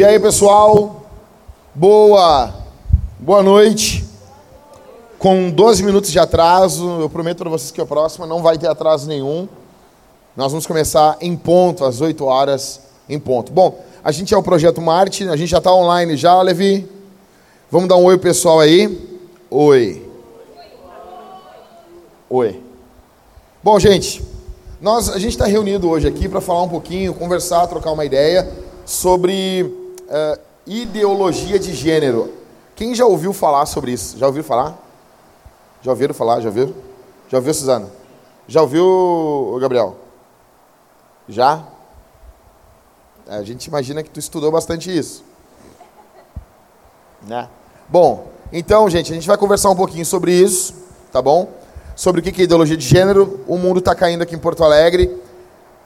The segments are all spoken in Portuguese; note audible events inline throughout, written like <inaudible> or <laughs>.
E aí, pessoal? Boa, boa noite. Com 12 minutos de atraso, eu prometo para vocês que a próxima não vai ter atraso nenhum. Nós vamos começar em ponto, às 8 horas, em ponto. Bom, a gente é o Projeto Marte, a gente já está online já, Levi. Vamos dar um oi pessoal aí. Oi. Oi. Bom, gente, nós, a gente está reunido hoje aqui para falar um pouquinho, conversar, trocar uma ideia sobre uh, ideologia de gênero. Quem já ouviu falar sobre isso? Já ouviu falar? Já ouviram falar? Já ouviram? Já ouviu, Suzana? Já ouviu, Gabriel? Já? A gente imagina que tu estudou bastante isso. Né? Bom, então, gente, a gente vai conversar um pouquinho sobre isso, tá bom? Sobre o que é ideologia de gênero. O mundo está caindo aqui em Porto Alegre.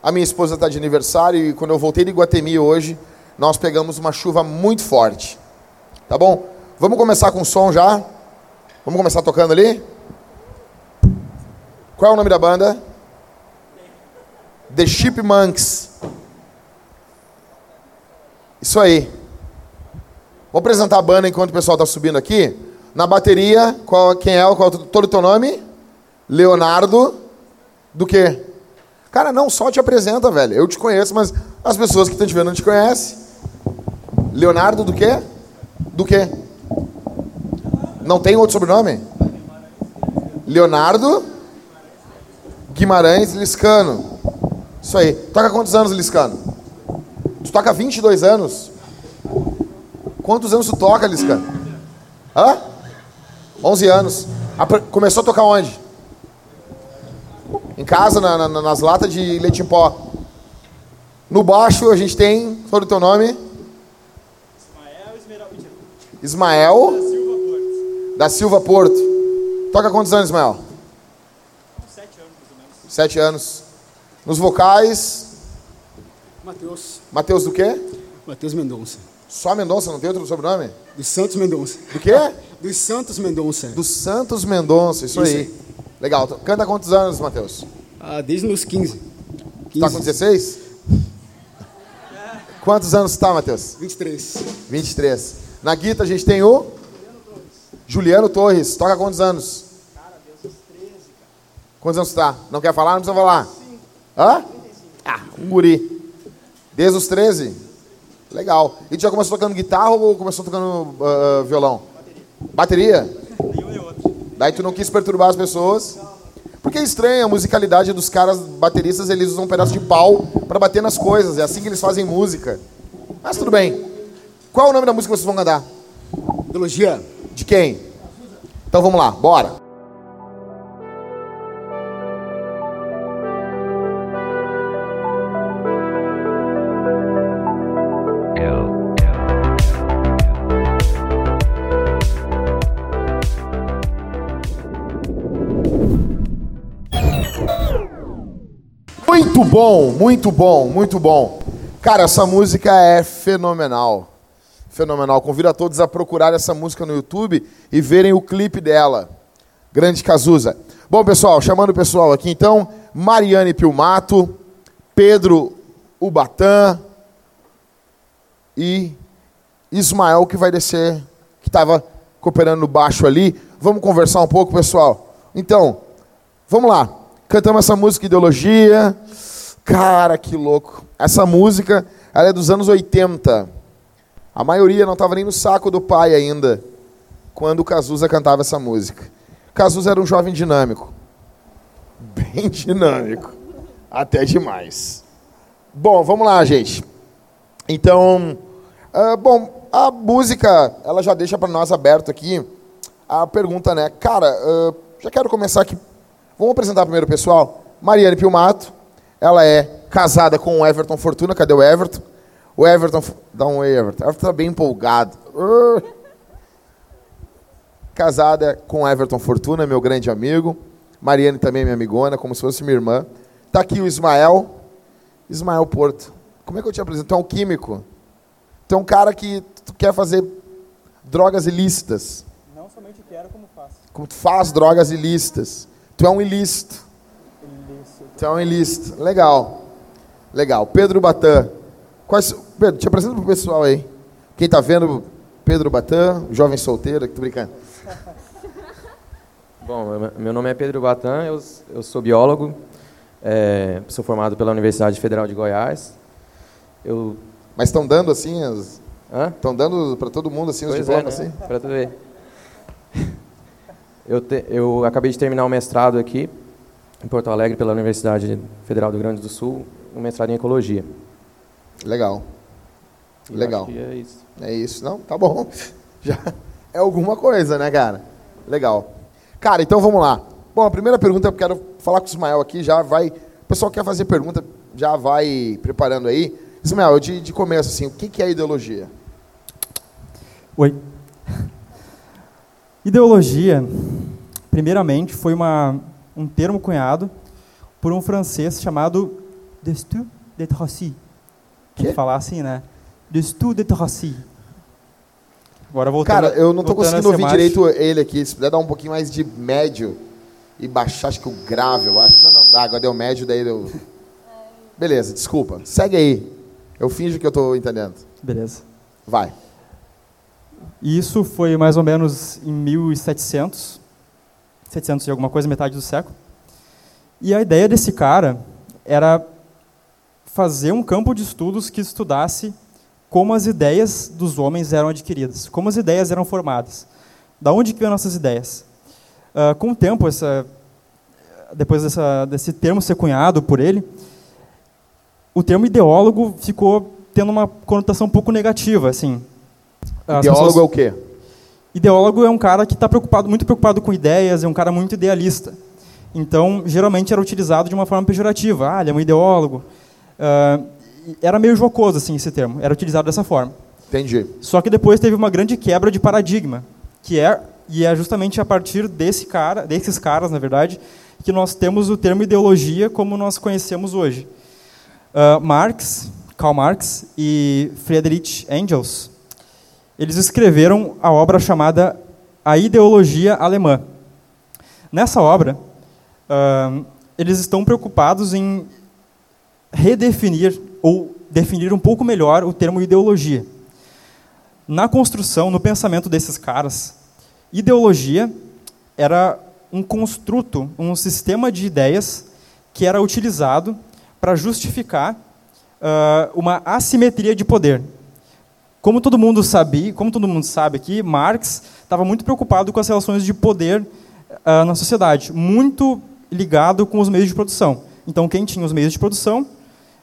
A minha esposa está de aniversário e quando eu voltei de Guatemi hoje, nós pegamos uma chuva muito forte. Tá bom? Vamos começar com o som já? Vamos começar tocando ali? Qual é o nome da banda? The Chipmunks. Isso aí. Vou apresentar a banda enquanto o pessoal está subindo aqui. Na bateria, qual, quem é? Qual todo o teu nome? Leonardo. Do quê? Cara, não, só te apresenta, velho. Eu te conheço, mas as pessoas que estão te vendo não te conhecem. Leonardo do quê? Do quê? Não tem outro sobrenome? Leonardo Guimarães Liscano. Isso aí. Toca quantos anos, Liscano? Tu toca 22 anos? Quantos anos tu toca, Liscano? Hã? 11 anos. Começou a tocar onde? Em casa, na, na, nas latas de leite em pó. No baixo a gente tem, sobre o teu nome? Ismael Esmeralda. Ismael da Silva Porto. Da Silva Porto. Toca quantos anos, Ismael? Sete anos, mais ou menos. Sete anos. Nos vocais? Matheus. Matheus do quê? Matheus Mendonça. Só Mendonça, não tem outro sobrenome? Dos Santos Mendonça. Do quê? <laughs> Dos Santos Mendonça. Dos Santos Mendonça, isso, isso aí. aí. Legal. Canta quantos anos, Matheus? Ah, desde os 15. 15. Tá com 16? Quantos anos está, Matheus? 23. 23. Na guita a gente tem o? Juliano Torres. Toca quantos anos? Cara, Deus, 13, cara. Quantos anos está? Não quer falar? Não precisa falar. Sim. Hã? Ah, um guri. Desde os 13? Legal. E tu já começou tocando guitarra ou começou tocando uh, violão? Bateria. Bateria? Daí tu não quis perturbar as pessoas? Porque é estranho a musicalidade dos caras bateristas, eles usam um pedaço de pau para bater nas coisas. É assim que eles fazem música. Mas tudo bem. Qual é o nome da música que vocês vão cantar? Ideologia. De quem? Então vamos lá, bora. Muito bom, muito bom, muito bom. Cara, essa música é fenomenal. Fenomenal. Convido a todos a procurar essa música no YouTube e verem o clipe dela. Grande Cazuza. Bom, pessoal, chamando o pessoal aqui então, Mariane Pilmato, Pedro Ubatã e Ismael que vai descer, que estava cooperando no baixo ali. Vamos conversar um pouco, pessoal. Então, vamos lá. Cantamos essa música Ideologia. Cara, que louco. Essa música, ela é dos anos 80. A maioria não estava nem no saco do pai ainda, quando o Cazuza cantava essa música. Cazuza era um jovem dinâmico. Bem <laughs> dinâmico. Até demais. Bom, vamos lá, gente. Então, uh, bom, a música, ela já deixa para nós aberto aqui a pergunta, né? Cara, uh, já quero começar aqui. Vamos apresentar primeiro o pessoal. Mariane Pilmato, ela é casada com o Everton Fortuna. Cadê o Everton? O Everton. Dá um oi, Everton. O Everton está bem empolgado. Uh. Casada com o Everton Fortuna, meu grande amigo. Mariane também é minha amigona, como se fosse minha irmã. Está aqui o Ismael. Ismael Porto. Como é que eu te apresento? Tu é um químico. Tu é um cara que tu quer fazer drogas ilícitas. Não somente quero, como faço. Como tu faz drogas ilícitas. Tu é um ilícito. Então, lista. Legal. Legal. Pedro Batan. Quais... Pedro, te apresenta para o pessoal aí. Quem tá vendo, Pedro Batan, jovem solteiro, que tô brincando. <laughs> Bom, meu- nome é Pedro Batan, eu, eu sou biólogo, é, sou formado pela Universidade Federal de Goiás. Eu, Mas estão dando assim, hã? estão dando para todo mundo assim os é, diplomas né? assim? Pra tu ver. <laughs> Eu, te- eu acabei de terminar o mestrado aqui em Porto Alegre pela Universidade Federal do Rio Grande do Sul, um mestrado em ecologia. Legal. E Legal. acho que é isso. É isso, não? Tá bom. <laughs> Já é alguma coisa, né, cara? Legal. Cara, então vamos lá. Bom, a primeira pergunta eu quero falar com o Ismael aqui, já vai. O pessoal quer fazer pergunta, já vai preparando aí. Ismael, de, de começo, assim, o que, que é ideologia? Oi. <laughs> Ideologia, primeiramente, foi uma, um termo cunhado por um francês chamado Destu de Tracy. Que falar assim, né? Destu de Tracy. Agora voltando. Cara, eu não a conseguindo ouvir macho. direito ele aqui. Se puder dar um pouquinho mais de médio e baixar, acho que o grave, eu acho. Não, não, ah, agora deu médio, daí deu. Beleza, desculpa. Segue aí. Eu finjo que eu tô entendendo. Beleza. Vai. Isso foi mais ou menos em 1700, 700 e alguma coisa, metade do século. E a ideia desse cara era fazer um campo de estudos que estudasse como as ideias dos homens eram adquiridas, como as ideias eram formadas, da onde que vêm nossas ideias. Ah, com o tempo, essa, depois dessa, desse termo ser cunhado por ele, o termo ideólogo ficou tendo uma conotação um pouco negativa, assim. As Ideólogo pessoas- é o quê? Ideólogo é um cara que está preocupado, muito preocupado com ideias, é um cara muito idealista. Então, geralmente era utilizado de uma forma pejorativa. Ah, ele é um ideólogo. E era meio jocoso assim esse termo. Era utilizado dessa forma. Entendi. Só que depois teve uma grande quebra de paradigma, que é e é justamente a partir desse cara, desses caras, na verdade, que nós temos o termo ideologia como nós conhecemos hoje. Ah, Marx, Karl Marx e Friedrich Engels, eles escreveram a obra chamada A Ideologia Alemã. Nessa obra, ah, eles estão preocupados em redefinir ou definir um pouco melhor o termo ideologia. Na construção, no pensamento desses caras, ideologia era um construto, um sistema de ideias que era utilizado para justificar ah, uma assimetria de poder. Como todo mundo sabe, como todo mundo sabe aqui, Marx estava muito preocupado com as relações de poder ah, na sociedade, muito ligado com os meios de produção. Então, quem tinha os meios de produção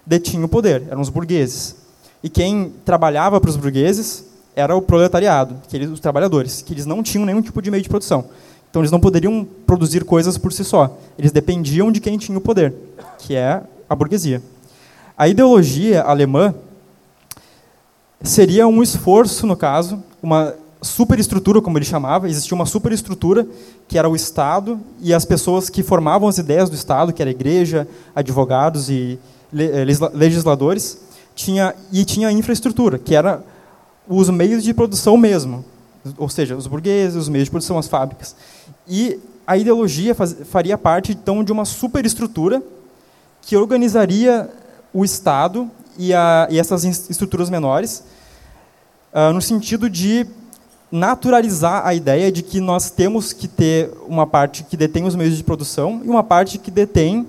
detinha o poder, eram os burgueses. E quem trabalhava para os burgueses era o proletariado, que eles, os trabalhadores, que eles não tinham nenhum tipo de meio de produção. Então, eles não poderiam produzir coisas por si só. Eles dependiam de quem tinha o poder, que é a burguesia. A ideologia alemã seria um esforço, no caso, uma superestrutura, como ele chamava, existia uma superestrutura que era o Estado e as pessoas que formavam as ideias do Estado, que era a igreja, advogados e eh, legisla- legisladores, tinha, e tinha a infraestrutura, que era os meios de produção mesmo, ou seja, os burgueses, os meios de produção, as fábricas. E a ideologia faz- faria parte, então, de uma superestrutura que organizaria o Estado e, a, e essas estruturas menores, ah, no sentido de naturalizar a ideia de que nós temos que ter uma parte que detém os meios de produção e uma parte que detém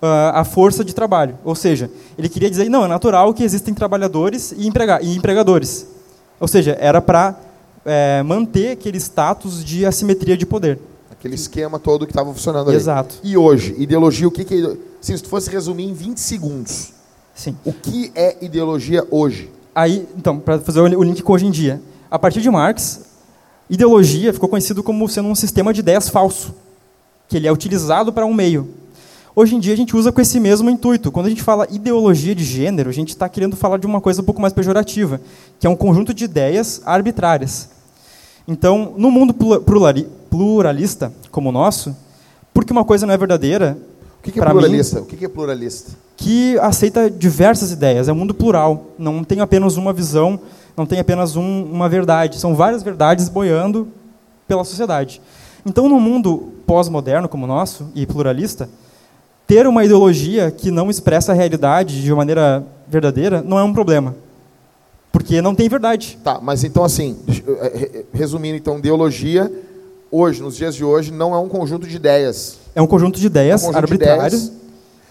ah, a força de trabalho. Ou seja, ele queria dizer, não, é natural que existem trabalhadores e, emprega e empregadores. Ou seja, era para manter aquele status de assimetria de poder. Aquele esquema todo que estava funcionando ali. Exato. E hoje, ideologia, o que, que é se tu fosse resumir em 20 segundos, Sim. o que é ideologia hoje? Aí, então, para fazer o link com hoje em dia, a partir de Marx, ideologia ficou conhecido como sendo um sistema de ideias falso, que ele é utilizado para um meio. Hoje em dia a gente usa com esse mesmo intuito. Quando a gente fala ideologia de gênero, a gente está querendo falar de uma coisa um pouco mais pejorativa, que é um conjunto de ideias arbitrárias. Então, no mundo plura- plurali- pluralista como o nosso, porque uma coisa não é verdadeira, O que, que é Pra mim- pluralista? O que, que é pluralista? que aceita diversas ideias. É um mundo plural. Não tem apenas uma visão, não tem apenas um- uma verdade. São várias verdades boiando pela sociedade. Então, no mundo pós-moderno como o nosso e pluralista, ter uma ideologia que não expressa a realidade de maneira verdadeira não é um problema. Porque não tem verdade. Tá, mas então assim, eh, re- resumindo então, ideologia hoje, nos dias de hoje, não é um conjunto de ideias. É um conjunto de É um ideias conjunto de arbitrárias. ideias,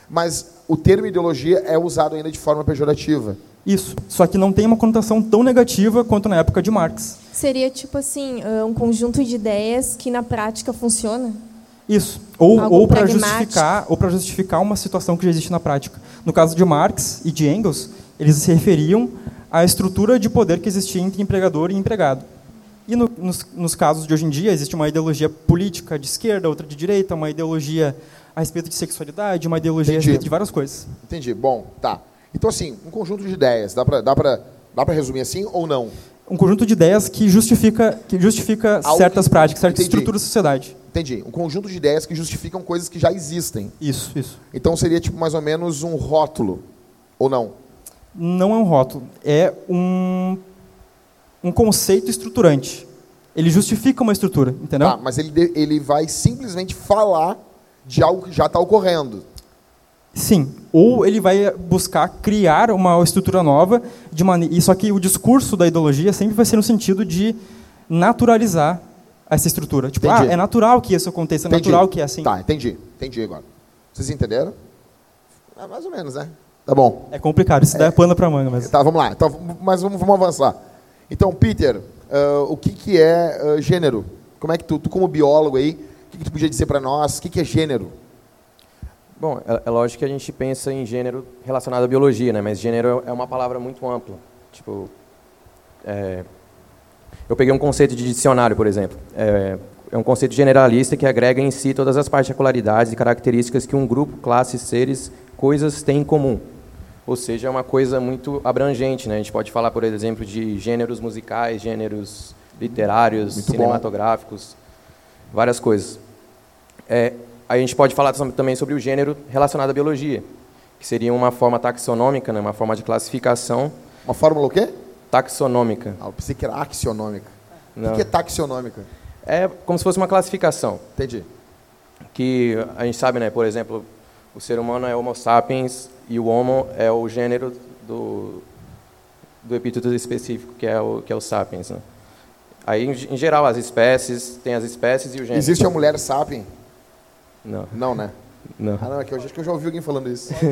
mas o termo ideologia é usado ainda de forma pejorativa. Isso. Só que não tem uma conotação tão negativa quanto na época de Marx. Seria tipo assim, ah, um conjunto de ideias que na prática funciona? Isso. Ou, Algo ou para justificar, ou para justificar uma situação que já existe na prática. No caso de Marx e de Engels, eles se referiam à estrutura de poder que existia entre empregador e empregado. E no- nos, nos casos de hoje em dia, existe uma ideologia política de esquerda, outra de direita, uma ideologia a respeito de sexualidade, uma ideologia Entendi. a respeito de várias coisas. Entendi. Bom, tá. Então assim, um conjunto de ideias, dá pra, dá pra, dá pra resumir assim ou não? Um conjunto de ideias que justifica, que justifica Algo certas que- práticas, certas entendi. estruturas da sociedade. Entendi. Um conjunto de ideias que justificam coisas que já existem. Isso, isso. Então seria tipo mais ou menos um rótulo, ou não? não é um rótulo, é um, um conceito estruturante. Ele justifica uma estrutura, entendeu? Tá, mas ele, ele vai simplesmente falar de algo que já está ocorrendo. Sim. Ou ele vai buscar criar uma estrutura nova, de mane... e só que o discurso da ideologia sempre vai ser no sentido de naturalizar essa estrutura. Tipo, Entendi. ah, é natural que isso aconteça, é natural que é assim. Tá, entendi. Entendi agora. Vocês entenderam? Ah, mais ou menos, né? Tá bom. É complicado, isso dá pano para manga, mas Tá, vamos lá. Então, mas vamos, vamos avançar. Então, Peter, ah, o que, que é ah, gênero? Como é que tu, tu como biólogo aí, o que, que tu podia dizer para nós? O que, que é gênero? Bom, é, é lógico que a gente pensa em gênero relacionado à biologia, né? Mas gênero é uma palavra muito ampla. Tipo, é, eu peguei um conceito de dicionário, por exemplo. É, é um conceito generalista que agrega em si todas as particularidades e características que um grupo, classe, seres, coisas têm em comum. Ou seja, é uma coisa muito abrangente, né? A gente pode falar, por exemplo, de gêneros musicais, gêneros literários, Muito bom. cinematográficos, várias coisas. É, a gente pode falar tam- também sobre o gênero relacionado à biologia, que seria uma forma taxonômica, né? uma forma de classificação Uma fórmula o quê? taxonômica. Ah, eu pensei que era axionômica. O Não. que, que é taxonômica? É como se fosse uma classificação. Entendi. que a gente sabe, né, por exemplo, o ser humano é Homo sapiens e o Homo é o gênero do, do epíteto específico, que é o, que é o sapiens. Né? Aí, em, em geral, as espécies, tem as espécies e o gênero. Existe a mulher sapien? Não, Não, né? não. Ah, não, é que eu, acho que eu já ouvi alguém falando isso. <laughs>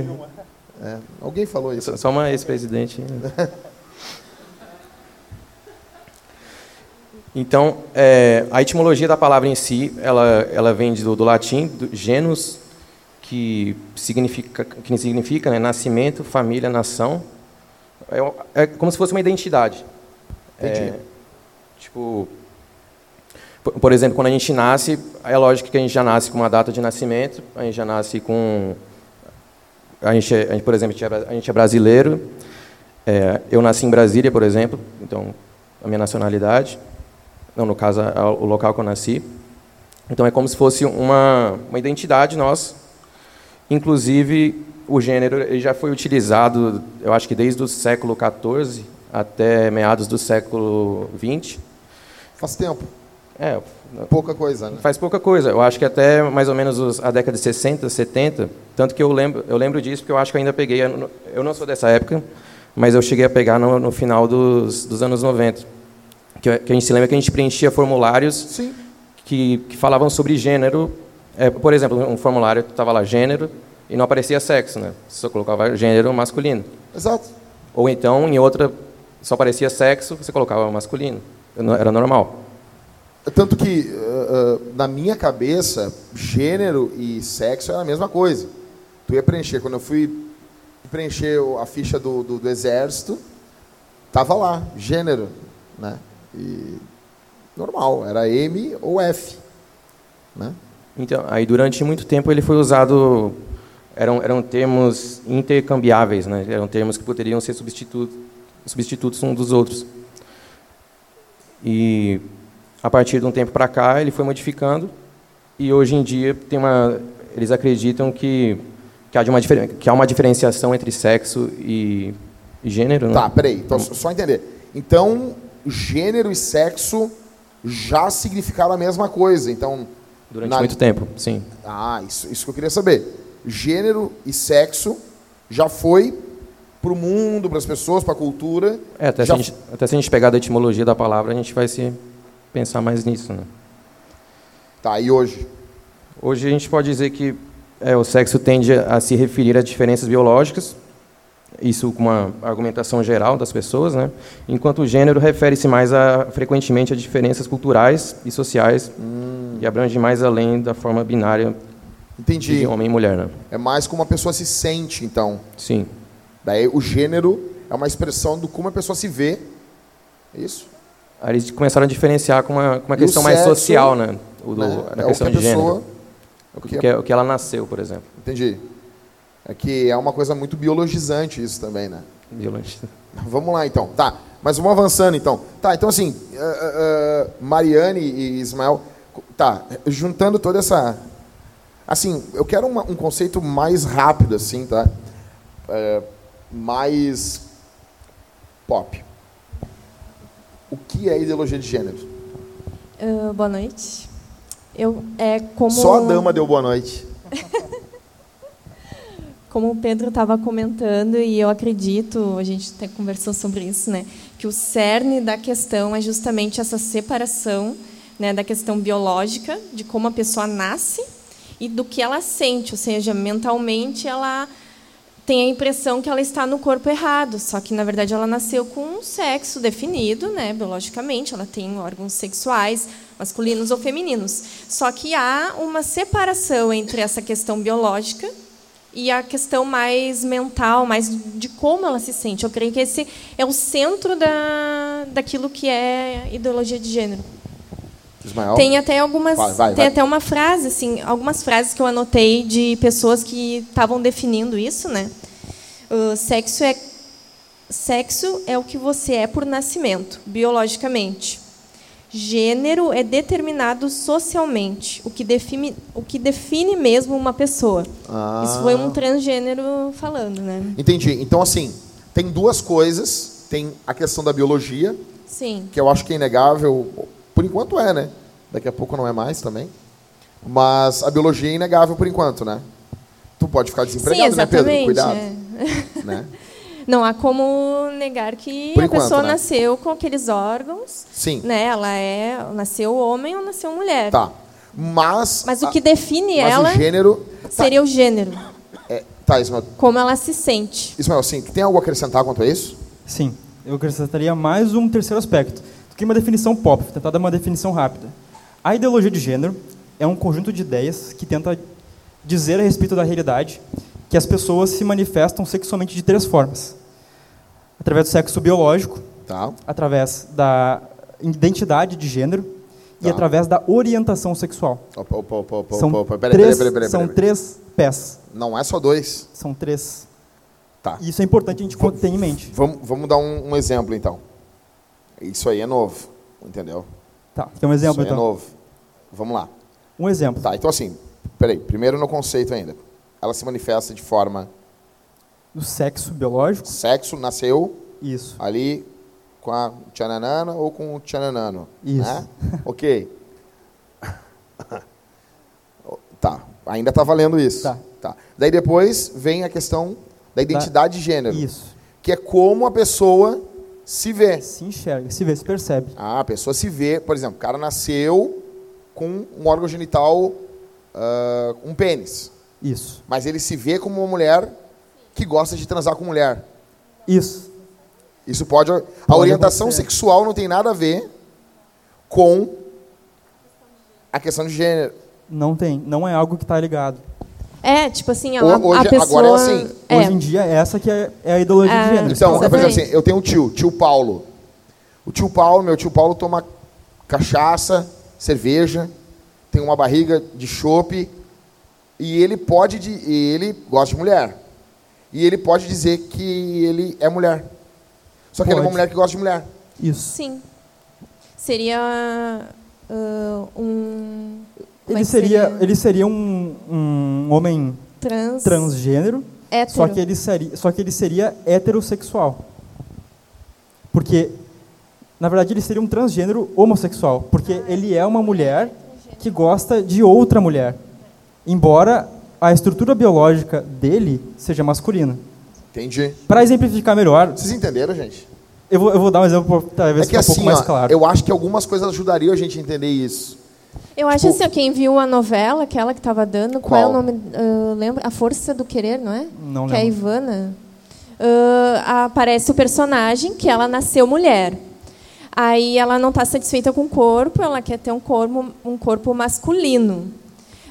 É, alguém falou isso. Só, só uma ex-presidente. <laughs> Então, é, a etimologia da palavra em si, ela, ela vem do, do latim, do genus, que significa, que significa né, nascimento, família, nação. É, é como se fosse uma identidade. Entendi. É, tipo, por, por exemplo, quando a gente nasce, é lógico que a gente já nasce com uma data de nascimento, a gente já nasce com a gente, é- a gente, por exemplo, a gente é é brasileiro. É, eu nasci em Brasília, por exemplo, então a minha nacionalidade, não, no caso, o local que eu nasci. Então é como se fosse uma, uma identidade nossa. Inclusive, o gênero já foi utilizado, eu acho que desde o século XIV até meados do século XX. Faz tempo. É, Pouca coisa, né? Faz pouca coisa. Eu acho que até mais ou menos os- a década de 60, 70, tanto que eu lembro, eu lembro disso porque eu acho que ainda peguei, eu não- sou dessa época, mas eu cheguei a pegar no, no final dos, dos anos 90. Que, que a gente se lembra que a gente preenchia formulários que, que falavam sobre gênero. É, por exemplo, um formulário estava lá gênero e não aparecia sexo, né? Só colocava gênero masculino. Exato. Ou então, em outra, só aparecia sexo, você colocava masculino. Era normal. Tanto que, ah, ah, na minha cabeça, gênero e sexo era a mesma coisa. Tu ia preencher. Quando eu fui preencher a ficha do, do, do exército, tava lá, gênero. Né? E normal, era M ou F. Né? Então, aí durante muito tempo ele foi usado, eram, eram termos intercambiáveis, né? eram termos que poderiam ser substitutos, substitutos uns dos outros. E a partir de um tempo para cá ele foi modificando e hoje em dia tem uma, eles acreditam que, que, há, uma, que há uma diferenciação entre sexo e, gênero. né? Tá, peraí. Então, só entender. Então, gênero e sexo já significaram a mesma coisa. Então, Durante na- muito tempo, sim. Ah, isso, isso que eu queria saber. Gênero e sexo já foi para o mundo, para as pessoas, para a cultura. É, até, Já- se a gente, até se a gente pegar da etimologia da palavra, a gente vai se pensar mais nisso. Né? Tá, e hoje? Hoje a gente pode dizer que é, o sexo tende a se referir a diferenças biológicas, isso com uma argumentação geral das pessoas, né? enquanto o gênero refere-se mais a, frequentemente a diferenças culturais e sociais e abrange mais além da forma binária Entendi. de homem e mulher. Né? É mais como a pessoa se sente, então. Sim, Daí o gênero é uma expressão do como a pessoa se vê. É isso? Aí eles começaram a diferenciar com uma, com uma o questão mais social, né? O, do, né? a É o questão que a de gênero. pessoa- O que, que é- o que ela nasceu, por exemplo. Entendi. É que é uma coisa muito biologizante isso também, né? Biologista. Vamos lá então. Tá, mas vamos avançando então. Tá, então assim, ah, ah, Mariane e Ismael, tá, juntando toda essa. Assim, eu quero uma- um conceito mais rápido, assim, tá? É, mais pop. O que é ideologia de gênero? Ah, boa noite. Eu, é como, Só a dama deu boa noite. <laughs> como o Pedro estava comentando, e eu acredito, a gente até conversou sobre isso, né, que o cerne da questão é justamente essa separação né, da questão biológica, de como a pessoa nasce, e do que ela sente, ou seja, mentalmente ela tem a impressão que ela está no corpo errado, só que na verdade ela nasceu com um sexo definido, né, biologicamente, ela tem órgãos sexuais masculinos ou femininos. Só que há uma separação entre essa questão biológica e a questão mais mental, mais de como ela se sente. Eu creio que esse é o centro da, daquilo que é ideologia de gênero. Ismael? Tem até algumas, Vai, vai, tem vai. até uma frase, assim, algumas frases que eu anotei de pessoas que estavam definindo isso, né? O sexo é sexo é o que você é por nascimento, biologicamente. Gênero é determinado socialmente, o que define, o que define mesmo uma pessoa. Ah. Isso foi um transgênero falando, né? Entendi. Então, assim, tem duas coisas. Tem a questão da biologia, Sim. que eu acho que é inegável. Por enquanto é, né? Daqui a pouco não é mais também. Mas a biologia é inegável por enquanto, né? Tu pode ficar Sim, desempregado, né, Pedro? Cuidado. é. Né? <laughs> Não há como negar que Por a enquanto, pessoa né? nasceu com aqueles órgãos, Sim. né? Ela é nasceu homem ou nasceu mulher. Tá. Mas. Mas o que define mas ela o gênero. seria o gênero, É, tá, Ismael. como ela se sente. Ismael, sim, tem algo a acrescentar quanto a isso? Sim, eu acrescentaria mais um terceiro aspecto, do que uma definição pop, vou tentar dar uma definição rápida. A ideologia de gênero é um conjunto de ideias que tenta dizer a respeito da realidade que as pessoas se manifestam sexualmente de três formas. Através do sexo biológico, Tá. através da identidade de gênero e Tá. através da orientação sexual. Opa, opa, opa, opa, são. Peraí, três, peraí, peraí, são três pés, Não é só dois. são três. Tá. E isso é importante a gente ter em mente. Vamos, vamos dar um, um exemplo, então. Isso aí é novo, entendeu? Tá, quer um exemplo Isso aí então? é novo. Vamos lá. Um exemplo. Tá, então assim, peraí, primeiro no conceito ainda. Ela se manifesta de forma Do sexo biológico, sexo, nasceu isso. ali com a tchananana ou com o tchananano. Isso. Né? <laughs> ok. <laughs> tá, ainda tá valendo isso. Tá. Daí depois vem a questão da identidade de gênero. Isso. Que é como a pessoa se vê. Se enxerga, se vê, se percebe. Ah, a pessoa se vê, por exemplo, o cara nasceu com um órgão genital, ah, um pênis. Isso. Mas ele se vê como uma mulher que gosta de transar com mulher. Isso. Isso pode. A Pode orientação acontecer. sexual não tem nada a ver com a questão de gênero. Não tem. Não é algo que está ligado. É, tipo assim, ela, Ho- hoje- a pessoa... agora é assim. É, Hoje em dia, essa que é, é a ideologia Ah, de gênero. Então, por exemplo, assim, eu tenho um tio, tio Paulo. O tio Paulo, meu tio Paulo toma cachaça, cerveja, tem uma barriga de chope e ele pode e ele gosta de mulher. E ele pode dizer que ele é mulher. Só que ele é uma Pode. mulher que gosta de mulher. Isso. Sim. Seria ah, um... como é Ele que seria, ele seria um, um homem Trans... transgênero, hétero. só que, ele seria, só que ele seria heterossexual. Porque, na verdade, ele seria um transgênero homossexual. Porque ele é uma mulher que gosta de outra mulher. Embora a estrutura biológica dele seja masculina. Entendi. Para exemplificar melhor, Vocês entenderam, gente? eu vou, eu vou dar um exemplo para talvez É que ficar um pouco assim, mais ó, claro. eu acho que algumas coisas ajudariam a gente a entender isso. Eu acho Tipo- assim, ó, quem viu a novela, aquela que estava dando, qual, é Qual? o nome? ah, lembra? A Força do Querer, não é? Não que é a lembro. Ivana. Ah, aparece o personagem que ela nasceu mulher. Aí ela não está satisfeita com o corpo, ela quer ter um corpo, um corpo masculino.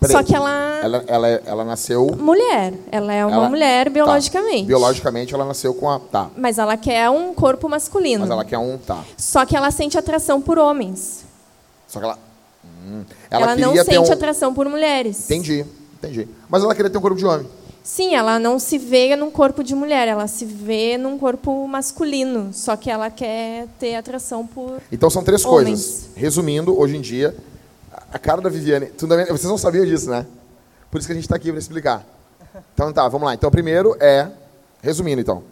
Peraí. Só que ela, Ela, ela, ela nasceu. mulher, ela é uma ela- mulher tá. biologicamente. Biologicamente ela nasceu com a. Tá. Mas ela quer um corpo masculino. Mas ela quer um. Tá. Só que ela sente atração por homens. Só que ela. Hum, Ela, ela, não sente um. atração por mulheres. Entendi, entendi. Mas ela queria ter um corpo de homem. Sim, ela não se vê num corpo de mulher, ela se vê num corpo masculino. Só que ela quer ter atração por. Então são três Homens. coisas. Resumindo, hoje em dia, a- cara da Viviane. Vocês não sabiam disso, né? Por isso que a gente está aqui para explicar. Então tá, vamos lá. Então primeiro é. Resumindo então.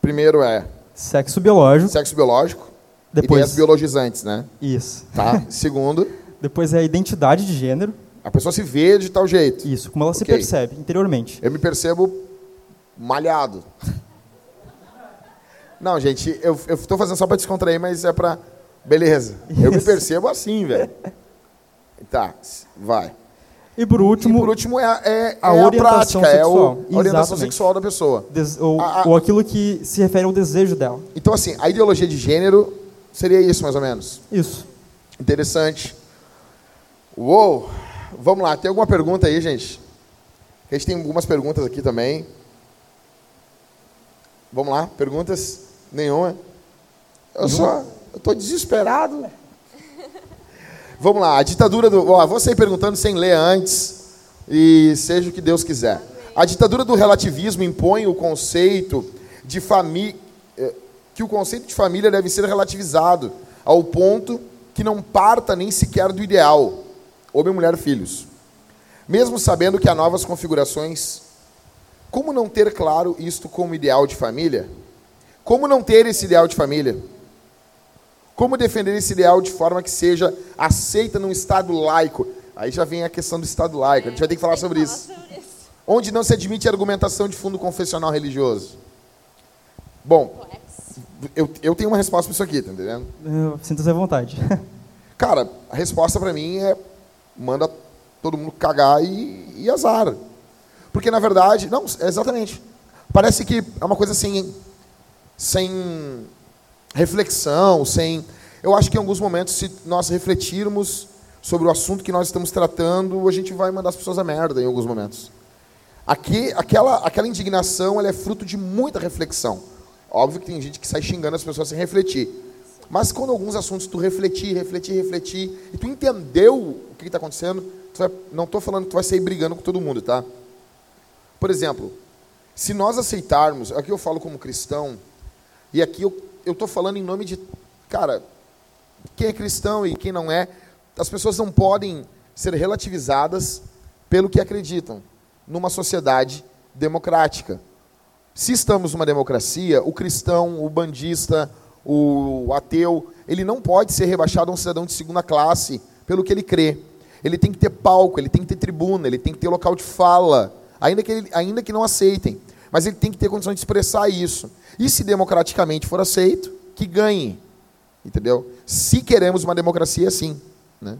Primeiro é Sexo biológico, sexo biológico. Depois- Ideias biologizantes, né? isso. Tá? <laughs> Segundo, Depois é a identidade de gênero, a pessoa se vê de tal jeito. isso, como ela se Ok. percebe interiormente. Eu me percebo malhado. Não, gente, eu, tô fazendo só para descontrair, mas é para Beleza. Eu me Isso. percebo assim, velho. <laughs> Tá, vai. E por E último, por último é, a- é, a é a orientação prática, é o, sexual. a orientação Exatamente. sexual da pessoa. des- ou, a- a- ou aquilo que se refere ao desejo dela. Então, assim, a ideologia de gênero seria isso, mais ou menos. Isso. Interessante. Uou! Vamos lá, tem alguma pergunta aí, gente? A gente tem algumas perguntas aqui também. Vamos lá, perguntas? Nenhuma? Eu só, eu tô desesperado. Vamos lá, a ditadura do. Ó, sair perguntando sem ler antes e seja o que Deus quiser. A ditadura do relativismo impõe o conceito de família. que o conceito de família deve ser relativizado ao ponto que não parta nem sequer do ideal, homem, mulher, filhos. Mesmo sabendo que há novas configurações, como não ter claro isto como ideal de família? Como não ter esse ideal de família? Como defender esse ideal de forma que seja aceita num Estado laico? Aí já vem a questão do Estado laico, a gente vai ter que falar sobre isso. Onde não se admite argumentação de fundo confessional religioso. Bom, eu, eu tenho uma resposta para isso aqui, tá entendendo? Sinta-se à vontade. <laughs> Cara, a resposta para mim é manda todo mundo cagar e, e azar. Porque na verdade, não, exatamente. Parece que é uma coisa sem sem reflexão, sem eu acho que em alguns momentos se nós refletirmos sobre o assunto que nós estamos tratando, a gente vai mandar as pessoas a merda em alguns momentos. Aqui, aquela, aquela indignação ela é fruto de muita reflexão. Óbvio que tem gente que sai xingando as pessoas sem refletir. Mas quando alguns assuntos tu refletir, refletir, refletir, e tu entendeu o que está acontecendo, vai- não estou falando que tu vai sair brigando com todo mundo, tá? Por exemplo, se nós aceitarmos, aqui eu falo como cristão, e aqui eu estou falando em nome de, cara, quem é cristão e quem não é, as pessoas não podem ser relativizadas pelo que acreditam numa sociedade democrática. Se estamos numa democracia, o cristão, o bandista, o ateu, ele não pode ser rebaixado a um cidadão de segunda classe pelo que ele crê. Ele tem que ter palco, ele tem que ter tribuna, ele tem que ter local de fala, ainda que, ele, ainda que não aceitem. Mas ele tem que ter condições de expressar isso. E se democraticamente for aceito, que ganhe. Entendeu? Se queremos uma democracia, sim. Né?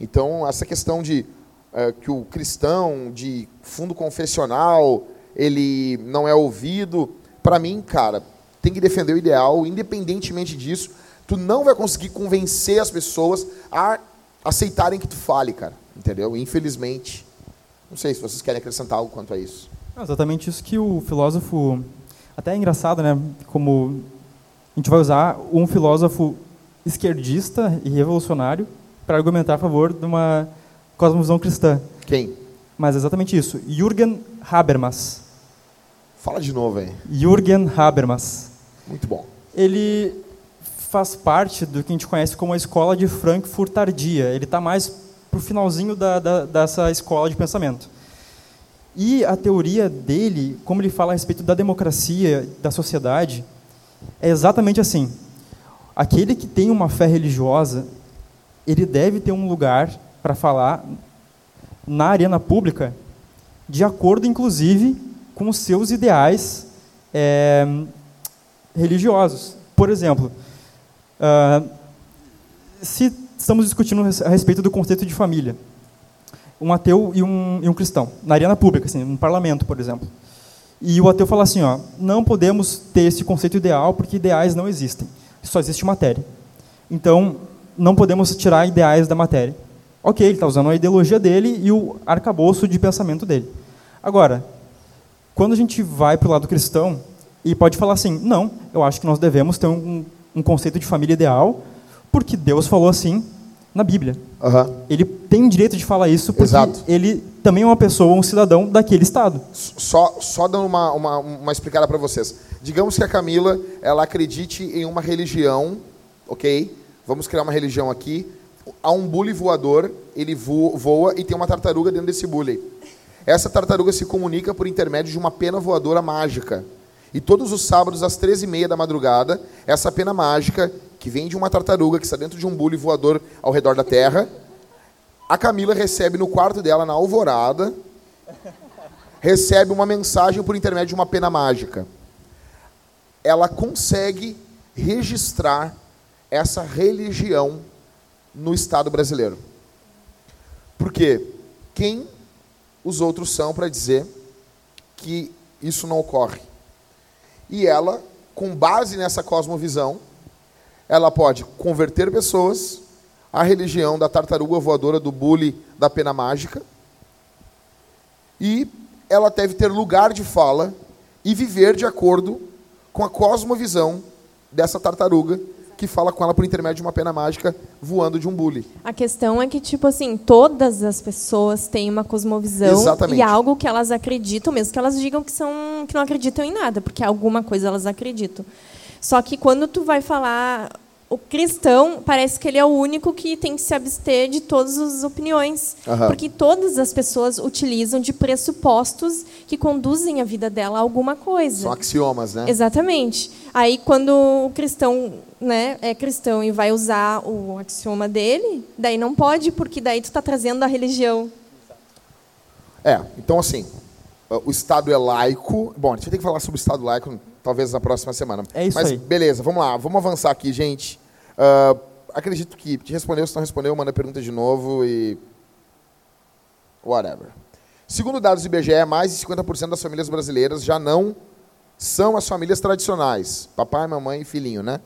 Então, essa questão de eh, que o cristão de fundo confessional ele não é ouvido, para mim, cara, tem que defender o ideal, independentemente disso, tu não vai conseguir convencer as pessoas a aceitarem que tu fale, cara, entendeu? Infelizmente. Não sei se vocês querem acrescentar algo quanto a isso. É exatamente isso que o filósofo. Até é engraçado, né? Como a gente vai usar um filósofo esquerdista e revolucionário para argumentar a favor de uma cosmovisão cristã. Quem? Mas é exatamente isso. Jürgen Habermas. Fala de novo aí. Jürgen Habermas. Muito bom. Ele faz parte do que a gente conhece como a escola de Frankfurt tardia. Ele está mais para o finalzinho da, da, dessa escola de pensamento. E a teoria dele, como ele fala a respeito da democracia, da sociedade, é exatamente assim. Aquele que tem uma fé religiosa, ele deve ter um lugar para falar na arena pública, de acordo, inclusive, com os seus ideais é, religiosos. Por exemplo, ah, se estamos discutindo a respeito do conceito de família, um ateu e um, e um cristão, na arena pública, assim, no parlamento, por exemplo. E o ateu fala assim, ó, não podemos ter esse conceito ideal porque ideais não existem, só existe matéria. Então, não podemos tirar ideais da matéria. Ok, ele está usando a ideologia dele e o arcabouço de pensamento dele. Agora, quando a gente vai para o lado cristão, e pode falar assim, não, eu acho que nós devemos ter um, um conceito de família ideal, porque Deus falou assim na Bíblia. Aham. Ele tem direito de falar isso porque Exato. ele também é uma pessoa, um cidadão daquele estado. Só, só dando uma, uma, uma explicada para vocês. Digamos que a Camila ela acredite em uma religião, ok? Vamos criar uma religião aqui. Há um bule voador, ele vo- voa e tem uma tartaruga dentro desse bule. Essa tartaruga se comunica por intermédio de uma pena voadora mágica. E todos os sábados, às 13h30 da madrugada, essa pena mágica, que vem de uma tartaruga que está dentro de um bule voador ao redor da Terra, a Camila recebe no quarto dela, na alvorada, recebe uma mensagem por intermédio de uma pena mágica. Ela consegue registrar essa religião no Estado brasileiro. Porque quem os outros são para dizer que isso não ocorre? E ela, com base nessa cosmovisão, ela pode converter pessoas à religião da tartaruga voadora do bule da pena mágica e ela deve ter lugar de fala e viver de acordo com a cosmovisão dessa tartaruga que fala com ela por intermédio de uma pena mágica voando de um bule. A questão é que, tipo assim, todas as pessoas têm uma cosmovisão Exatamente. e algo que elas acreditam, mesmo que elas digam que, são, que não acreditam em nada, porque alguma coisa elas acreditam. Só que quando tu vai falar o cristão, parece que ele é o único que tem que se abster de todas as opiniões. Aham. Porque todas as pessoas utilizam de pressupostos que conduzem a vida dela a alguma coisa. São axiomas, né? Exatamente. Aí quando o cristão, né, é cristão e vai usar o axioma dele, daí não pode, porque daí tu está trazendo a religião. É, então assim, o Estado é laico. Bom, a gente vai ter que falar sobre o Estado laico talvez na próxima semana. É isso Mas aí. beleza, vamos lá, vamos avançar aqui, gente. Ah, acredito que te respondeu, se não respondeu, manda a pergunta de novo e. Whatever. Segundo dados do IBGE, mais de 50% das famílias brasileiras já não são as famílias tradicionais, papai, mamãe e filhinho, né?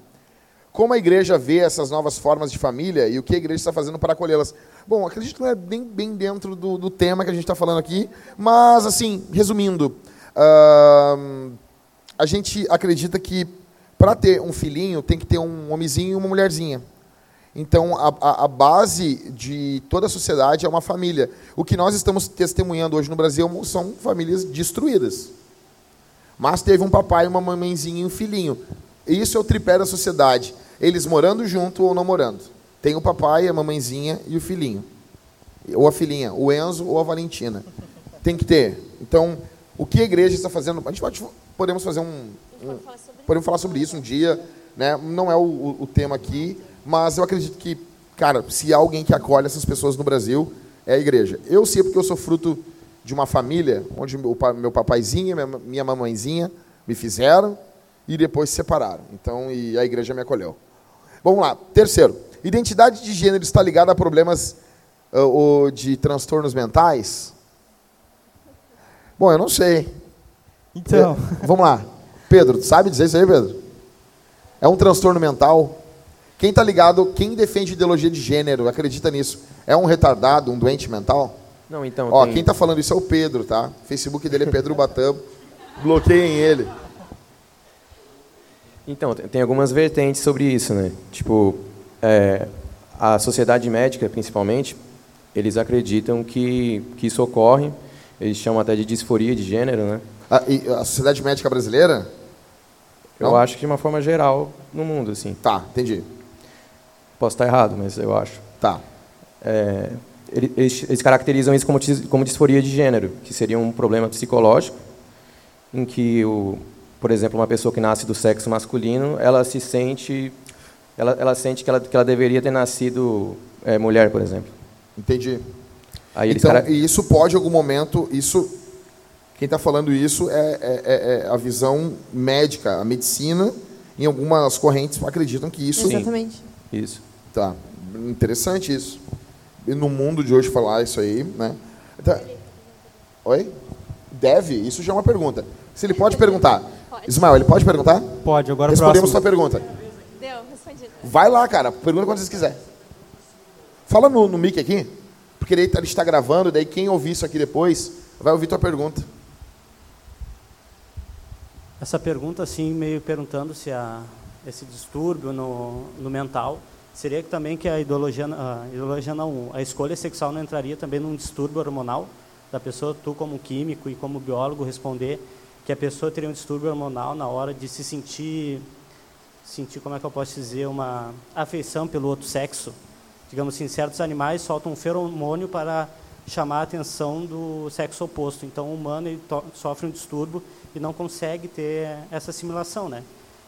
Como a igreja vê essas novas formas de família e o que a igreja está fazendo para acolhê-las? Bom, acredito que não é bem, bem dentro do, do tema que a gente está falando aqui, mas, assim, resumindo, ahn, a gente acredita que para ter um filhinho tem que ter um homenzinho e uma mulherzinha. Então, a, a, a base de toda a sociedade é uma família. O que nós estamos testemunhando hoje no Brasil são famílias destruídas. Mas teve um papai, uma mamãezinha e um filhinho. Isso é o tripé da sociedade. Eles morando junto ou não morando. Tem o papai, a mamãezinha e o filhinho. Ou a filhinha, o Enzo ou a Valentina. Tem que ter. Então, o que a igreja está fazendo? A gente pode, podemos fazer um, um podemos falar sobre isso um dia, né? Não é o, o- tema aqui, mas eu acredito que, cara, se há alguém que acolhe essas pessoas no Brasil, é a igreja. Eu sei porque eu sou fruto de uma família onde meu, meu papaizinho minha, minha mamãezinha me fizeram e depois se separaram. Então, e a igreja me acolheu. Vamos lá. Terceiro, identidade de gênero está ligada a problemas ah, ou de transtornos mentais? Bom, eu não sei. Então, É, vamos lá. Pedro, tu sabe dizer isso aí, Pedro? É um transtorno mental? Quem está ligado, quem defende ideologia de gênero, acredita nisso, é um retardado, um doente mental? Não, então, Ó, tem- quem está falando isso é o Pedro, tá? O Facebook dele é Pedro Batam. <laughs> Bloqueiem ele. Então, tem algumas vertentes sobre isso, né? Tipo, é, a sociedade médica, principalmente, eles acreditam que, que isso ocorre, eles chamam até de disforia de gênero, né? A, e a Sociedade Médica Brasileira? Eu Não? acho que de uma forma geral no mundo, assim. Tá, entendi. Posso estar errado, mas eu acho. Tá. É, ele- eles, eles caracterizam isso como, como disforia de gênero, que seria um problema psicológico, em que, o, por exemplo, uma pessoa que nasce do sexo masculino, ela se sente, ela, ela sente que ela, que ela deveria ter nascido é, mulher, por exemplo. Entendi. Aí Então, cara- e isso pode, em algum momento, isso Quem está falando isso é, é- é- é a visão médica, a medicina. Em algumas correntes acreditam que isso Exatamente. Isso. Tá. Interessante isso. E no mundo de hoje falar isso aí, né? Tá. Oi? Deve? Isso já é uma pergunta. Se ele pode perguntar. Pode. Ismael, ele pode perguntar? Pode, agora Respondemos sua pergunta. Deu, respondido. Vai lá, cara. Pergunta quando vocês quiserem. Fala no, no mic aqui. Porque a gente está gravando, daí quem ouvir isso aqui depois vai ouvir tua pergunta. Essa pergunta, assim, meio perguntando se a, esse distúrbio no, no mental seria que também que a ideologia, a ideologia não, a escolha sexual não entraria também num distúrbio hormonal da pessoa, tu como químico e como biólogo responder que a pessoa teria um distúrbio hormonal na hora de se sentir, sentir como é que eu posso dizer, uma afeição pelo outro sexo. Digamos assim, certos animais soltam um feromônio para chamar a atenção do sexo oposto. Então, o humano sofre um distúrbio e não consegue ter essa assimilação, né?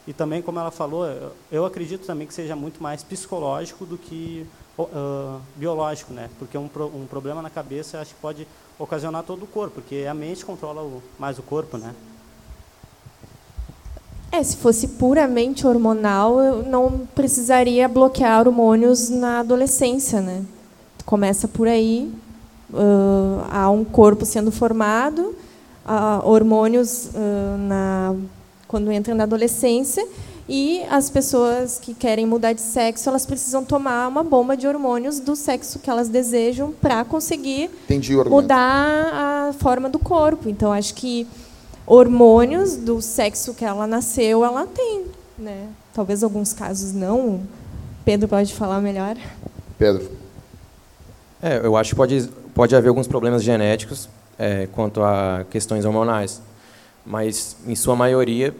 E também, como ela falou, eu- acredito também que seja muito mais psicológico do que ah, biológico, né? Porque um, pro- um problema na cabeça acho que pode ocasionar todo o corpo, porque a mente controla o- mais o corpo, né? É, se fosse puramente hormonal, eu não precisaria bloquear hormônios na adolescência, né? Começa por aí, ãh, há um corpo sendo formado, hormônios na, quando entram na adolescência, e as pessoas que querem mudar de sexo, elas precisam tomar uma bomba de hormônios do sexo que elas desejam para conseguir mudar a forma do corpo. Então, acho que hormônios do sexo que ela nasceu, ela tem. Né? Talvez alguns casos não. Pedro pode falar melhor. Pedro. É, eu acho que pode, pode haver alguns problemas genéticos é, quanto a questões hormonais, mas em sua maioria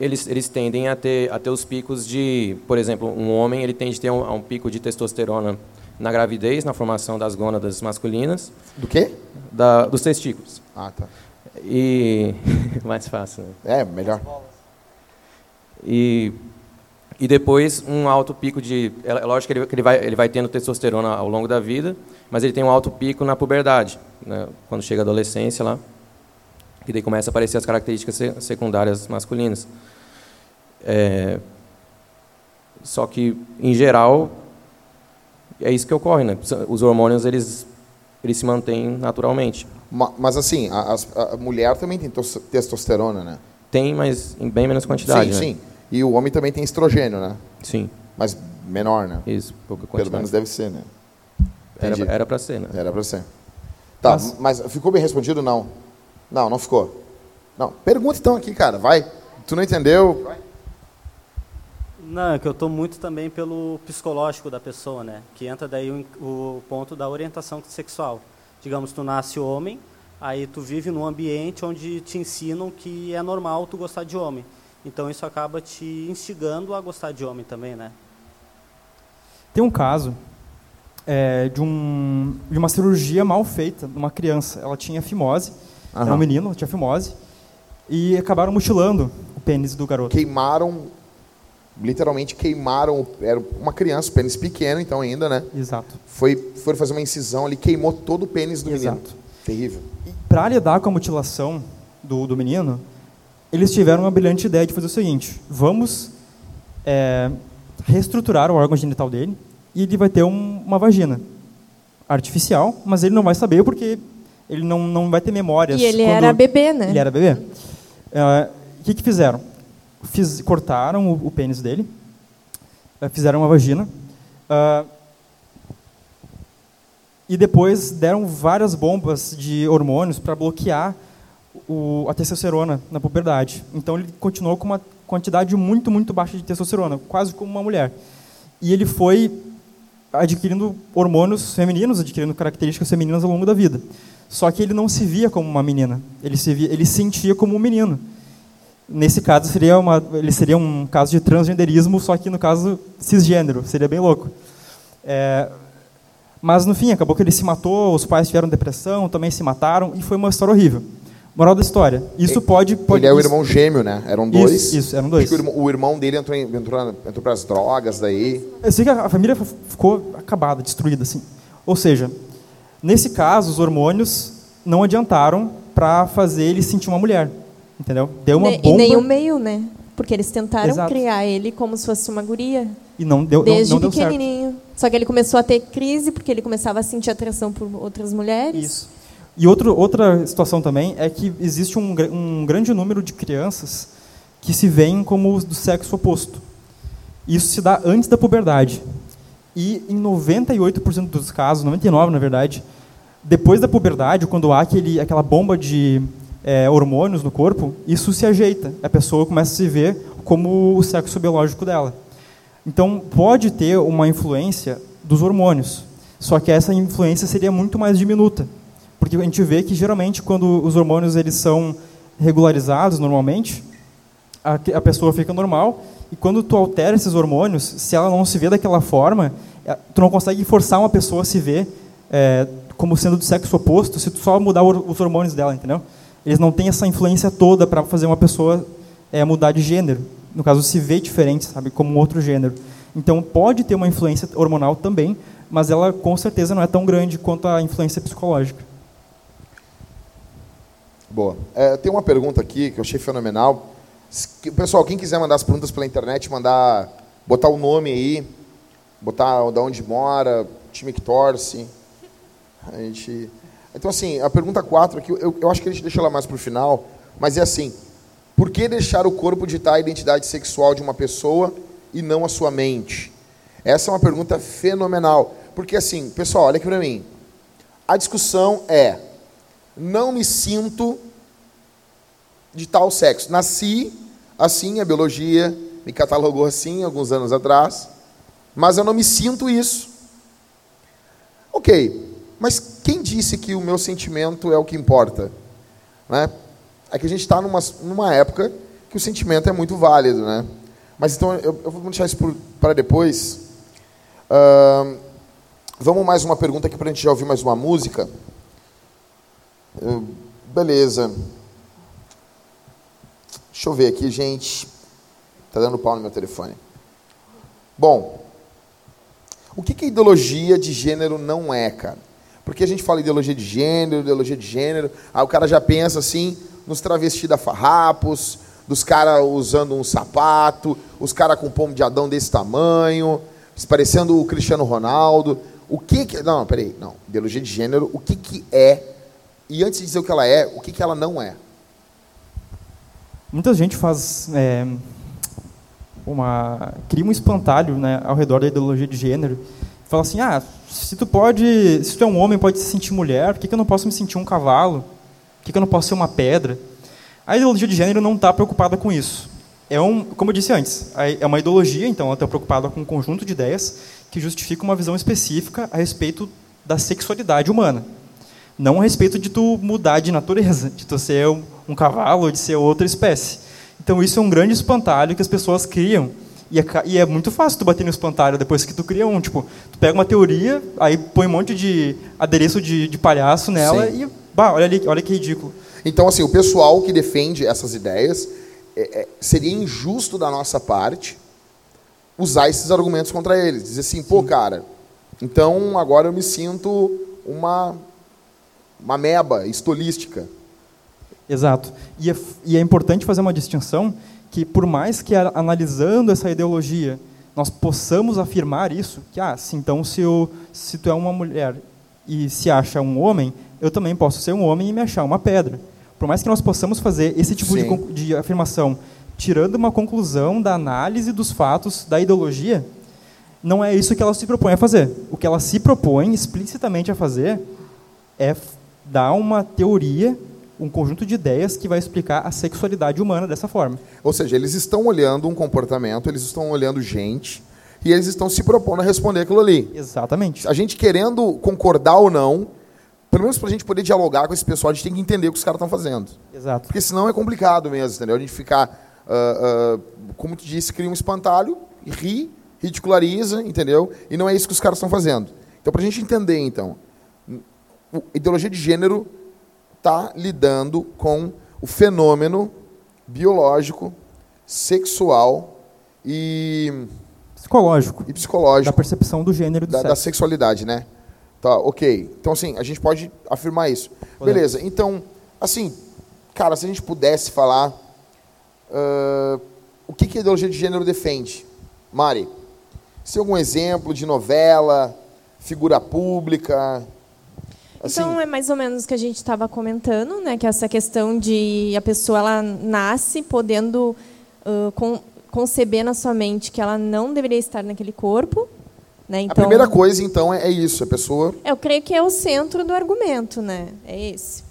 eles, eles tendem a ter, a ter os picos de, por exemplo, um homem ele tende a ter um, um pico de testosterona na gravidez, na formação das gônadas masculinas, Do quê? da, dos testículos. Ah, tá. E <laughs> mais fácil, né? É, melhor. E, e depois um alto pico de. É é lógico que ele, que ele, vai, ele vai tendo testosterona ao longo da vida, mas ele tem um alto pico na puberdade, né, quando chega a adolescência lá, que daí começa a aparecer as características se- secundárias masculinas. É, só que, em geral, é isso que ocorre. Né? Os hormônios eles, eles se mantêm naturalmente. Ma- Mas assim, a, a mulher também tem tos- testosterona, né? Tem, mas em bem menos quantidade. sim, né? sim. E o homem também tem estrogênio, né? Sim, Mas menor, né? isso, pouca Pelo quantidade. menos deve ser, né? Entendi. Era, era para ser, né? Era pra ser. Tá, Mas- mas ficou bem respondido? Não. Não, não ficou. Não. Pergunta então aqui, cara. Vai. Tu não entendeu? Vai. Não, é que eu estou muito também pelo psicológico da pessoa, né? Que entra daí o, o ponto da orientação sexual. Digamos, tu nasce homem, aí tu vive num ambiente onde te ensinam que é normal tu gostar de homem. Então isso acaba te instigando a gostar de homem também, né? Tem um caso é, de, um, de uma cirurgia mal feita numa criança. Ela tinha fimose, era um menino, tinha fimose, e acabaram mutilando o pênis do garoto. Queimaram, literalmente queimaram, era uma criança, pênis pequeno então ainda, né? Exato. Foi, foram fazer uma incisão ali, queimou todo o pênis do menino. Exato. Terrível. Para lidar com a mutilação do, do menino, eles tiveram uma brilhante ideia de fazer o seguinte: vamos é, reestruturar o órgão genital dele e ele vai ter um- uma vagina artificial, mas ele não vai saber porque ele não, não vai ter memórias. E ele era bebê, né? Ele era bebê. É, O que, que fizeram? Fiz- cortaram o, o pênis dele, é, fizeram uma vagina, ah, e depois deram várias bombas de hormônios para bloquear o, a testosterona na puberdade. Então ele continuou com uma quantidade muito, muito baixa de testosterona, quase como uma mulher. E ele foi adquirindo hormônios femininos, adquirindo características femininas ao longo da vida. Só que ele não se via como uma menina, ele se via, ele se sentia como um menino. Nesse caso seria uma, ele seria um caso de transgenderismo, só que no caso cisgênero, seria bem louco. É, mas no fim acabou que ele se matou, os pais tiveram depressão, também se mataram e foi uma história horrível. Moral da história: isso Ele- pode, pode Ele é o isso- irmão gêmeo, né? Eram Isso, dois. isso, eram dois. Acho que o irmão, o irmão dele entrou, em, entrou, entrou para as drogas daí. Eu sei que a a família ficou acabada, destruída, assim. Ou seja, nesse caso, os hormônios não adiantaram para fazer ele sentir uma mulher, entendeu? Deu uma Ne- bomba E nem o meio, né? Porque eles tentaram Exato. criar ele como se fosse uma guria. e não deu, não, Desde não deu certo. pequenininho. Só que ele começou a ter crise porque ele começava a sentir atração por outras mulheres. Isso. E outro, outra situação também é que existe um, um grande número de crianças que se veem como do sexo oposto. Isso se dá antes da puberdade. E em 98% dos casos, 99% na verdade, depois da puberdade, quando há aquele, aquela bomba de eh, hormônios no corpo, isso se ajeita. A pessoa começa a se ver como o sexo biológico dela. Então, pode ter uma influência dos hormônios, só que essa influência seria muito mais diminuta, porque a gente vê que geralmente quando os hormônios eles são regularizados normalmente, a, a pessoa fica normal e quando tu altera esses hormônios, se ela não se vê daquela forma, eh, tu não consegue forçar uma pessoa a se ver eh, como sendo do sexo oposto se tu só mudar os hormônios dela, entendeu? Eles não têm essa influência toda para fazer uma pessoa eh, mudar de gênero. No caso, se vê diferente, sabe, como um outro gênero. Então, pode ter uma influência hormonal também, mas ela com certeza não é tão grande quanto a influência psicológica. Boa. É, tem uma pergunta aqui que eu achei fenomenal. Pessoal, quem quiser mandar as perguntas pela internet, mandar, botar o nome aí, botar da onde mora, time que torce. A gente... Então, assim, a pergunta 4 aqui, eu, eu acho que a gente deixou ela mais para o final, mas é assim: por que deixar o corpo ditar a identidade sexual de uma pessoa e não a sua mente? Essa é uma pergunta fenomenal. Porque, assim, pessoal, olha aqui para mim. A discussão é: não me sinto de tal sexo. Nasci assim, a biologia me catalogou assim alguns anos atrás, mas eu não me sinto isso. Ok, mas quem disse que o meu sentimento é o que importa? Né? É que a gente está numa, numa época que o sentimento é muito válido, né? Mas então eu, eu vou deixar isso para depois. Ahn, vamos mais uma pergunta aqui para a gente já ouvir mais uma música. Beleza. Deixa eu ver aqui, gente. Tá dando pau no meu telefone. Bom, o que, que a ideologia de gênero não é, cara? Porque a gente fala ideologia de gênero, ideologia de gênero, aí o cara já pensa assim nos travestis da farrapos, dos caras usando um sapato, os caras com pomo de Adão desse tamanho, parecendo o Cristiano Ronaldo. O que que... Não, peraí, não. Ideologia de gênero, o que que é? E antes de dizer o que ela é, o que que ela não é? Muita gente faz é, uma cria um espantalho, né, ao redor da ideologia de gênero. Fala assim: "Ah, se tu pode, se tu é um homem, pode se sentir mulher, por que, que eu não posso me sentir um cavalo? Por que, que eu não posso ser uma pedra?" A ideologia de gênero não está preocupada com isso. É um, como eu disse antes, é uma ideologia, então ela está preocupada com um conjunto de ideias que justifica uma visão específica a respeito da sexualidade humana não a respeito de tu mudar de natureza, de tu ser um, um cavalo ou de ser outra espécie. Então isso é um grande espantalho que as pessoas criam e é, e é muito fácil tu bater no espantalho depois que tu cria um, tipo, tu pega uma teoria, aí põe um monte de adereço de, de palhaço nela Sim. e, bah, olha ali, olha que ridículo. Então, assim, o pessoal que defende essas ideias, é- é, seria injusto da nossa parte usar esses argumentos contra eles. Dizer assim, pô, cara, então agora eu me sinto uma, uma meba estolística. Exato. E é, e é importante fazer uma distinção que, por mais que analisando essa ideologia, nós possamos afirmar isso, que, ah, se, então, se, eu, se tu é uma mulher e se acha um homem, eu também posso ser um homem e me achar uma pedra. Por mais que nós possamos fazer esse tipo de, de afirmação, tirando uma conclusão da análise dos fatos da ideologia, não é isso que ela se propõe a fazer. O que ela se propõe explicitamente a fazer é dar uma teoria, um conjunto de ideias que vai explicar a sexualidade humana dessa forma. Ou seja, eles estão olhando um comportamento, eles estão olhando gente, e eles estão se propondo a responder aquilo ali. Exatamente. A gente querendo concordar ou não, pelo menos para a gente poder dialogar com esse pessoal, a gente tem que entender o que os caras estão fazendo. Exato. Porque senão é complicado mesmo, entendeu? A gente ficar, ah, ah, como tu disse, cria um espantalho, ri, ridiculariza, entendeu? E não é isso que os caras estão fazendo. Então, para a gente entender, então, a ideologia de gênero está lidando com o fenômeno biológico, sexual e, Psicológico. e psicológico Da percepção do gênero do da, da sexualidade, né? Tá, ok. Então, assim, a gente pode afirmar isso. Podemos. Beleza. Então, assim, cara, se a gente pudesse falar ah, o que, que a ideologia de gênero defende, Mari? Se algum exemplo de novela, figura pública? Assim, Então é mais ou menos o que a gente estava comentando, né? Que essa questão de a pessoa ela nasce podendo con- conceber na sua mente que ela não deveria estar naquele corpo, né? a Então primeira coisa, então, é, é isso. A pessoa... eu creio que é o centro do argumento, né? É esse.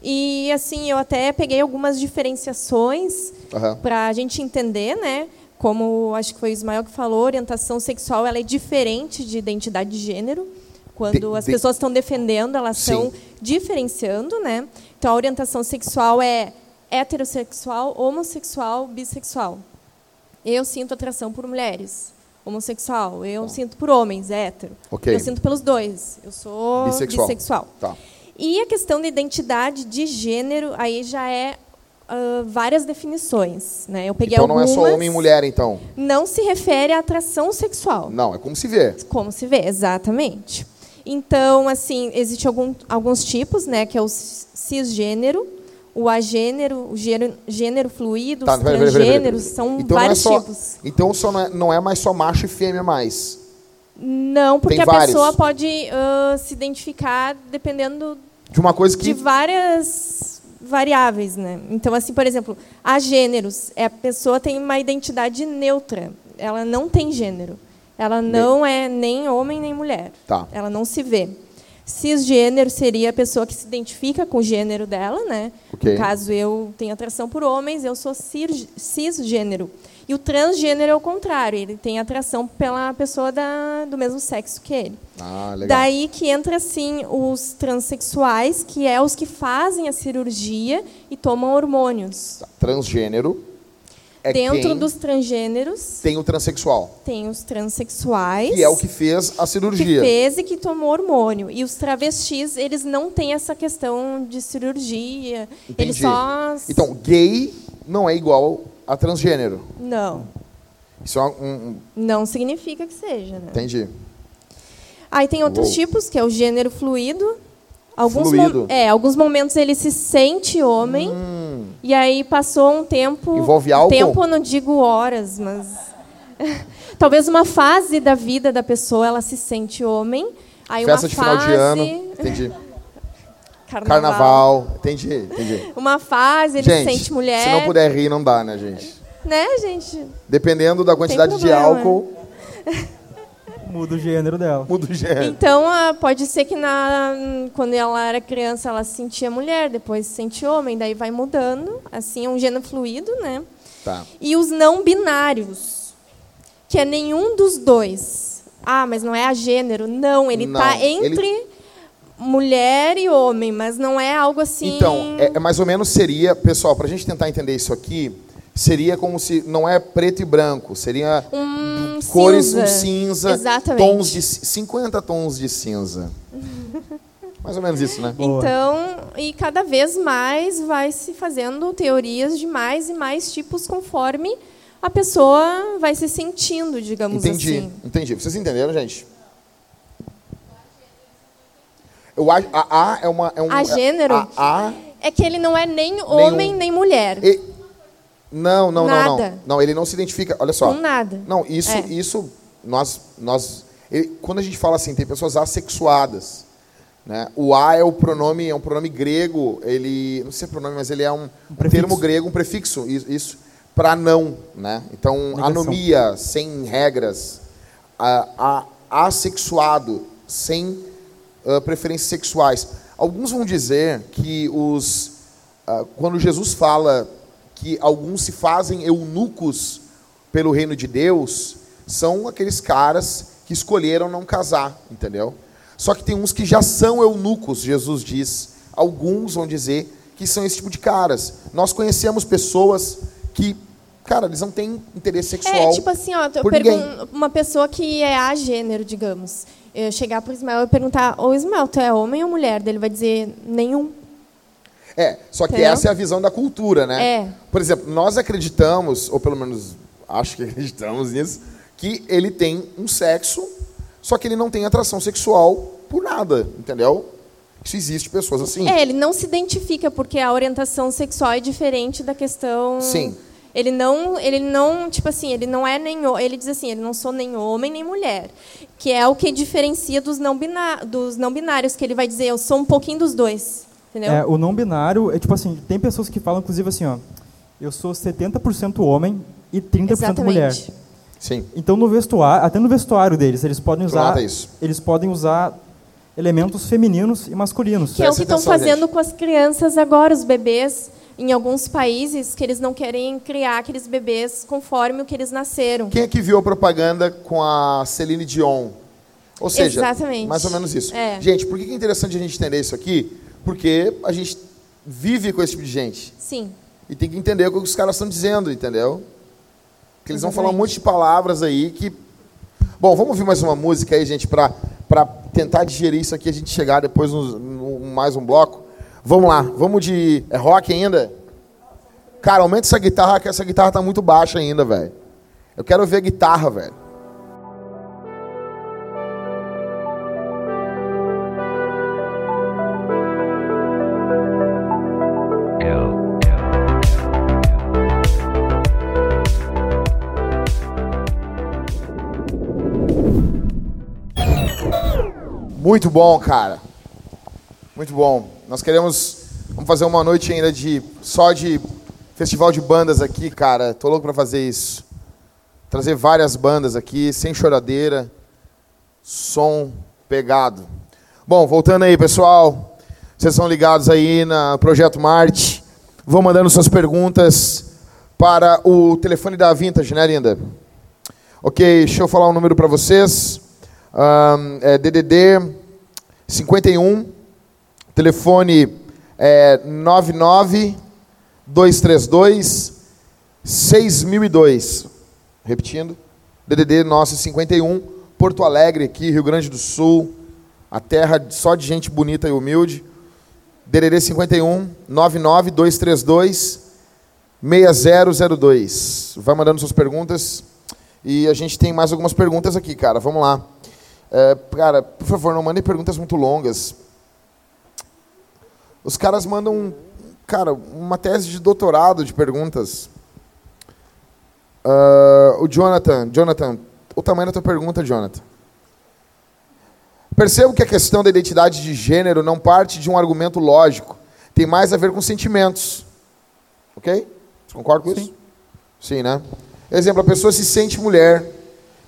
E assim eu até peguei algumas diferenciações Aham. para a gente entender, né? Como acho que foi o Ismael que falou, orientação sexual ela é diferente de identidade de gênero. Quando De- as de- pessoas estão defendendo, elas Sim. estão diferenciando, né? Então a orientação sexual é heterossexual, homossexual, bissexual. Eu sinto atração por mulheres. Homossexual. Eu sinto por homens, hétero. Ok. Eu sinto pelos dois. Eu sou Bissexual. bissexual. Tá. E a questão da identidade de gênero, aí já é ah, várias definições. Né? Eu peguei Então não é algumas. só homem e mulher, então. Não se refere à atração sexual. Não, é como se vê. Como se vê, exatamente. Então, assim, existe algum, alguns tipos, né? Que é o cisgênero, o agênero, o gênero, gênero fluido, Tá, os peraí, peraí, peraí, peraí. transgêneros, são Então é vários só, tipos. então só não, é, não é mais só macho e fêmea mais. Não, porque Tem a vários. pessoa pode ah, se identificar dependendo De uma coisa que de várias variáveis, né? Então, assim, por exemplo, há gêneros. É, a pessoa tem uma identidade neutra. Ela não tem gênero. Ela não é nem homem nem mulher. Tá. Ela não se vê. Cisgênero seria a pessoa que se identifica com o gênero dela, né? Ok. No caso, eu tenho atração por homens, eu sou cis- cisgênero. E o transgênero é o contrário, ele tem atração pela pessoa da, do mesmo sexo que ele. Ah, legal. Daí que entra assim os transexuais, que é os que fazem a cirurgia e tomam hormônios. Transgênero é Dentro dos transgêneros tem o transexual, tem os transexuais. que é o que fez a que cirurgia. fez e que tomou hormônio. E os travestis, eles não têm essa questão de cirurgia. Eles Entendi. só. Então, gay não é igual a transgênero. Não. Isso é um, um- Não significa que seja, né? entendi. Aí tem outros Uou. tipos, que é o gênero fluido. Alguns é, alguns momentos ele se sente homem. E aí passou um tempo. Hum. Envolve álcool? Tempo, eu não digo horas, mas. <laughs> Talvez uma fase da vida da pessoa ela se sente homem. Aí Festa uma de fase. final de ano, entendi. <laughs> Carnaval. Carnaval, entendi, entendi. Uma fase ele gente, se sente mulher. se não puder rir, não dá, né, gente? Né, gente? Dependendo da quantidade de álcool, <laughs> Muda o gênero dela. muda o gênero. Então, ah, pode ser que na, quando ela era criança ela se sentia mulher, depois se sente homem, daí vai mudando. Assim, é um gênero fluido, né? Tá. E os não binários, que é nenhum dos dois. Ah, mas não é a gênero. Não, ele está ele- entre mulher e homem, mas não é algo assim. Então, é, é mais ou menos seria, pessoal, para a gente tentar entender isso aqui, seria como se não é preto e branco, seria um cores cinza. um cinza, Exatamente. tons de ci- 50 tons de cinza. <laughs> mais ou menos isso, né? Boa. Então, e cada vez mais vai se fazendo teorias de mais e mais tipos conforme a pessoa vai se sentindo, digamos Entendi, assim. entendi. Vocês entenderam, gente? Eu acho a A é uma é um A gênero? A, a É que ele não é nem homem nem mulher. e- não, não, não, Nada. não. Não, ele não se identifica. Olha só. Com nada. Não, isso, É. isso nós, nós, ele- quando a gente fala assim, tem pessoas assexuadas, né? O a é o pronome, é um pronome grego. Ele, não sei se é pronome, mas ele é um, um prefixo. termo grego, um prefixo, isso, isso para não, né? Então, Negação. anomia, sem regras, a, a, assexuado, sem ah, preferências sexuais. Alguns vão dizer que os, ah, quando Jesus fala que alguns se fazem eunucos pelo reino de Deus, são aqueles caras que escolheram não casar, entendeu? Só que tem uns que já são eunucos, Jesus diz. Alguns vão dizer que são esse tipo de caras. Nós conhecemos pessoas que, cara, eles não têm interesse sexual. É, tipo assim, ó, eu uma pessoa que é a gênero, digamos. Eu chegar pro Ismael e perguntar, ô Ismael, tu é homem ou mulher? Ele vai dizer, nenhum. É, só que Entendeu? essa é a visão da cultura, né? É. Por exemplo, nós acreditamos, ou pelo menos acho que <laughs> acreditamos nisso, que ele tem um sexo, só que ele não tem atração sexual por nada, entendeu? Isso existe pessoas assim. É, ele não se identifica porque a orientação sexual é diferente da questão. Sim. Ele não, ele não, tipo assim, ele não é nem, ele diz assim, ele não sou nem homem nem mulher, que é o que diferencia dos não biná- dos não binários, que ele vai dizer, eu sou um pouquinho dos dois, entendeu? É, o não binário é tipo assim, tem pessoas que falam inclusive assim, ó, eu sou 70% homem e 30% mulher. Exatamente. Sim. Então no vestuário, até no vestuário deles, eles podem usar Pronto, é isso. eles podem usar elementos femininos e masculinos. Que é o que estão fazendo gente. com as crianças agora, os bebês, em alguns países, que eles não querem criar aqueles bebês conforme o que eles nasceram. Quem é que viu a propaganda com a Celine Dion? Ou seja, Exatamente. mais ou menos isso. É. Gente, por que que é interessante a gente entender isso aqui? Porque a gente vive com esse tipo de gente. Sim. E tem que entender o que os caras estão dizendo, entendeu? Que eles vão falar um monte de palavras aí que. Bom, vamos ouvir mais uma música aí, gente, pra tentar digerir isso aqui, a gente chegar depois no, no- mais um bloco. Vamos lá, vamos de. É rock ainda? Cara, aumenta essa guitarra, que essa guitarra tá muito baixa ainda, velho. Eu quero ver a guitarra, velho. Muito bom, cara. Muito bom. Nós queremos. Vamos fazer uma noite ainda de. Só de festival de bandas aqui, cara. Tô louco pra fazer isso. Trazer várias bandas aqui, sem choradeira. Som pegado. Bom, voltando aí, pessoal. Vocês são ligados aí no Projeto Marte. Vão mandando suas perguntas para o telefone da Vintage, né, linda? Ok, deixa eu falar um número para vocês. Ahn, é DDD 51, telefone é 99 232 6002. Repetindo, DDD nosso 51, Porto Alegre aqui, Rio Grande do Sul, a terra só de gente bonita e humilde. DDD 51 99 232 6002. Vai mandando suas perguntas. E a gente tem mais algumas perguntas aqui, cara. Vamos lá. É, cara, por favor, não mandem perguntas muito longas. Os caras mandam, cara, uma tese de doutorado de perguntas. Ah, o Jonathan, Jonathan, o tamanho da tua pergunta, Jonathan. Percebo que a questão da identidade de gênero não parte de um argumento lógico. Tem mais a ver com sentimentos. Ok? Você concorda com isso? Sim, né? Exemplo, a pessoa se sente mulher,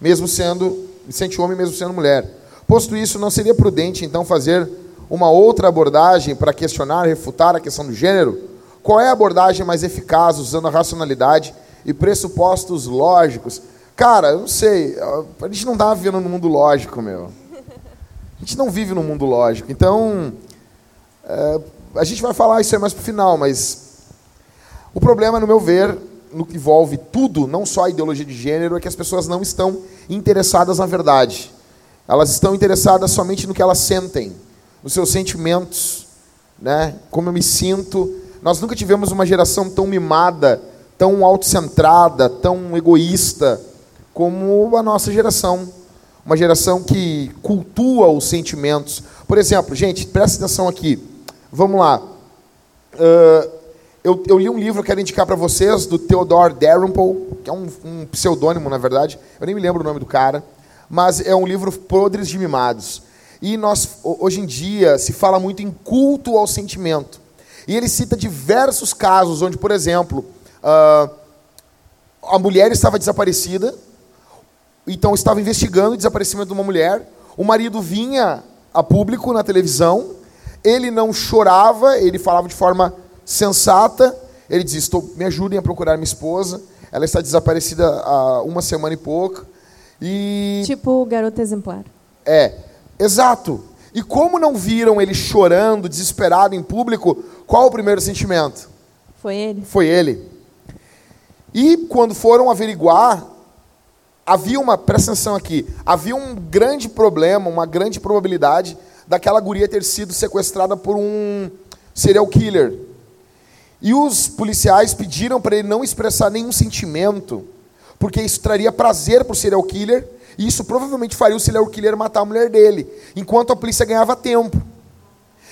mesmo sendo, se sente homem mesmo sendo mulher. Posto isso, não seria prudente então fazer uma outra abordagem para questionar, refutar a questão do gênero? Qual é a abordagem mais eficaz usando a racionalidade e pressupostos lógicos? Cara, eu não sei, a gente não está vivendo num mundo lógico, meu. A gente não vive num mundo lógico. Então, é, a gente vai falar isso aí mais pro final, mas o problema, no meu ver, no que envolve tudo, não só a ideologia de gênero, é que as pessoas não estão interessadas na verdade. Elas estão interessadas somente no que elas sentem, nos seus sentimentos, né? Como eu me sinto. Nós nunca tivemos uma geração tão mimada, tão autocentrada, tão egoísta como a nossa geração. Uma geração que cultua os sentimentos. Por exemplo, gente, presta atenção aqui. Vamos lá. Ah, eu, eu li um livro que quero indicar para vocês, do Theodore Dalrymple, que é um, um pseudônimo, na verdade. Eu nem me lembro o nome do cara. Mas é um livro Podres de Mimados. E nós, ho- hoje em dia, se fala muito em culto ao sentimento. E ele cita diversos casos onde, por exemplo, ah, a mulher estava desaparecida, então estava investigando o desaparecimento de uma mulher. O marido vinha a público na televisão, ele não chorava, ele falava de forma sensata. Ele dizia: Estou, Me ajudem a procurar minha esposa. Ela está desaparecida há uma semana e pouco. E Tipo garota exemplar. é, exato. E como não viram ele chorando, desesperado em público, qual o primeiro sentimento? Foi ele? Foi ele. E quando foram averiguar, havia uma, presta atenção aqui, havia um grande problema, uma grande probabilidade daquela guria ter sido sequestrada por um serial killer. E os policiais pediram para ele não expressar nenhum sentimento, porque isso traria prazer para o serial killer, e isso provavelmente faria o serial killer matar a mulher dele, enquanto a polícia ganhava tempo.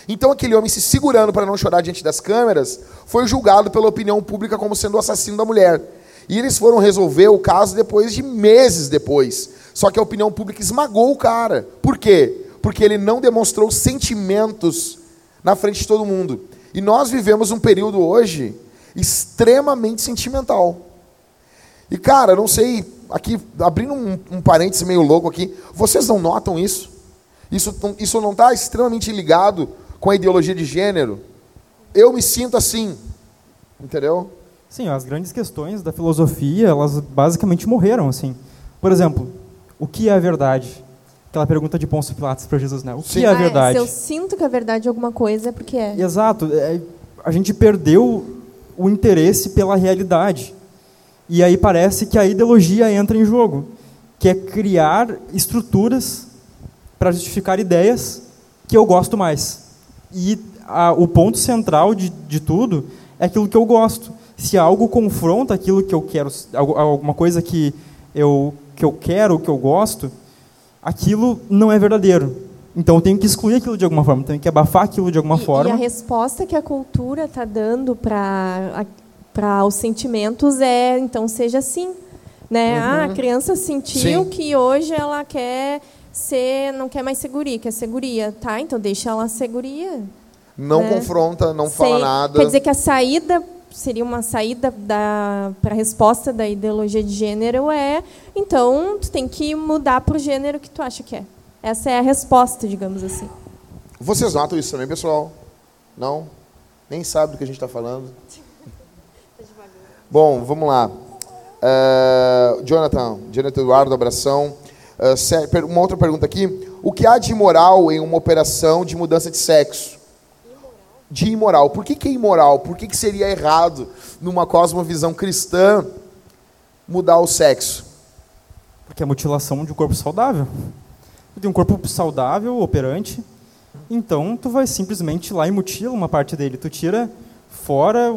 Então aquele homem se segurando para não chorar diante das câmeras, foi julgado pela opinião pública como sendo o assassino da mulher. E eles foram resolver o caso depois de meses depois. Só que a opinião pública esmagou o cara. Por quê? Porque ele não demonstrou sentimentos na frente de todo mundo. E nós vivemos um período hoje extremamente sentimental. E cara, não sei, aqui abrindo um, um parêntese meio louco aqui, vocês não notam isso? Isso, isso não está extremamente ligado com a ideologia de gênero? Eu me sinto assim, entendeu? Sim, as grandes questões da filosofia, elas basicamente morreram, assim. Por exemplo, o que é a verdade? Aquela pergunta de Pôncio Pilatos para Jesus, né? O Sim. que é a Ah, verdade? se eu sinto que a verdade é alguma coisa, é porque é. Exato. é, a gente perdeu o interesse pela realidade. E aí parece que a ideologia entra em jogo, que é criar estruturas para justificar ideias que eu gosto mais. E a- o ponto central de, de tudo é aquilo que eu gosto. Se algo confronta aquilo que eu quero, alguma coisa que eu, que eu quero, que eu gosto, aquilo não é verdadeiro. Então eu tenho que excluir aquilo de alguma forma, tenho que abafar aquilo de alguma E- forma. E a resposta que a cultura está dando para para os sentimentos é, então seja assim, né? Ah, a criança sentiu Sim. que hoje ela quer ser, não quer mais seguria, quer seguria, tá? Então deixa ela seguria. Não né? confronta, não fala Sem- nada. Quer dizer que a saída seria uma saída para a resposta da ideologia de gênero é, então tu tem que mudar para o gênero que tu acha que é. Essa é a resposta, digamos assim. Vocês notam isso também, pessoal? Não? Nem sabe do que a gente está falando. Bom, vamos lá. É, Jonathan, Jonathan Eduardo, abração. Per- uma outra pergunta aqui. O que há de imoral em uma operação de mudança de sexo? De imoral. Por que, que é imoral? Por que, que seria errado, numa cosmovisão cristã, mudar o sexo? Porque é a mutilação de um corpo saudável. Tem um corpo saudável, operante, então tu vai simplesmente lá e mutila uma parte dele. Tu tira fora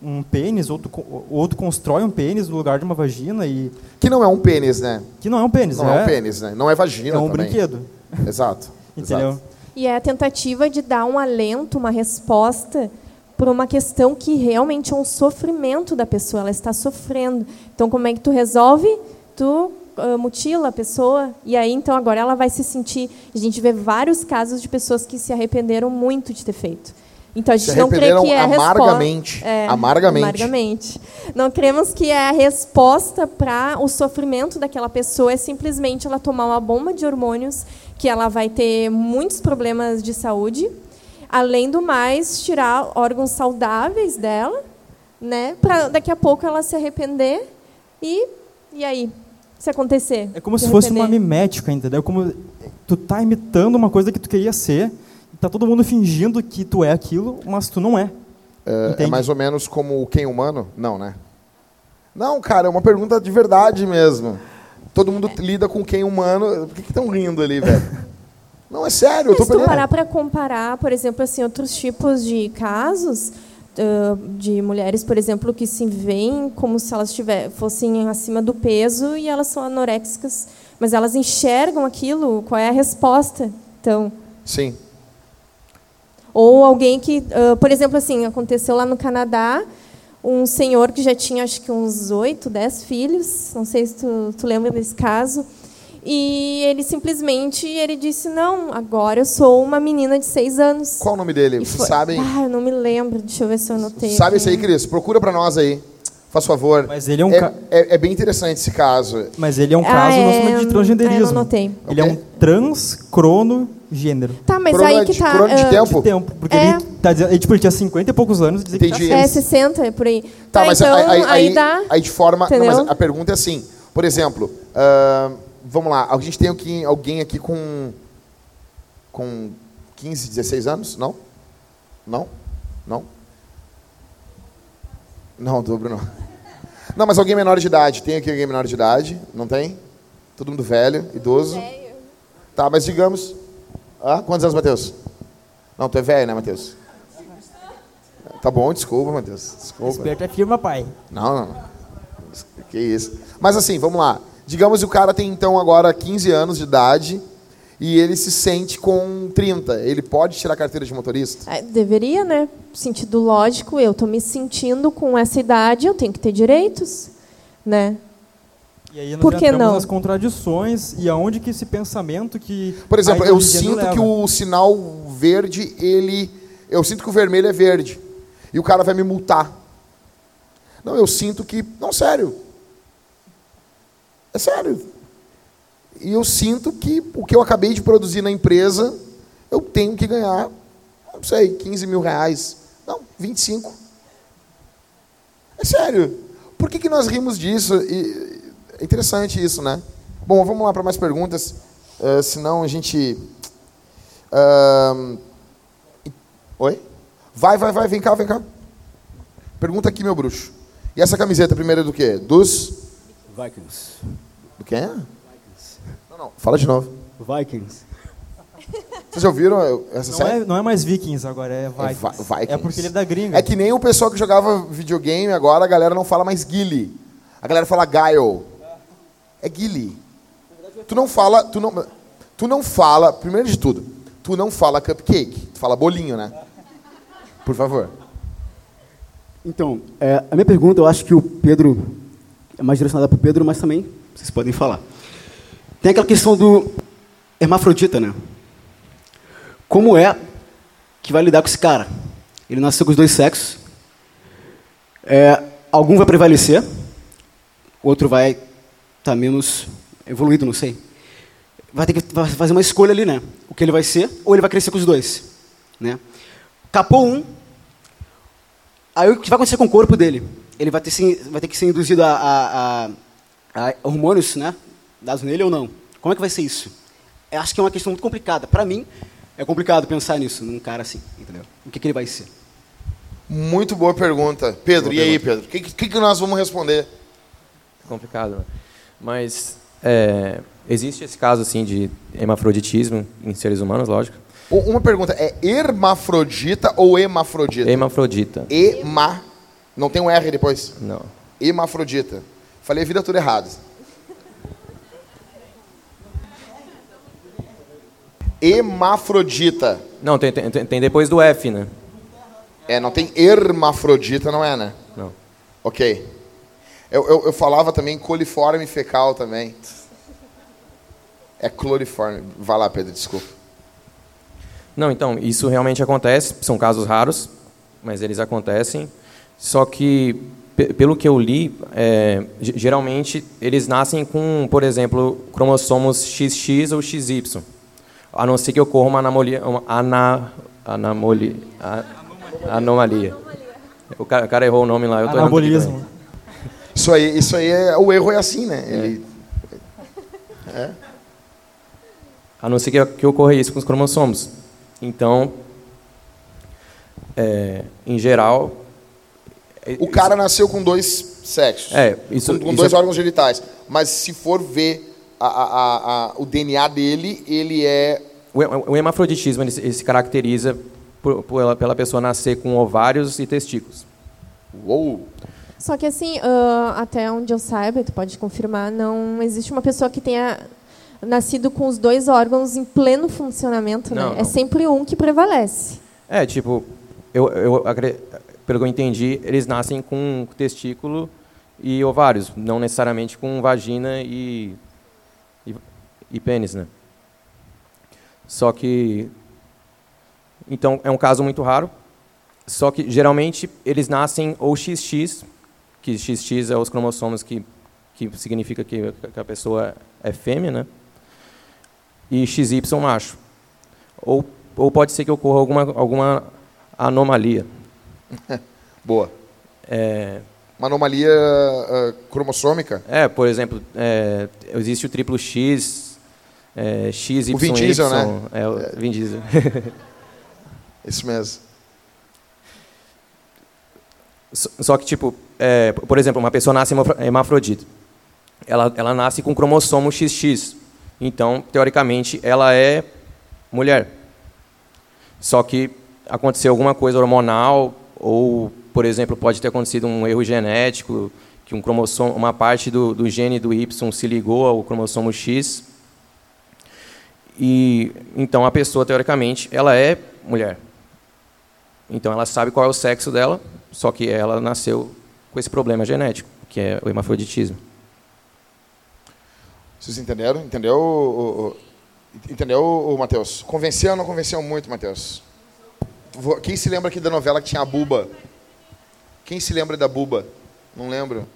um, pênis, ou tu, co- ou tu constrói um pênis no lugar de uma vagina, e Que não é um pênis, né? que não é um pênis, Não é, um pênis, né? Não é vagina é um também. brinquedo. Exato. <laughs> Entendeu? exato. E é a tentativa de dar um alento, uma resposta para uma questão que realmente é um sofrimento da pessoa, ela está sofrendo. Então, como é que tu resolve? Tu ah, mutila a pessoa e aí então agora ela vai se sentir. A gente vê vários casos de pessoas que se arrependeram muito de ter feito. Então a gente não crê que é a resposta. amargamente. Amargamente. Amargamente. Não cremos que é a resposta para o sofrimento daquela pessoa é simplesmente ela tomar uma bomba de hormônios que ela vai ter muitos problemas de saúde, além do mais tirar órgãos saudáveis dela, né, para daqui a pouco ela se arrepender e e aí se acontecer. É como se fosse uma mimética, entendeu? Como tu tá imitando uma coisa que tu queria ser, e tá todo mundo fingindo que tu é aquilo, mas tu não é. É, é mais ou menos como o quem humano? Não, né? Não, cara, é uma pergunta de verdade mesmo. Todo mundo lida com quem humano. Por que estão rindo ali, velho? <laughs> Não, é sério, eu tô Se tu parar para comparar, por exemplo, assim, outros tipos de casos de mulheres, por exemplo, que se veem como se elas tiver, fossem acima do peso e elas são anoréxicas, mas elas enxergam aquilo, qual é a resposta? Então, Sim. ou alguém que, por exemplo, assim, aconteceu lá no Canadá, um senhor que já tinha acho que uns oito, dez filhos, não sei se tu, tu lembra desse caso, e ele simplesmente ele disse não, agora eu sou uma menina de seis anos. Qual o nome dele? E Vocês foi- sabem? Ah, eu não me lembro. Deixa eu ver se eu anotei. Sabe isso aí, Cris? Procura pra nós aí. Faz favor. Mas ele é um é, ca- é- é bem interessante esse caso. Mas ele é um Ah, caso é, de ah, eu transgenderismo. não anotei. Ele é um transcronogênero. Tá, mas Crono aí que de- tá. crono de ah, tempo? De tempo. Porque É. ele, tá dizendo, tipo, ele tinha 50 e poucos anos e dizia que tá É, certo. 60, é por aí. Tá, Tá, mas então, aí, aí, aí, dá. aí de forma. Não, mas a pergunta é assim. Por exemplo, ah, vamos lá. A gente tem aqui, alguém aqui com. com 15, 16 anos? Não? Não? Não? Não, dobro não. Não, mas alguém menor de idade. Tem aqui alguém menor de idade? Não tem? Todo mundo velho, idoso? Tá, mas digamos. Ah, quantos anos, Matheus? Não, tu é velho, né, Matheus? Tá bom, desculpa, Matheus. Desculpa. Esperto é firma, pai. Não, não. Que isso. Mas assim, vamos lá. Digamos que o cara tem então agora 15 anos de idade e ele se sente com 30. Ele pode tirar a carteira de motorista? É, Deveria, né? Sentido lógico, eu estou me sentindo com essa idade, eu tenho que ter direitos, né? E aí nós Por que não? nas contradições e aonde que esse pensamento que Por exemplo, eu sinto que o sinal verde, ele. Eu sinto que o vermelho é verde. E o cara vai me multar. Não, eu sinto que. Não, sério. É sério. E eu sinto que o que eu acabei de produzir na empresa, eu tenho que ganhar, não sei, 15 mil reais. Não, 25. É sério. Por que, que nós rimos disso? E, é interessante isso, né? Bom, vamos lá para mais perguntas. eh, senão a gente. Ahn, Oi? Vai, vai, vai, vem cá, vem cá. Pergunta aqui, meu bruxo. E essa camiseta primeiro é do quê? Dos. Vikings. Do quem? Não, não. Fala de novo. Vikings. Vocês já ouviram essa Não série? é, não é mais Vikings agora, é É Vikings. Vi- Vikings. É porque ele é da gringa. É que nem o pessoal que jogava videogame agora, a galera não fala mais Guile. A galera fala Guile. É Guile. Tu não fala, tu não, tu não fala, primeiro de tudo, tu não fala cupcake, tu fala bolinho, né? Por favor. Então, é, a minha pergunta, eu acho que o Pedro é mais direcionada para o Pedro, mas também vocês podem falar. Tem aquela questão do hermafrodita, né? Como é que vai lidar com esse cara? Ele nasceu com os dois sexos. É, algum vai prevalecer, outro vai estar menos evoluído, não sei. Vai ter que fazer uma escolha ali, né? O que ele vai ser, ou ele vai crescer com os dois, né? Capou um, Aí o que vai acontecer com o corpo dele? Ele vai ter, se- vai ter que ser induzido a, a- a- a hormônios, né? Dados nele ou não? Como é que vai ser isso? Eu acho que é uma questão muito complicada. Para mim, é complicado pensar nisso, num cara assim, entendeu? O que, que ele vai ser? Muito boa pergunta. Pedro, Boa e aí, Pedro? O que, que, que nós vamos responder? complicado, né? Mas é, existe esse caso assim de hermafroditismo em seres humanos, lógico. Uma pergunta, é hermafrodita ou hemafrodita? Hermafrodita. Ema. Não tem um R depois? Não. Hemafrodita. Falei a vida toda errado. Hemafrodita. Não, tem, tem, tem depois do F, né? É, não tem hermafrodita, não é, né? Não. Ok. Eu, eu, eu falava também coliforme fecal também. É cloriforme. Vai lá, Pedro, desculpa. Não, então, isso realmente acontece, são casos raros, mas eles acontecem. Só que, pe- pelo que eu li, é, ge- geralmente eles nascem com, por exemplo, cromossomos XX ou XY. A não ser que ocorra uma anomalia. Uma ana, anamolia, a- anomalia. O cara, o cara errou o nome lá, eu tô. Anabolismo. Isso aí, isso aí é, o erro é assim, né? Ele, A não ser que, que ocorra isso com os cromossomos. Então, é, em geral. o cara nasceu com dois sexos. É, isso- com, com isso dois é- órgãos genitais. Mas se for ver a- a- a- a- o DNA dele, ele é. O, o hemafroditismo ele, se- ele se caracteriza por, por ela- pela pessoa nascer com ovários e testículos. Uou! Só que assim, ah, até onde eu saiba, tu pode confirmar, não existe uma pessoa que tenha nascido com os dois órgãos em pleno funcionamento, Não, né? É não. sempre um que prevalece. É, tipo, eu, eu, pelo que eu entendi, eles nascem com testículo e ovários, não necessariamente com vagina e, e, e pênis, né? Só que. Então, é um caso muito raro. Só que, geralmente, eles nascem ou XX, que XX é os cromossomos que, que significa que, que a pessoa é fêmea, né? E XY macho. Ou, ou pode ser que ocorra alguma, alguma anomalia. <laughs> Boa. É, Uma anomalia ah, cromossômica. é, por exemplo, é, existe o triplo X, é, XY. O Vin Diesel, né? É, o Vin Diesel. <laughs> Isso mesmo. Só que, tipo, é, por exemplo, uma pessoa nasce hemafro- hemafrodita. Ela, ela nasce com cromossomo XX. Então, teoricamente, ela é mulher. Só que aconteceu alguma coisa hormonal, ou, por exemplo, pode ter acontecido um erro genético, que um cromossomo, uma parte do, do gene do Y se ligou ao cromossomo X. E então a pessoa teoricamente ela é mulher. Então ela sabe qual é o sexo dela, só que ela nasceu com esse problema genético, que é o hermafroditismo. Vocês entenderam? Entendeu, o, o, entendeu, o Matheus? Convenceu ou não convenceu muito, Matheus? Quem se lembra aqui da novela que tinha a Buba? Quem se lembra da Buba? Não lembro.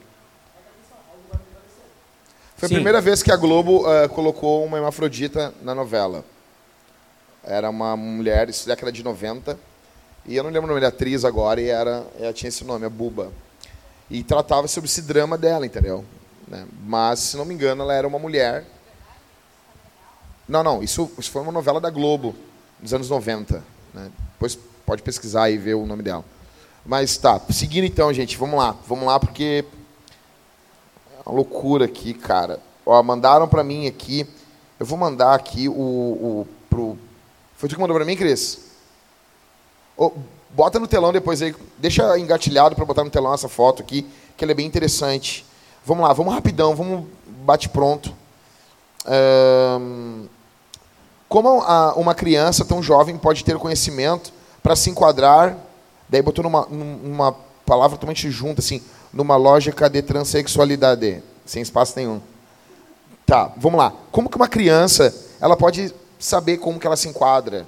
Foi Sim. a primeira vez que a Globo uh, colocou uma hermafrodita na novela. Era uma mulher, isso década de 90. E eu não lembro o nome da atriz agora, e era, ela tinha esse nome, a Buba. E tratava sobre esse drama dela, entendeu? Né? Mas, se não me engano, ela era uma mulher. Não, não, isso, isso foi uma novela da Globo, dos anos 90. Né? Depois pode pesquisar e ver o nome dela. Mas tá, seguindo então, gente, vamos lá. Vamos lá, porque é uma loucura aqui, cara. Ó, mandaram para mim aqui. Eu vou mandar aqui o, o pro. Foi tu que mandou para mim, Cris? Bota no telão depois aí. Deixa engatilhado para botar no telão essa foto aqui, que ela é bem interessante. Vamos lá, vamos rapidão, vamos bate pronto. Como a- uma criança tão jovem pode ter conhecimento para se enquadrar, daí botou numa, numa palavra totalmente junta, assim, numa lógica de transexualidade, sem espaço nenhum. Tá, vamos lá. Como que uma criança ela pode saber como que ela se enquadra?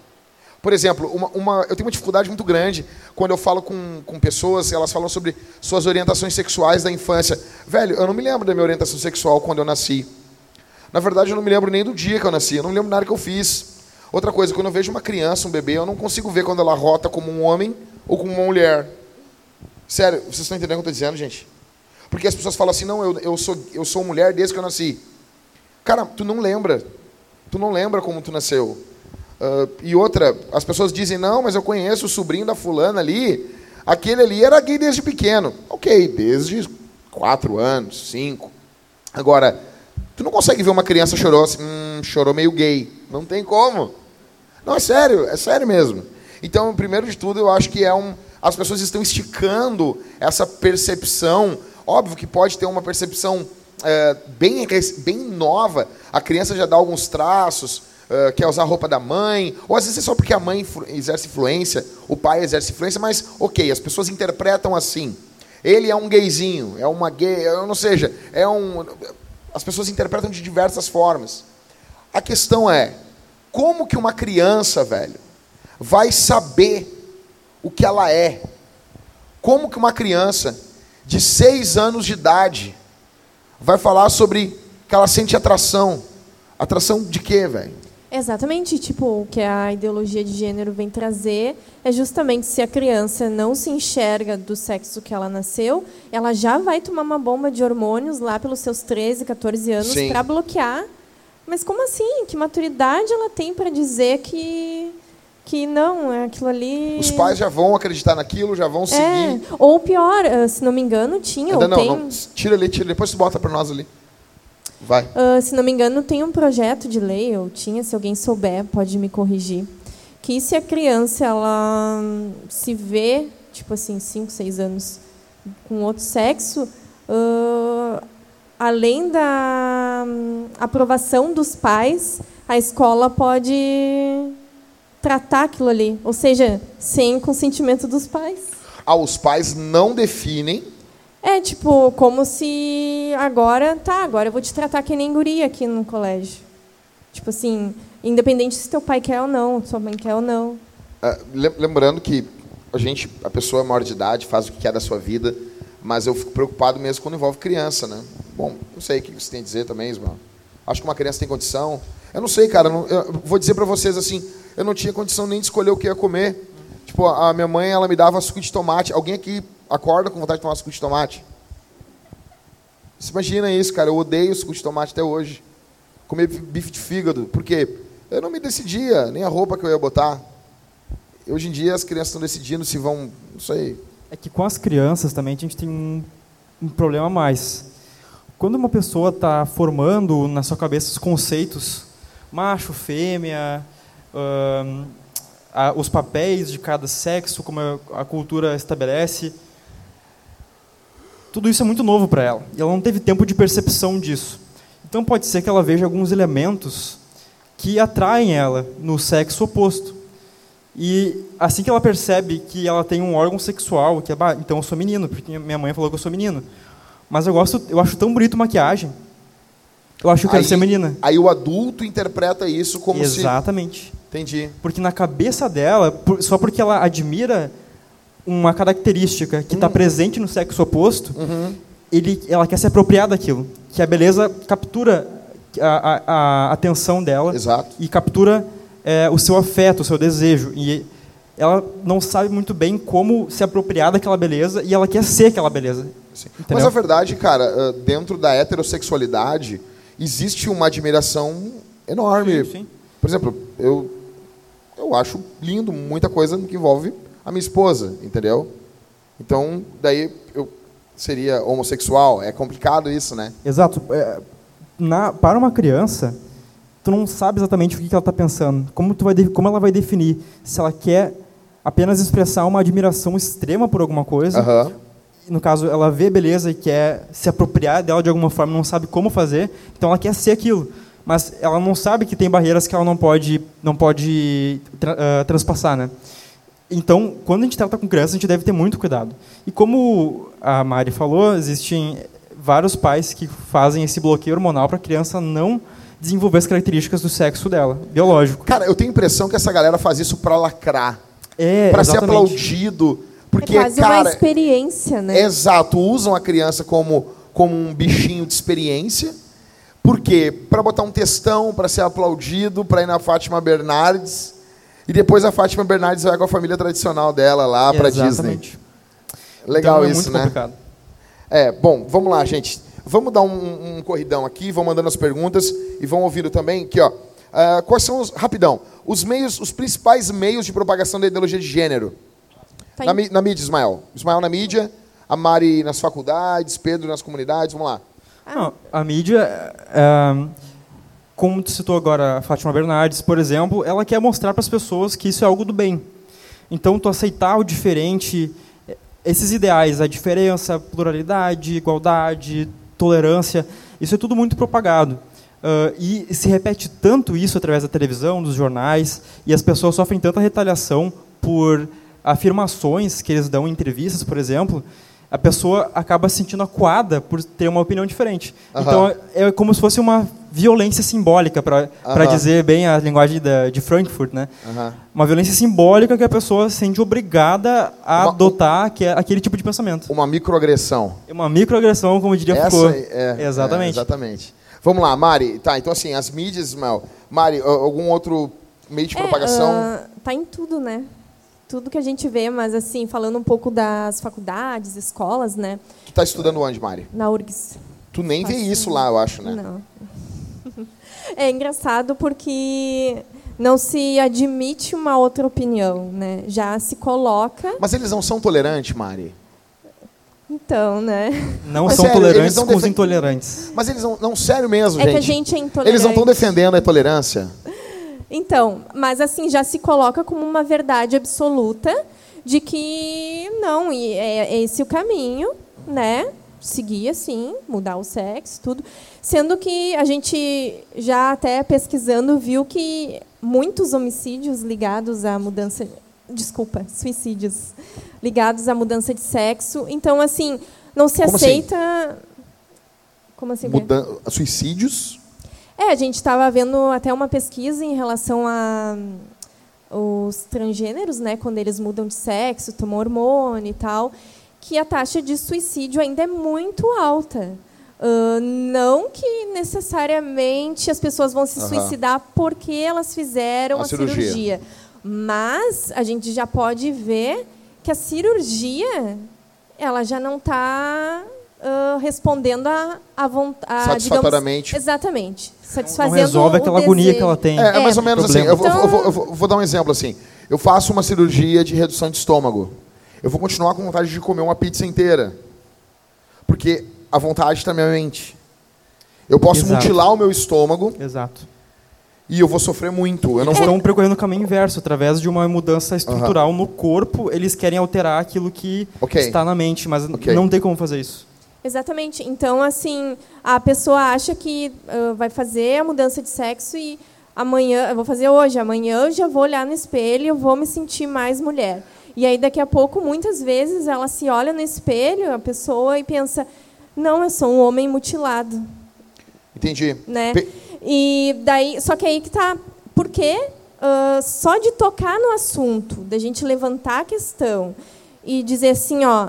Por exemplo, uma, uma- eu tenho uma dificuldade muito grande quando eu falo com, com pessoas, elas falam sobre suas orientações sexuais da infância. Velho, eu não me lembro da minha orientação sexual quando eu nasci. Na verdade, eu não me lembro nem do dia que eu nasci, eu não me lembro nada que eu fiz. Outra coisa, quando eu vejo uma criança, um bebê, eu não consigo ver quando ela rota como um homem ou como uma mulher. Sério, vocês estão entendendo o que eu estou dizendo, gente? Porque as pessoas falam assim, não, eu, eu, sou, eu sou mulher desde que eu nasci. Cara, tu não lembra. Tu não lembra como tu nasceu. Ah, e outra, as pessoas dizem, não, mas eu conheço o sobrinho da fulana ali. Aquele ali era gay desde pequeno. Ok, desde quatro anos, cinco. Agora, tu não consegue ver uma criança chorou assim, hum, chorou meio gay. Não tem como. Não, é sério, é sério mesmo. Então, primeiro de tudo, eu acho que é um. As pessoas estão esticando essa percepção. Óbvio que pode ter uma percepção é, bem, bem nova. A criança já dá alguns traços, é, quer usar a roupa da mãe, ou às vezes é só porque a mãe exerce influência, o pai exerce influência, mas ok, as pessoas interpretam assim. Ele é um gayzinho, é uma gay, ou seja, é um. As pessoas interpretam de diversas formas. A questão é, como que uma criança, velho, vai saber o que ela é? Como que uma criança de seis anos de idade vai falar sobre que ela sente atração? Atração de quê, velho? Exatamente, tipo, o que a ideologia de gênero vem trazer é justamente se a criança não se enxerga do sexo que ela nasceu, ela já vai tomar uma bomba de hormônios lá pelos seus 13, 14 anos para bloquear. Mas como assim? Que maturidade ela tem para dizer que que não, é aquilo ali Os pais já vão acreditar naquilo, já vão É, seguir. ou pior, eh, se não me engano, tinha Ainda ou não, tem não, tira ali, tira, depois tu bota para nós ali. Vai. Ah, se não me engano, tem um projeto de lei, ou tinha, se alguém souber, pode me corrigir, que se a criança ela se vê, tipo assim, 5, 6 anos com outro sexo, ah, além da aprovação dos pais, a escola pode tratar aquilo ali, ou seja, sem consentimento dos pais. Ah, os pais não definem. É, tipo, como se agora, tá, agora eu vou te tratar que nem guria aqui no colégio. Tipo assim, independente se teu pai quer ou não, sua mãe quer ou não. Ah, lem- lembrando que a gente, a pessoa é maior de idade, faz o que quer da sua vida, mas eu fico preocupado mesmo quando envolve criança, né? Bom, não sei o que você tem a dizer também, Ismael. Acho que uma criança tem condição. Eu não sei, cara. não- vou dizer para vocês assim, eu não tinha condição nem de escolher o que ia comer. Tipo, a minha mãe, ela me dava suco de tomate. Alguém aqui acorda com vontade de tomar suco de tomate? Você imagina isso, cara. Eu odeio suco de tomate até hoje. Comer bife de fígado. Por quê? Eu não me decidia, nem a roupa que eu ia botar. Hoje em dia as crianças estão decidindo se vão. Não sei. É que com as crianças também a gente tem um, um problema a mais. Quando uma pessoa está formando na sua cabeça os conceitos macho, fêmea, os papéis de cada sexo, como a cultura estabelece, tudo isso é muito novo para ela. E ela não teve tempo de percepção disso. Então pode ser que ela veja alguns elementos que atraem ela no sexo oposto. E assim que ela percebe que ela tem um órgão sexual, que é, bah, então eu sou menino, porque minha mãe falou que eu sou menino. Mas eu gosto, eu acho tão bonito maquiagem. Eu acho que eu quero Aí- ser menina. Aí o adulto interpreta isso como Exatamente. se. Entendi. Porque na cabeça dela, só porque ela admira uma característica que está presente no sexo oposto, Uhum. ele, ela quer se apropriar daquilo. Que a beleza captura a, a- a atenção dela Exato. e captura é, o seu afeto, o seu desejo. E ela não sabe muito bem como se apropriar daquela beleza e ela quer ser aquela beleza. Mas a verdade, cara, ah, dentro da heterossexualidade, existe uma admiração enorme. Sim, sim. Por exemplo, eu, eu acho lindo muita coisa que envolve a minha esposa, entendeu? Então, daí eu seria homossexual. É complicado isso, né? Exato. É, na- para uma criança, tu não sabe exatamente o que, que ela está pensando. Como, tu vai como ela vai definir se ela quer apenas expressar uma admiração extrema por alguma coisa. No caso, ela vê beleza e quer se apropriar dela de alguma forma, não sabe como fazer, então ela quer ser aquilo. Mas ela não sabe que tem barreiras que ela não pode, não pode tra- ah, transpassar, né? Então, quando a gente trata com criança, a gente deve ter muito cuidado. E como a Mari falou, existem vários pais que fazem esse bloqueio hormonal para a criança não desenvolver as características do sexo dela, biológico. Cara, eu tenho a impressão que essa galera faz isso pra lacrar, É, Pra ser aplaudido, porque é quase uma cara, experiência, né? exato, usam a criança como como um bichinho de experiência. Por quê? Para botar um textão, para ser aplaudido, para ir na Fátima Bernardes. E depois a Fátima Bernardes vai com a família tradicional dela lá para Disney. Exatamente. Legal então, é isso, muito né? complicado. É, bom, vamos lá, gente. Vamos dar um, um corridão aqui, vão mandando as perguntas e vão ouvindo também aqui, ó. Ah, quais são os, rapidão, os meios, os principais meios de propagação da ideologia de gênero? Tá Na, na mídia, Ismael. Ismael na mídia, a Mari nas faculdades, Pedro nas comunidades, vamos lá. Não, a mídia, é, como tu citou agora a Fátima Bernardes, por exemplo, ela quer mostrar para as pessoas que isso é algo do bem. Então, tu aceitar o diferente, eh, esses ideais, a diferença, pluralidade, igualdade, tolerância, isso é tudo muito propagado. Ah, e se repete tanto isso através da televisão, dos jornais, e as pessoas sofrem tanta retaliação por afirmações que eles dão em entrevistas, por exemplo, a pessoa acaba se sentindo acuada por ter uma opinião diferente. Aham. Então, é como se fosse uma violência simbólica, para Aham. dizer bem a linguagem da, de Frankfurt, né? Aham. Uma violência simbólica que a pessoa se sente obrigada a Uma- adotar que é aquele tipo de pensamento. Uma microagressão. É uma microagressão, como diria Essa Foucault. é, é, Exatamente. exatamente. Vamos lá, Mari. Tá, então assim, as mídias, Ismael. Mari, algum outro meio de É, propagação? ah, tá em tudo, né? Tudo que a gente vê, mas assim, falando um pouco das faculdades, escolas, né? Tu tá estudando onde, Mari? Na URGS. Tu nem vê isso lá, eu acho, né? Não. <laughs> É engraçado porque não se admite uma outra opinião, né? Já se coloca, Mas eles não são tolerantes, Mari. então, né? Não Mas são sério, eles tolerantes não com os intolerantes. Mas eles não, não sério mesmo, É gente. que a gente é intolerante. Eles não estão defendendo a intolerância. Então, mas assim, já se coloca como uma verdade absoluta de que não, e é é esse o caminho, né? Seguir assim, mudar o sexo, tudo. Sendo que a gente já até pesquisando viu que muitos homicídios ligados à mudança, desculpa, suicídios ligados à mudança de sexo. Então, assim, não se Como assim? aceita. Como assim? o quê? Mudan... Suicídios? É, a gente estava vendo até uma pesquisa em relação a hum, os transgêneros, né, quando eles mudam de sexo, tomam hormônio e tal, que a taxa de suicídio ainda é muito alta. Ah, não que necessariamente as pessoas vão se Aham. suicidar porque elas fizeram A a, cirurgia. cirurgia. mas a gente já pode ver que a cirurgia ela já não está respondendo a, a vontade. Satisfatoriamente. Exatamente. Não Satisfazendo resolve o aquela agonia que ela tem. É, é mais ou menos assim. Eu vou, Então- eu vou- eu vou- vou dar um exemplo assim. Eu faço uma cirurgia de redução de estômago. Eu vou continuar com vontade de comer uma pizza inteira. Porque a vontade está na minha mente. Eu posso Exato. mutilar o meu estômago Exato. e eu vou sofrer muito. Eu não Eles vou... estão percorrendo o caminho inverso. Através de uma mudança estrutural no corpo, eles querem alterar aquilo que Ok. está na mente, mas Ok. não tem como fazer isso. Exatamente. Então, assim, a pessoa acha que ah, vai fazer a mudança de sexo e amanhã, eu vou fazer hoje, amanhã eu já vou olhar no espelho e eu vou me sentir mais mulher. E aí, daqui a pouco, muitas vezes, ela se olha no espelho, a pessoa, e pensa: não, eu sou um homem mutilado. Entendi. Né? Pe- E daí, só que aí que tá, por quê? Ah, só de tocar no assunto, da gente levantar a questão e dizer assim, ó,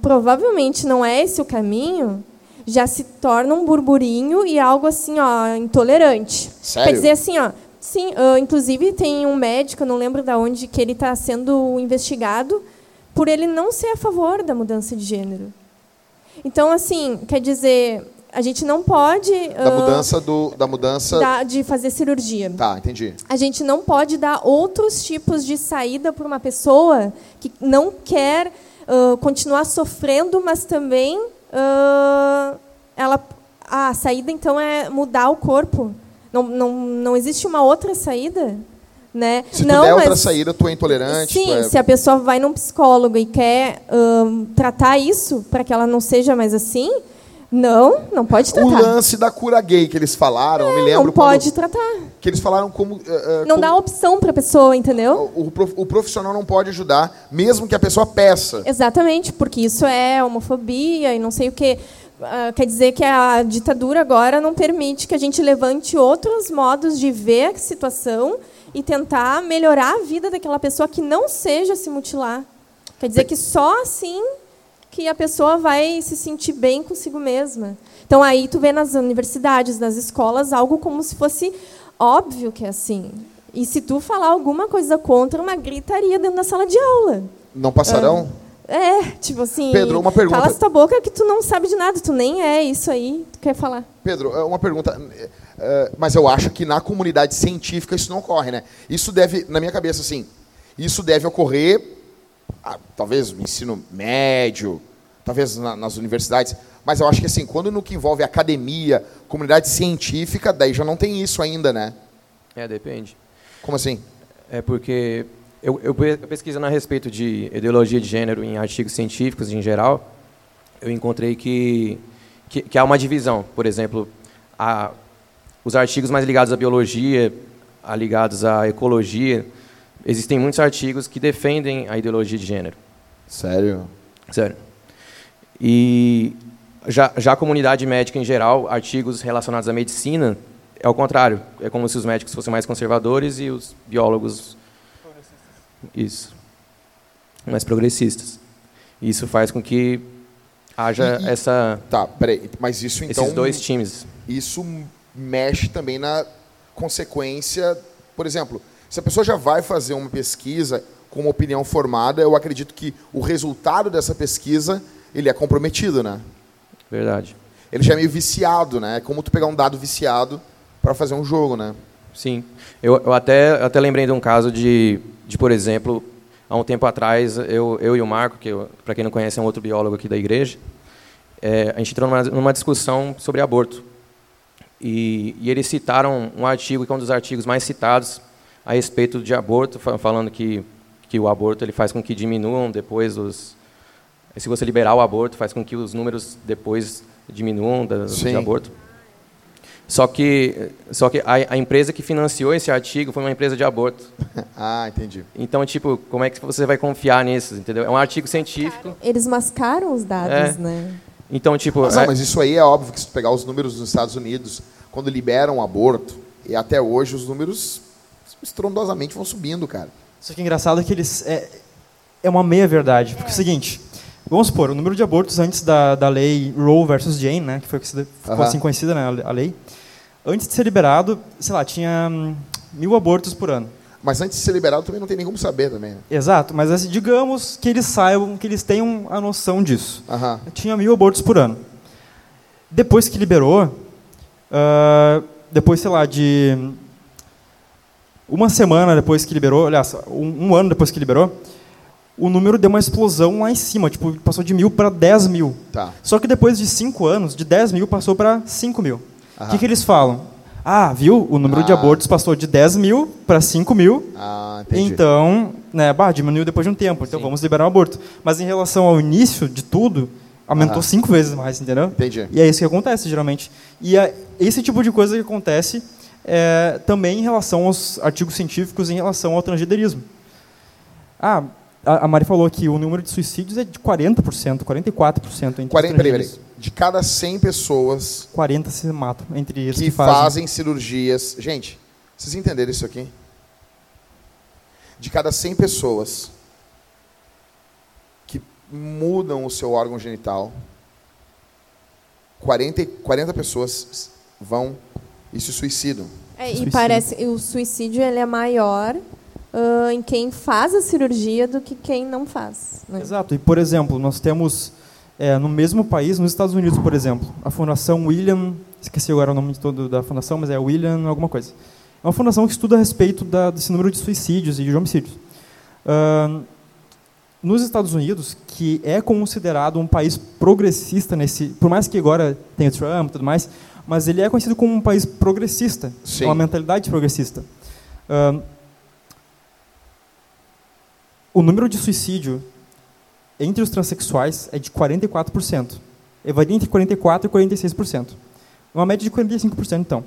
provavelmente não é esse o caminho, já se torna um burburinho e algo assim, ó, intolerante. Sério? Quer dizer assim, ó, sim, ah, inclusive tem um médico, não lembro de onde, que ele está sendo investigado por ele não ser a favor da mudança de gênero. Então, assim, quer dizer, a gente não pode Da ah, mudança do. Da mudança. da- de fazer cirurgia. Tá, entendi. A gente não pode dar outros tipos de saída para uma pessoa que não quer ah, continuar sofrendo, mas também ah, ela a saída então é mudar o corpo. Não, não, não existe uma outra saída, né? Se tu não, der outra mas- saída, tu é intolerante. Sim, tu é... se a pessoa vai num psicólogo e quer ahn, tratar isso para que ela não seja mais assim, não, não pode O tratar. lance da cura gay que eles falaram, eu me lembro não pode quando- tratar. que eles falaram como. eh, Não como- dá opção para a pessoa, entendeu? o, o profissional não pode ajudar, mesmo que a pessoa peça. Exatamente, porque isso é homofobia e não sei o quê. Ah, quer dizer que a ditadura agora não permite que a gente levante outros modos de ver a situação e tentar melhorar a vida daquela pessoa que não seja se mutilar. Quer dizer que só assim que a pessoa vai se sentir bem consigo mesma. Então aí tu vê nas universidades, nas escolas, algo como se fosse óbvio que é assim. E se tu falar alguma coisa contra, uma gritaria dentro da sala de aula. Não passarão? É, tipo assim. Pedro, uma pergunta. Cala tua boca que tu não sabe de nada, tu nem é isso aí, tu quer falar. Pedro, é uma pergunta. eh, eh, mas eu acho que na comunidade científica isso não ocorre, né? Isso deve, na minha cabeça, assim, isso deve ocorrer, ah, talvez no ensino médio, talvez na- nas universidades, mas eu acho que assim, quando no que envolve academia, comunidade científica, daí já não tem isso ainda, né? É, depende. Como assim? É porque eu, eu pe- pesquisando a respeito de ideologia de gênero em artigos científicos em geral, eu encontrei que, que, que há uma divisão. Por exemplo, a, os artigos mais ligados à biologia, a ligados à ecologia, existem muitos artigos que defendem a ideologia de gênero. Sério? Sério. E já, já a comunidade médica em geral, artigos relacionados à medicina, é o contrário. É como se os médicos fossem mais conservadores e os biólogos. Isso. Mais progressistas. Isso faz com que haja E- e- essa, Tá, peraí. Mas isso então. esses dois times. isso mexe também na consequência. Por exemplo, se a pessoa já vai fazer uma pesquisa com uma opinião formada, eu acredito que o resultado dessa pesquisa ele é comprometido, né? Verdade. Ele já é meio viciado, né? É como tu pegar um dado viciado para fazer um jogo, né? Sim. Eu, eu até, até lembrei de um caso de, de, por exemplo, há um tempo atrás, eu, eu e o Marco, que para quem não conhece é um outro biólogo aqui da igreja, é, a gente entrou numa, numa discussão sobre aborto. E, e eles citaram um artigo, que é um dos artigos mais citados a respeito de aborto, fa- falando que, que o aborto ele faz com que diminuam depois os... Se você liberar o aborto, faz com que os números depois diminuam da, de aborto. Só que, só que a, a empresa que financiou esse artigo foi uma empresa de aborto. <laughs> ah, entendi. Então, tipo, como é que você vai confiar nisso, entendeu? É um artigo científico. Eles mascaram os dados, É. né? Então, tipo, Mas, não, é- mas isso aí é óbvio que se tu pegar os números dos Estados Unidos, quando liberam o aborto, e até hoje os números estrondosamente vão subindo, cara. Só que é engraçado que eles. É, é uma meia-verdade. Porque é o seguinte: vamos supor, o número de abortos antes da, da lei Roe versus Jane, né, que foi conhecida- ficou Aham. assim conhecida né, a lei, antes de ser liberado, sei lá, tinha hum, mil abortos por ano. Mas antes de ser liberado também não tem nem como saber também. né? Exato, mas assim, digamos que eles saibam, que eles tenham a noção disso. Tinha mil abortos por ano. Depois que liberou, ah, depois, sei lá, de uma semana depois que liberou, aliás, um, um ano depois que liberou, o número deu uma explosão lá em cima, tipo, passou de mil para 10 mil. Tá. Só que depois de cinco anos, de 10 mil passou para 5 mil. O que, que eles falam? Ah, viu? O número de Ah. abortos passou de 10 mil para 5 mil. Ah, entendi. Então, né, bah, diminuiu depois de um tempo, então Sim. vamos liberar o aborto. Mas em relação ao início de tudo, aumentou Aham. cinco vezes mais, entendeu? Entendi. E é isso que acontece, geralmente. E é esse tipo de coisa que acontece é, também em relação aos artigos científicos em relação ao transgenderismo. Ah, a Mari falou que o número de suicídios é de 40%, 44% entre 40, peraí, peraí. De cada 100 pessoas... 40 se matam entre eles que, que fazem. fazem cirurgias... Gente, vocês entenderam isso aqui? De cada 100 pessoas que mudam o seu órgão genital, 40, 40 pessoas vão e se suicidam. É, e parece o suicídio ele é maior ah, em quem faz a cirurgia do que quem não faz. né? Exato. E, por exemplo, nós temos é, no mesmo país, nos Estados Unidos, por exemplo, a Fundação William, esqueci agora o nome todo da fundação, mas é William alguma coisa. É uma fundação que estuda a respeito da, desse número de suicídios e de homicídios. Ahn, nos Estados Unidos, que é considerado um país progressista nesse, por mais que agora tenha Trump e tudo mais, mas ele é conhecido como um país progressista, Sim. uma mentalidade progressista. Ahn, o número de suicídio entre os transexuais é de 44%. É, Varia entre 44% e 46%. Uma média de 45%, então.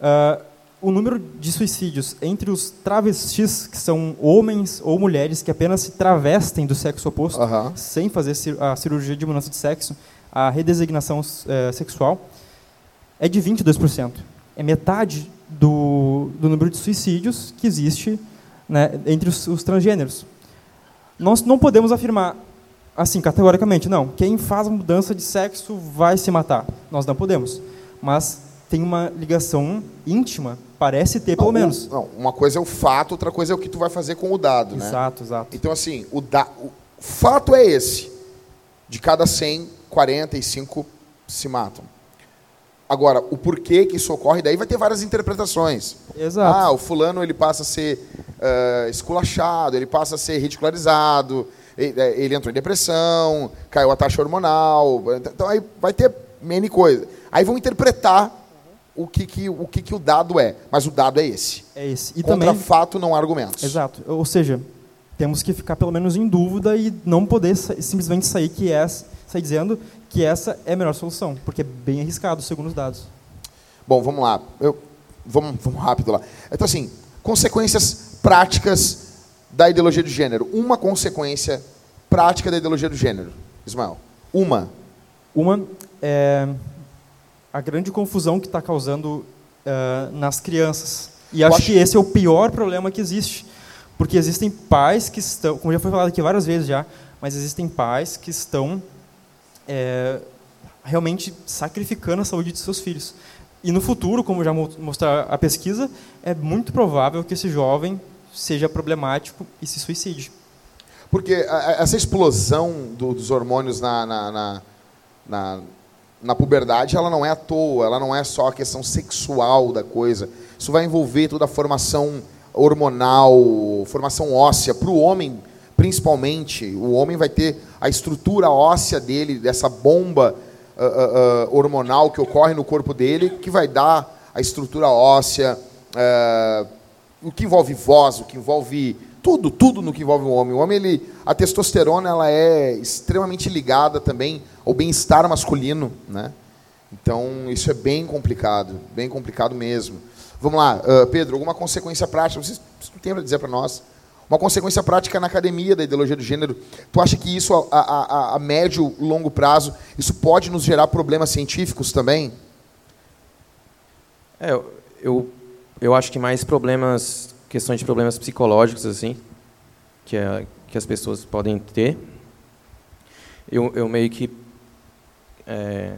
Ah, o número de suicídios entre os travestis, que são homens ou mulheres que apenas se travestem do sexo oposto, Aham. sem fazer a cirurgia de mudança de sexo, a redesignação eh, sexual, é de 22%. É metade do, do número de suicídios que existe né, entre os, os transgêneros. Nós não podemos afirmar assim categoricamente, não, quem faz a mudança de sexo vai se matar. Nós não podemos. Mas tem uma ligação íntima, parece ter pelo Não, menos. um- não, uma coisa é o fato, outra coisa é o que tu vai fazer com o dado, né? Exato, exato. Então, assim, o, da, o fato é esse. De cada 100, 45 se matam. Agora, o porquê que isso ocorre, daí vai ter várias interpretações. Exato. Ah, o fulano ele passa a ser ah, esculachado, ele passa a ser ridicularizado, ele, eh, ele entrou em depressão, caiu a taxa hormonal. Então aí vai ter N coisa. Aí vão interpretar o que, que, o, que, que o dado é. Mas o dado é esse. É esse. E Contra também fato não há argumentos. Exato. Ou seja, temos que ficar pelo menos em dúvida e não poder simplesmente sair que essa, sair dizendo que essa é a melhor solução, porque é bem arriscado segundo os dados. Bom, vamos lá. Eu, vamos, vamos rápido lá. Então, assim, consequências práticas da ideologia do gênero. Uma consequência prática da ideologia do gênero. Ismael. Uma. Uma é a grande confusão que está causando eh, nas crianças. E acho acho- que esse é o pior problema que existe. Porque existem pais que estão, como já foi falado aqui várias vezes já, mas existem pais que estão é, realmente sacrificando a saúde de seus filhos. E no futuro, como já mo- mostra a pesquisa, é muito provável que esse jovem seja problemático e se suicide. Porque essa explosão do- dos hormônios na, na, na, na puberdade, ela não é à toa, ela não é só a questão sexual da coisa. Isso vai envolver toda a formação hormonal, formação óssea. Para o homem, principalmente, o homem vai ter a estrutura óssea dele, dessa bomba ah, ah, hormonal que ocorre no corpo dele, que vai dar a estrutura óssea, ah, o que envolve voz, o que envolve tudo, tudo no que envolve o homem. O homem, ele, a testosterona, ela é extremamente ligada também ao bem-estar masculino, né? Então, isso é bem complicado, bem complicado mesmo. Vamos lá, Pedro, alguma consequência prática, vocês tem para dizer para nós? Uma consequência prática na academia da ideologia do gênero, tu acha que isso, a, a, a, médio, longo prazo, isso pode nos gerar problemas científicos também? É, eu, eu, acho que mais problemas, questões de problemas psicológicos, assim, que, é, que as pessoas podem ter. Eu, eu meio que. é,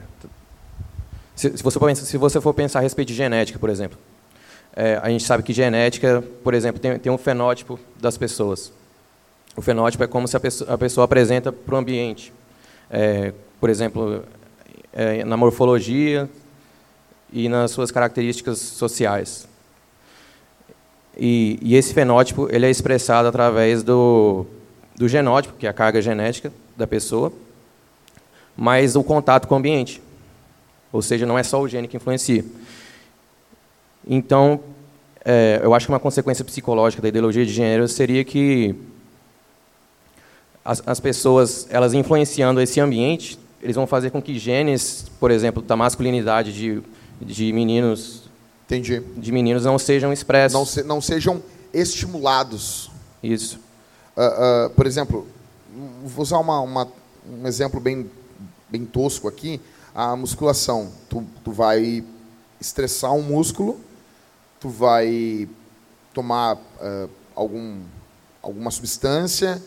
se, se, você for se você for pensar a respeito de genética, por exemplo, é, a gente sabe que genética, por exemplo, tem, tem um fenótipo das pessoas. O fenótipo é como se a pessoa, a pessoa apresenta para o ambiente. É, por exemplo, é, na morfologia, e nas suas características sociais. E, e, esse fenótipo ele é expressado através do, do genótipo, que é a carga genética da pessoa, mais o contato com o ambiente. Ou seja, não é só o gene que influencia. Então, é, eu acho que uma consequência psicológica da ideologia de gênero seria que as, as pessoas, elas influenciando esse ambiente, eles vão fazer com que genes, por exemplo, da masculinidade de de meninos Entendi. de meninos não sejam expressos. Não, se- não sejam estimulados. Isso. Ah, ah, por exemplo, vou usar uma, uma- um exemplo bem, bem tosco aqui. A musculação. Tu, tu vai estressar um músculo, tu vai tomar ah, algum, alguma substância,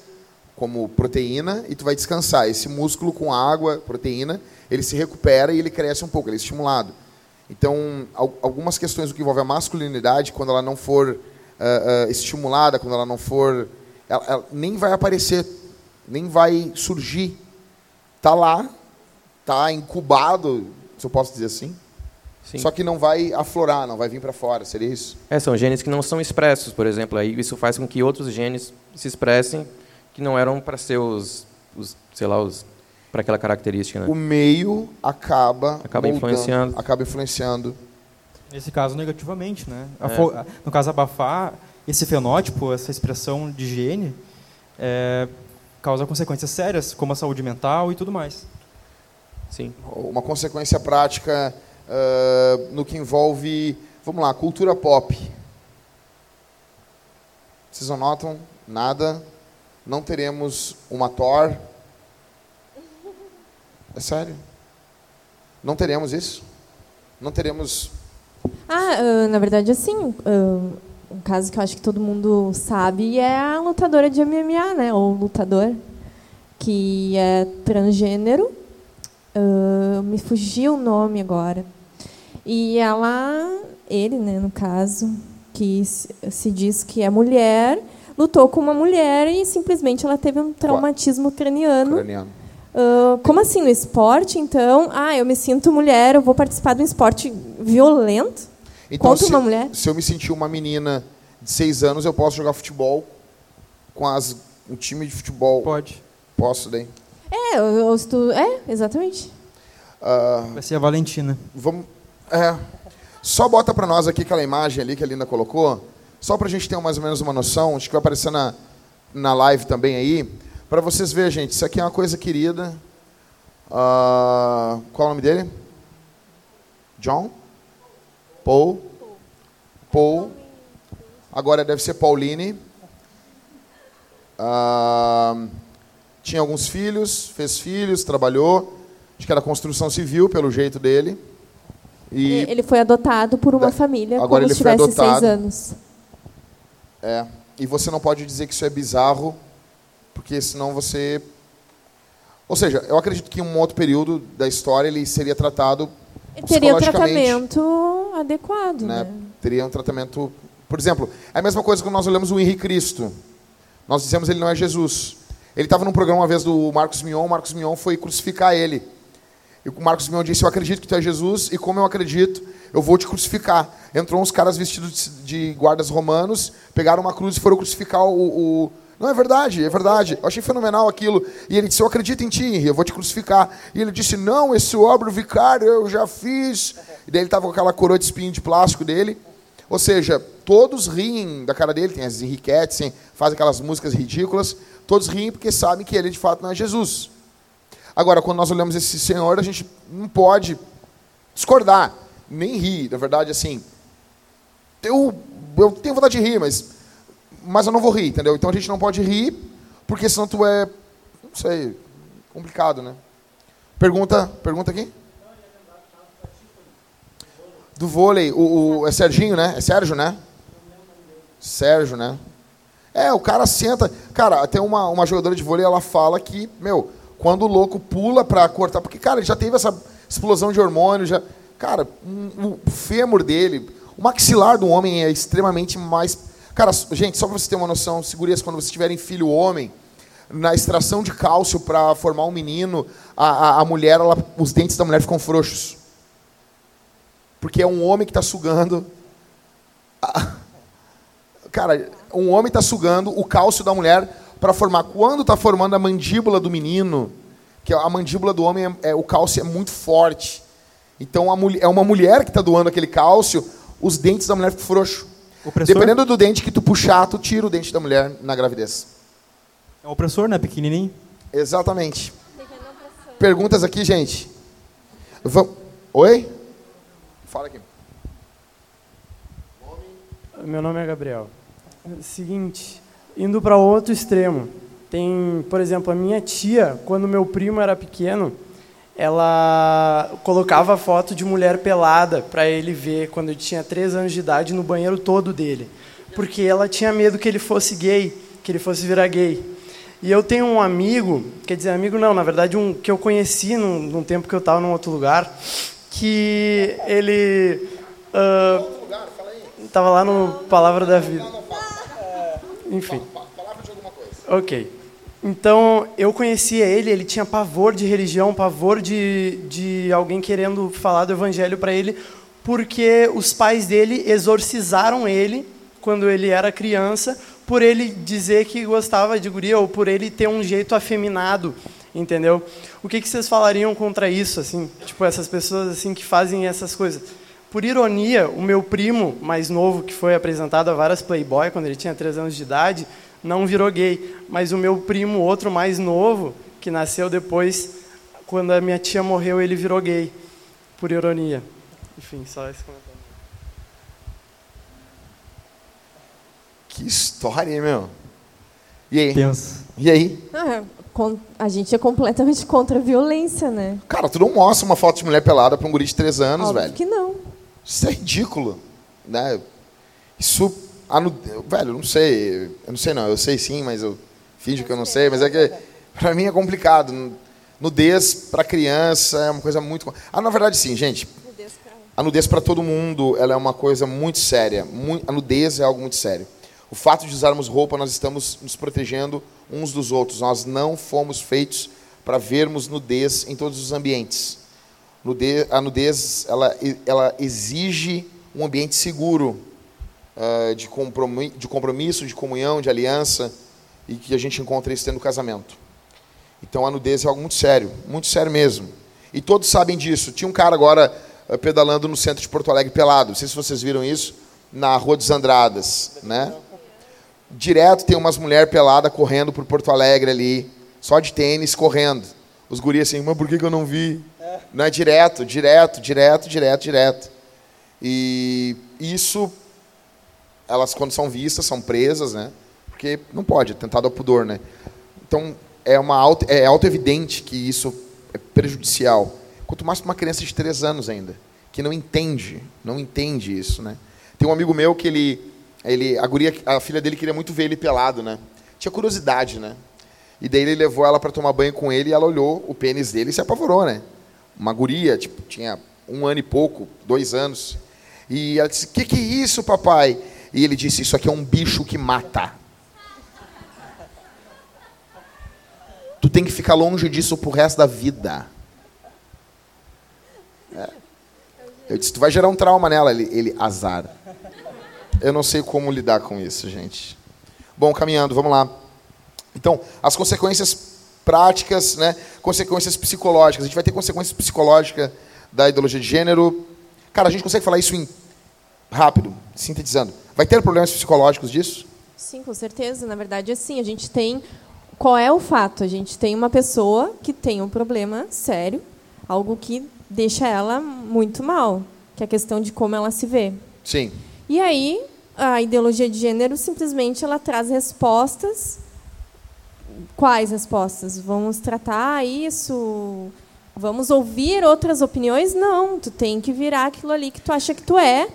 como proteína, e tu vai descansar. Esse músculo com água, proteína, ele se recupera e ele cresce um pouco, ele é estimulado. Então, al- algumas questões do que envolve a masculinidade, quando ela não for ah, ah, estimulada, quando ela não for. Ela, ela nem vai aparecer, nem vai surgir. Está lá, está incubado, se eu posso dizer assim. Sim. Só que não vai aflorar, não vai vir para fora, seria isso? É, são genes que não são expressos, por exemplo. Aí isso faz com que outros genes se expressem que não eram para ser os, os, sei lá, os para aquela característica, né? O meio acaba, Acaba moldando, influenciando. Acaba influenciando. Nesse caso, negativamente, né? Afo- No caso, abafar esse fenótipo, essa expressão de gene, é, causa consequências sérias, como a saúde mental e tudo mais. Sim. Uma consequência prática ah, no que envolve, vamos lá, cultura pop. Vocês não notam nada? Não teremos uma Thor? É sério? Não teremos isso? Não teremos. Ah, na verdade, assim, um caso que eu acho que todo mundo sabe é a lutadora de MMA, né? Ou lutador, que é transgênero. Ah, me fugiu o nome agora. E ela, ele, né, no caso, que se, diz que é mulher, lutou com uma mulher e simplesmente ela teve um traumatismo craniano. Ucraniano. Ah, como assim, no esporte, então? Ah, eu me sinto mulher, eu vou participar de um esporte violento contra Então, se, uma mulher? se eu me sentir uma menina de seis anos, eu posso jogar futebol com as, um time de futebol. Pode. Posso, daí? É, eu, eu é, exatamente. Ah, Vai ser a Valentina. Vamos. É. Só bota para nós aqui aquela imagem ali que a Linda colocou, só para a gente ter mais ou menos uma noção. Acho que vai aparecer na, na live também aí. Para vocês verem, gente, isso aqui é uma coisa querida. Ah, qual é o nome dele? John? Paul? Paul. Agora deve ser Pauline. Ah, tinha alguns filhos, fez filhos, trabalhou. Acho que era construção civil, pelo jeito dele. E Ele foi adotado por uma Da- família agora como ele se foi tivesse adotado. seis anos. É, e você não pode dizer que isso é bizarro, porque senão você. Ou seja, eu acredito que em um outro período da história ele seria tratado Ele teria um tratamento adequado, né? né? Teria um tratamento. Por exemplo, é a mesma coisa quando nós olhamos o Henrique Cristo. Nós dizemos ele não é Jesus. Ele estava num programa uma vez do Marcos Mion, o Marcos Mion foi crucificar ele. E o Marcos Mion disse: Eu acredito que tu é Jesus, e como eu acredito, eu vou te crucificar. Entrou uns caras vestidos de guardas romanos, pegaram uma cruz e foram crucificar o. o- Não, é verdade, é verdade. Eu achei fenomenal aquilo. E ele disse: Eu acredito em ti, Henri, eu vou te crucificar. E ele disse: Não, esse obra vicário eu já fiz. E daí ele estava com aquela coroa de espinho de plástico dele. Ou seja, todos riem da cara dele, tem as enriquetes, tem- faz aquelas músicas ridículas. Todos riem porque sabem que ele de fato não é Jesus. Agora, quando nós olhamos esse Senhor, a gente não pode discordar, nem rir. Na verdade, assim, eu, eu tenho vontade de rir, mas, mas eu não vou rir, entendeu? Então a gente não pode rir, porque senão tu é, não sei, complicado, né? Pergunta, pergunta aqui? Do vôlei, o, o- é Serginho, né? É Sérgio, né? Sérgio, né? É, o cara senta. Cara, tem uma, uma jogadora de vôlei, ela fala que, meu, quando o louco pula pra cortar. Porque, cara, ele já teve essa explosão de hormônio, já. Cara, um- o fêmur dele, o maxilar do homem é extremamente mais. Cara, gente, só pra vocês terem uma noção, segurias, quando vocês tiverem filho homem, na extração de cálcio para formar um menino, a, a, a mulher, ela, os dentes da mulher ficam frouxos. Porque é um homem que está sugando. a- <laughs> Cara, um homem está sugando o cálcio da mulher para formar. Quando está formando a mandíbula do menino, que a mandíbula do homem é, é- o cálcio é muito forte. Então a mulher, é uma mulher que está doando aquele cálcio, os dentes da mulher ficam frouxos. Opressor? Dependendo do dente que tu puxar, tu tira o dente da mulher na gravidez. É um opressor, né? Pequenininho. Exatamente. Perguntas aqui, gente? Vam- Oi? Fala aqui. meu nome é Gabriel. Seguinte, indo para outro extremo. Tem, por exemplo, a minha tia, quando meu primo era pequeno, ela colocava foto de mulher pelada para ele ver quando ele tinha três anos de idade no banheiro todo dele, porque ela tinha medo que ele fosse gay, que ele fosse virar gay. E eu tenho um amigo, quer dizer, amigo não, na verdade um que eu conheci num, num tempo que eu estava num outro lugar, que ele estava uh, lá no Palavra da Vida. Enfim. Ok. Então, eu conhecia ele, ele tinha pavor de religião, pavor de, de alguém querendo falar do evangelho para ele, porque os pais dele exorcizaram ele quando ele era criança, por ele dizer que gostava de guria ou por ele ter um jeito afeminado, entendeu? O que, que vocês falariam contra isso, assim? Tipo, essas pessoas assim que fazem essas coisas. Por ironia, o meu primo mais novo, que foi apresentado a várias Playboy quando ele tinha 3 anos de idade, não virou gay. Mas o meu primo, outro mais novo, que nasceu depois, quando a minha tia morreu, ele virou gay. Por ironia. Enfim, só esse comentário. Que história, hein, meu? E aí? E aí? Ah, a gente é completamente contra a violência, né? Cara, tu não mostra uma foto de mulher pelada pra um guri de 3 anos, Óbvio velho. que não. Isso é ridículo, né? Isso, a nu- velho, eu não sei, eu não sei não, eu sei sim, mas eu finjo que eu não sei, mas é que pra mim é complicado. Nudez pra criança é uma coisa muito, ah, na verdade sim, gente. A nudez para todo mundo, ela é uma coisa muito séria. A nudez é algo muito sério. O fato de usarmos roupa, nós estamos nos protegendo uns dos outros. Nós não fomos feitos para vermos nudez em todos os ambientes. Nude- a nudez ela, ela exige um ambiente seguro ah, de, compromi- de compromisso, de comunhão, de aliança, e que a gente encontra isso dentro do casamento. Então a nudez é algo muito sério, muito sério mesmo. E todos sabem disso. Tinha um cara agora eh, pedalando no centro de Porto Alegre pelado. Não sei se vocês viram isso na Rua dos Andradas, né? Direto tem umas mulheres peladas correndo por Porto Alegre ali, só de tênis correndo. Os guris assim, mas por que, que eu não vi? Não é direto, direto, direto, direto, direto. E isso, elas quando são vistas, são presas, né? Porque não pode, é tentado ao pudor, né? Então, é, uma auto, é auto-evidente que isso é prejudicial. Quanto mais para uma criança de três anos ainda, que não entende, não entende isso, né? Tem um amigo meu que ele, ele a, guria, a filha dele queria muito ver ele pelado, né? Tinha curiosidade, né? E daí ele levou ela para tomar banho com ele e ela olhou o pênis dele e se apavorou, né? Uma guria, tipo, tinha um ano e pouco, dois anos. E ela disse, que que é isso, papai? E ele disse, isso aqui é um bicho que mata. Tu tem que ficar longe disso pro resto da vida. É. Eu disse, tu vai gerar um trauma nela. Ele, ele, azar. Eu não sei como lidar com isso, gente. Bom, caminhando, vamos lá. Então, as consequências práticas, né? consequências psicológicas. A gente vai ter consequências psicológicas da ideologia de gênero. Cara, a gente consegue falar isso em rápido, sintetizando. Vai ter problemas psicológicos disso? Sim, com certeza. Na verdade, assim, a gente tem. Qual é o fato? A gente tem uma pessoa que tem um problema sério, algo que deixa ela muito mal, que é a questão de como ela se vê. Sim. E aí, a ideologia de gênero simplesmente ela traz respostas. Quais respostas? Vamos tratar isso? Vamos ouvir outras opiniões? Não, tu tem que virar aquilo ali que tu acha que tu é.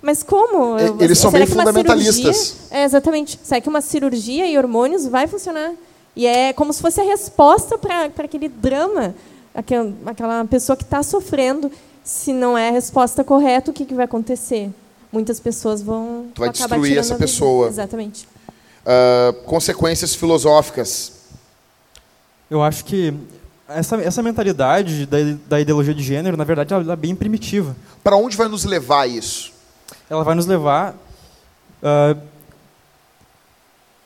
Mas como? E- eles são Será bem fundamentalistas. cirurgia- É, exatamente. Será que uma cirurgia e hormônios vai funcionar? E é como se fosse a resposta para aquele drama, aquela, aquela pessoa que está sofrendo. Se não é a resposta correta, o que, que vai acontecer? Muitas pessoas vão Tu vai acabar destruir essa pessoa. Exatamente. Ah, consequências filosóficas. Eu acho que essa, essa mentalidade da, da ideologia de gênero, na verdade, ela é bem primitiva. Para onde vai nos levar isso? Ela vai nos levar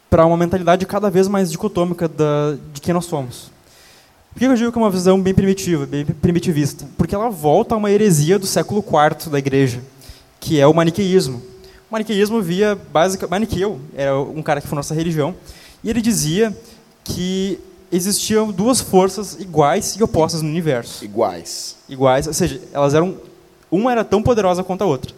para uma mentalidade cada vez mais dicotômica da, de quem nós somos. Por que eu digo que é uma visão bem primitiva, bem primitivista? Porque ela volta a uma heresia do século IV da igreja, que é o maniqueísmo. O maniqueísmo via básica Maniqueu era um cara que foi nossa religião, e ele dizia que existiam duas forças iguais e opostas no universo. Iguais. Iguais, ou seja, elas eram uma era tão poderosa quanto a outra,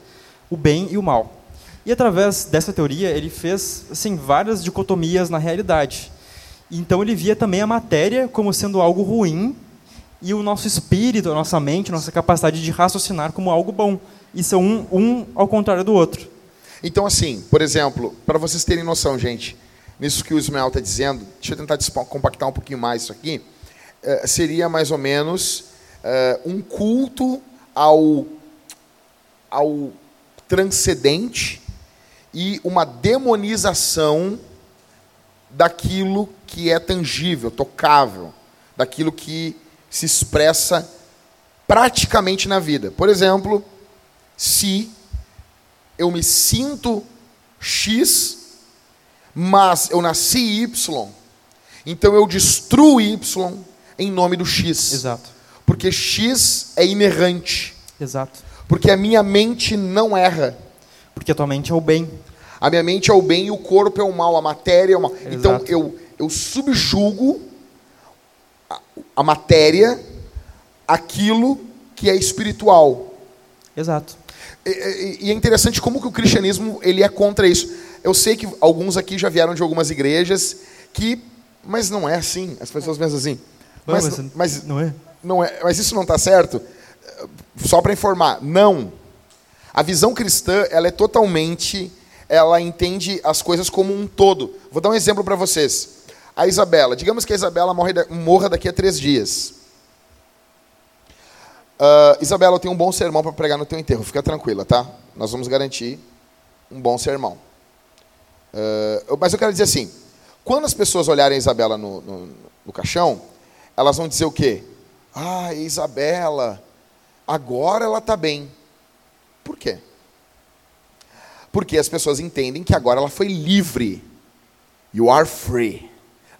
o bem e o mal. E através dessa teoria, ele fez assim, várias dicotomias na realidade. Então ele via também a matéria como sendo algo ruim e o nosso espírito, a nossa mente, a nossa capacidade de raciocinar como algo bom. Isso é um, um ao contrário do outro. Então, assim, por exemplo, para vocês terem noção, gente, nisso que o Ismael está dizendo, deixa eu tentar compactar um pouquinho mais isso aqui, uh, seria mais ou menos uh, um culto ao, ao transcendente e uma demonização daquilo que é tangível, tocável, daquilo que se expressa praticamente na vida. Por exemplo, se eu me sinto X, mas eu nasci Y, então eu destruo Y em nome do X. Exato. Porque X é inerrante. Exato. Porque a minha mente não erra. Porque a tua mente é o bem. A minha mente é o bem e o corpo é o mal, a matéria é o mal. Exato. Então eu, eu subjugo a, a matéria aquilo que é espiritual. Exato. E, e, é interessante como que o cristianismo ele é contra isso. Eu sei que alguns aqui já vieram de algumas igrejas que, mas não é assim. As pessoas pensam assim. Mas, mas, mas não é. Não é. Mas isso não está certo. Só para informar, não. A visão cristã ela é totalmente, ela entende as coisas como um todo. Vou dar um exemplo para vocês. A Isabela, digamos que a Isabela morre, morra daqui a três dias. Uh, Isabela, eu tenho um bom sermão para pregar no teu enterro. Fica tranquila, tá? Nós vamos garantir um bom sermão. Uh, mas eu quero dizer assim: quando as pessoas olharem a Isabela no, no, no caixão, elas vão dizer o quê? Ah, Isabela, agora ela está bem. Por quê? Porque as pessoas entendem que agora ela foi livre. You are free.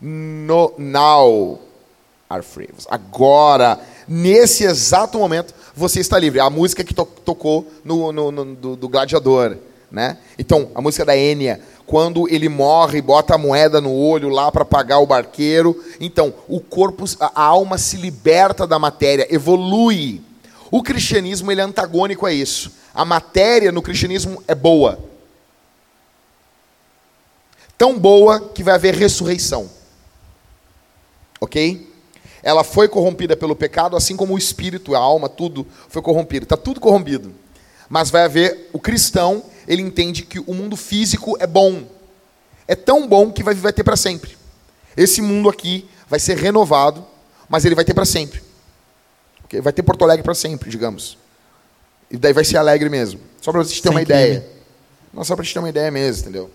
No, now are free. Agora nesse exato momento, você está livre. A música que to tocou no, no, no do, do, Gladiador. Né? Então, a música da Enya, quando ele morre, bota a moeda no olho lá para pagar o barqueiro. Então, o corpo, a alma se liberta da matéria, evolui. O cristianismo ele é antagônico a isso. A matéria no cristianismo é boa. Tão boa que vai haver ressurreição. Ok? Ela foi corrompida pelo pecado, assim como o espírito, a alma, tudo foi corrompido. Está tudo corrompido. Mas vai haver o cristão, ele entende que o mundo físico é bom. É tão bom que vai, vai ter para sempre. Esse mundo aqui vai ser renovado, mas ele vai ter para sempre. Okay? Vai ter Porto Alegre para sempre, digamos. E daí vai ser alegre mesmo. Só para vocês terem uma ideia. Não, só para gente ter uma ideia mesmo, entendeu?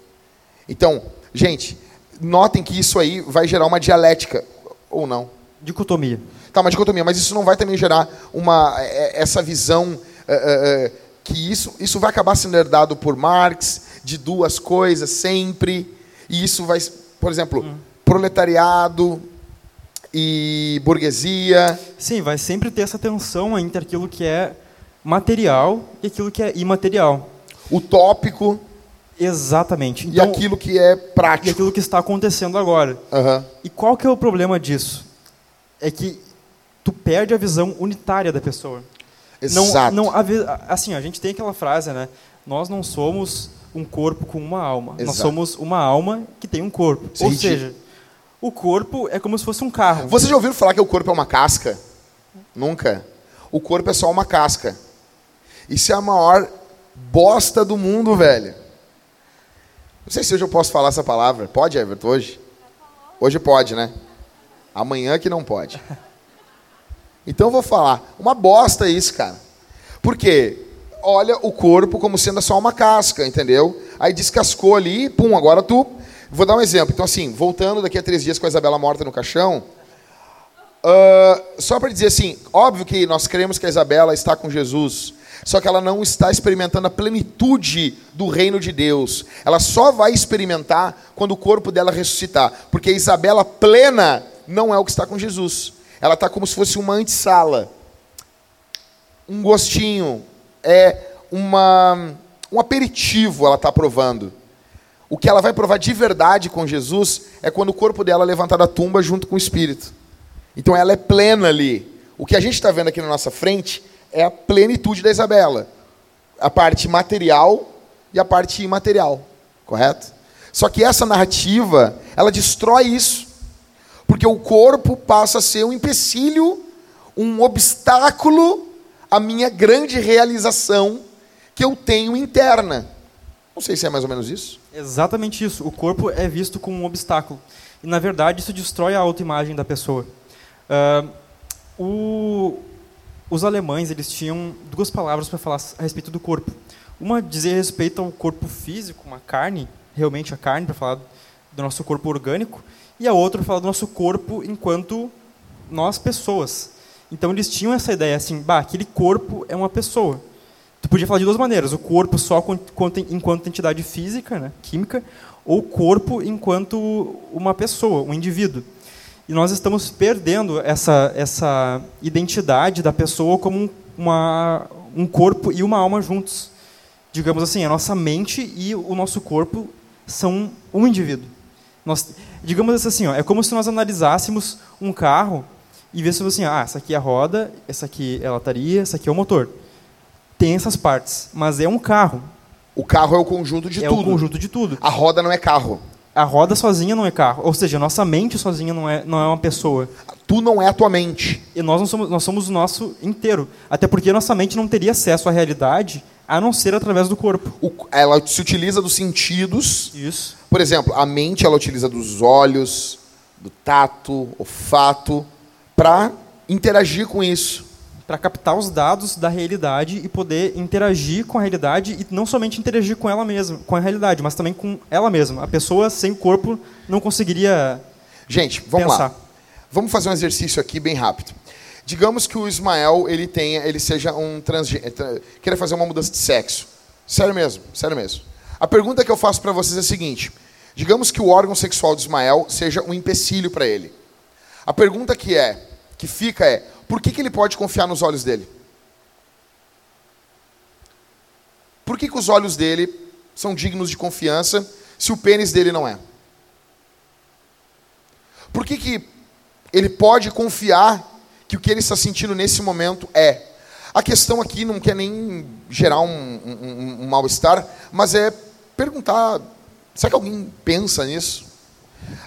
Então, gente, notem que isso aí vai gerar uma dialética, ou não. Dicotomia. Tá, uma dicotomia, mas isso não vai também gerar uma, é, é, essa visão é, é, que isso, isso vai acabar sendo herdado por Marx, de duas coisas sempre, e isso vai, por exemplo, hum. proletariado e burguesia. Sim, vai sempre ter essa tensão entre aquilo que é material e aquilo que é imaterial. Utópico. Exatamente. Então, e aquilo que é prático. E aquilo que está acontecendo agora. Uhum. E qual que é o problema disso? É que tu perde a visão unitária da pessoa. Exato. Não, não, assim, a gente tem aquela frase, né? Nós não somos um corpo com uma alma. Exato. Nós somos uma alma que tem um corpo. Ou seja, o corpo é como se fosse um carro. Vocês já ouviram falar que o corpo é uma casca? Nunca. O corpo é só uma casca. Isso é a maior bosta do mundo, velho. Não sei se hoje eu posso falar essa palavra. Pode, Everton, hoje? Hoje pode, né? Amanhã que não pode. Então eu vou falar. Uma bosta isso, cara. Por quê? Olha o corpo como sendo só uma casca, entendeu? Aí descascou ali, pum, agora tu. Vou dar um exemplo. Então, assim, voltando daqui a três dias com a Isabela morta no caixão. Uh, só para dizer assim, óbvio que nós cremos que a Isabela está com Jesus, só que ela não está experimentando a plenitude do reino de Deus. Ela só vai experimentar quando o corpo dela ressuscitar, porque a Isabela plena não é o que está com Jesus. Ela está como se fosse uma antessala. Um gostinho. É uma, um aperitivo ela está provando. O que ela vai provar de verdade com Jesus é quando o corpo dela é levantado da tumba junto com o Espírito. Então ela é plena ali. O que a gente está vendo aqui na nossa frente é a plenitude da Isabela. A parte material e a parte imaterial, correto? Só que essa narrativa, ela destrói isso. Porque o corpo passa a ser um empecilho, um obstáculo à minha grande realização que eu tenho interna. Não sei se é mais ou menos isso. Exatamente isso. O corpo é visto como um obstáculo. E, na verdade, isso destrói a autoimagem da pessoa. Uh, o, os alemães eles tinham duas palavras para falar a respeito do corpo. Uma dizia respeito ao corpo físico, uma carne, realmente a carne, para falar do nosso corpo orgânico, e a outra falar do nosso corpo enquanto nós pessoas. Então eles tinham essa ideia assim, bah, aquele corpo é uma pessoa. Tu podia falar de duas maneiras: o corpo só enquanto entidade física, né, química, ou o corpo enquanto uma pessoa, um indivíduo. E nós estamos perdendo essa, essa identidade da pessoa como uma, um corpo e uma alma juntos. Digamos assim, a nossa mente e o nosso corpo são um indivíduo. Nós, digamos assim, ó, é como se nós analisássemos um carro e vêssemos assim, ah, essa aqui é a roda, essa aqui é a lataria, essa aqui é o motor. Tem essas partes, mas é um carro. O carro é o conjunto de é tudo. É o conjunto de tudo. A roda não é carro a roda sozinha não é carro. Ou seja, nossa mente sozinha não é, não é uma pessoa. Tu não é a tua mente. E nós, não somos, nós somos o nosso inteiro. Até porque nossa mente não teria acesso à realidade a não ser através do corpo. O, ela se utiliza dos sentidos. Isso. Por exemplo, a mente ela utiliza dos olhos, do tato, olfato, para interagir com isso para captar os dados da realidade e poder interagir com a realidade e não somente interagir com ela mesma, com a realidade, mas também com ela mesma. A pessoa sem corpo não conseguiria Gente, vamos pensar. lá. Vamos fazer um exercício aqui bem rápido. Digamos que o Ismael ele tenha, ele seja um transgênero, eh, queira fazer uma mudança de sexo. Sério mesmo, sério mesmo. A pergunta que eu faço para vocês é a seguinte: digamos que o órgão sexual de Ismael seja um empecilho para ele. A pergunta que é, que fica é: por que, que ele pode confiar nos olhos dele? Por que, que os olhos dele são dignos de confiança se o pênis dele não é? Por que, que ele pode confiar que o que ele está sentindo nesse momento é? A questão aqui não quer nem gerar um, um, um mal-estar, mas é perguntar: será que alguém pensa nisso?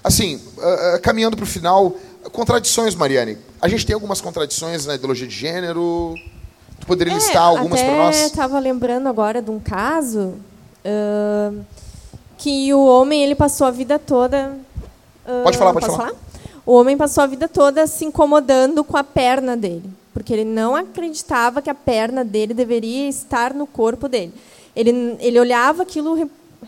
Assim, uh, uh, caminhando para o final, contradições, Mariane. A gente tem algumas contradições na ideologia de gênero. Tu poderia é, listar algumas para nós? Eu estava lembrando agora de um caso uh, que o homem ele passou a vida toda. Pode falar, pode falar. falar. O homem passou a vida toda se incomodando com a perna dele, porque ele não acreditava que a perna dele deveria estar no corpo dele. Ele, ele olhava aquilo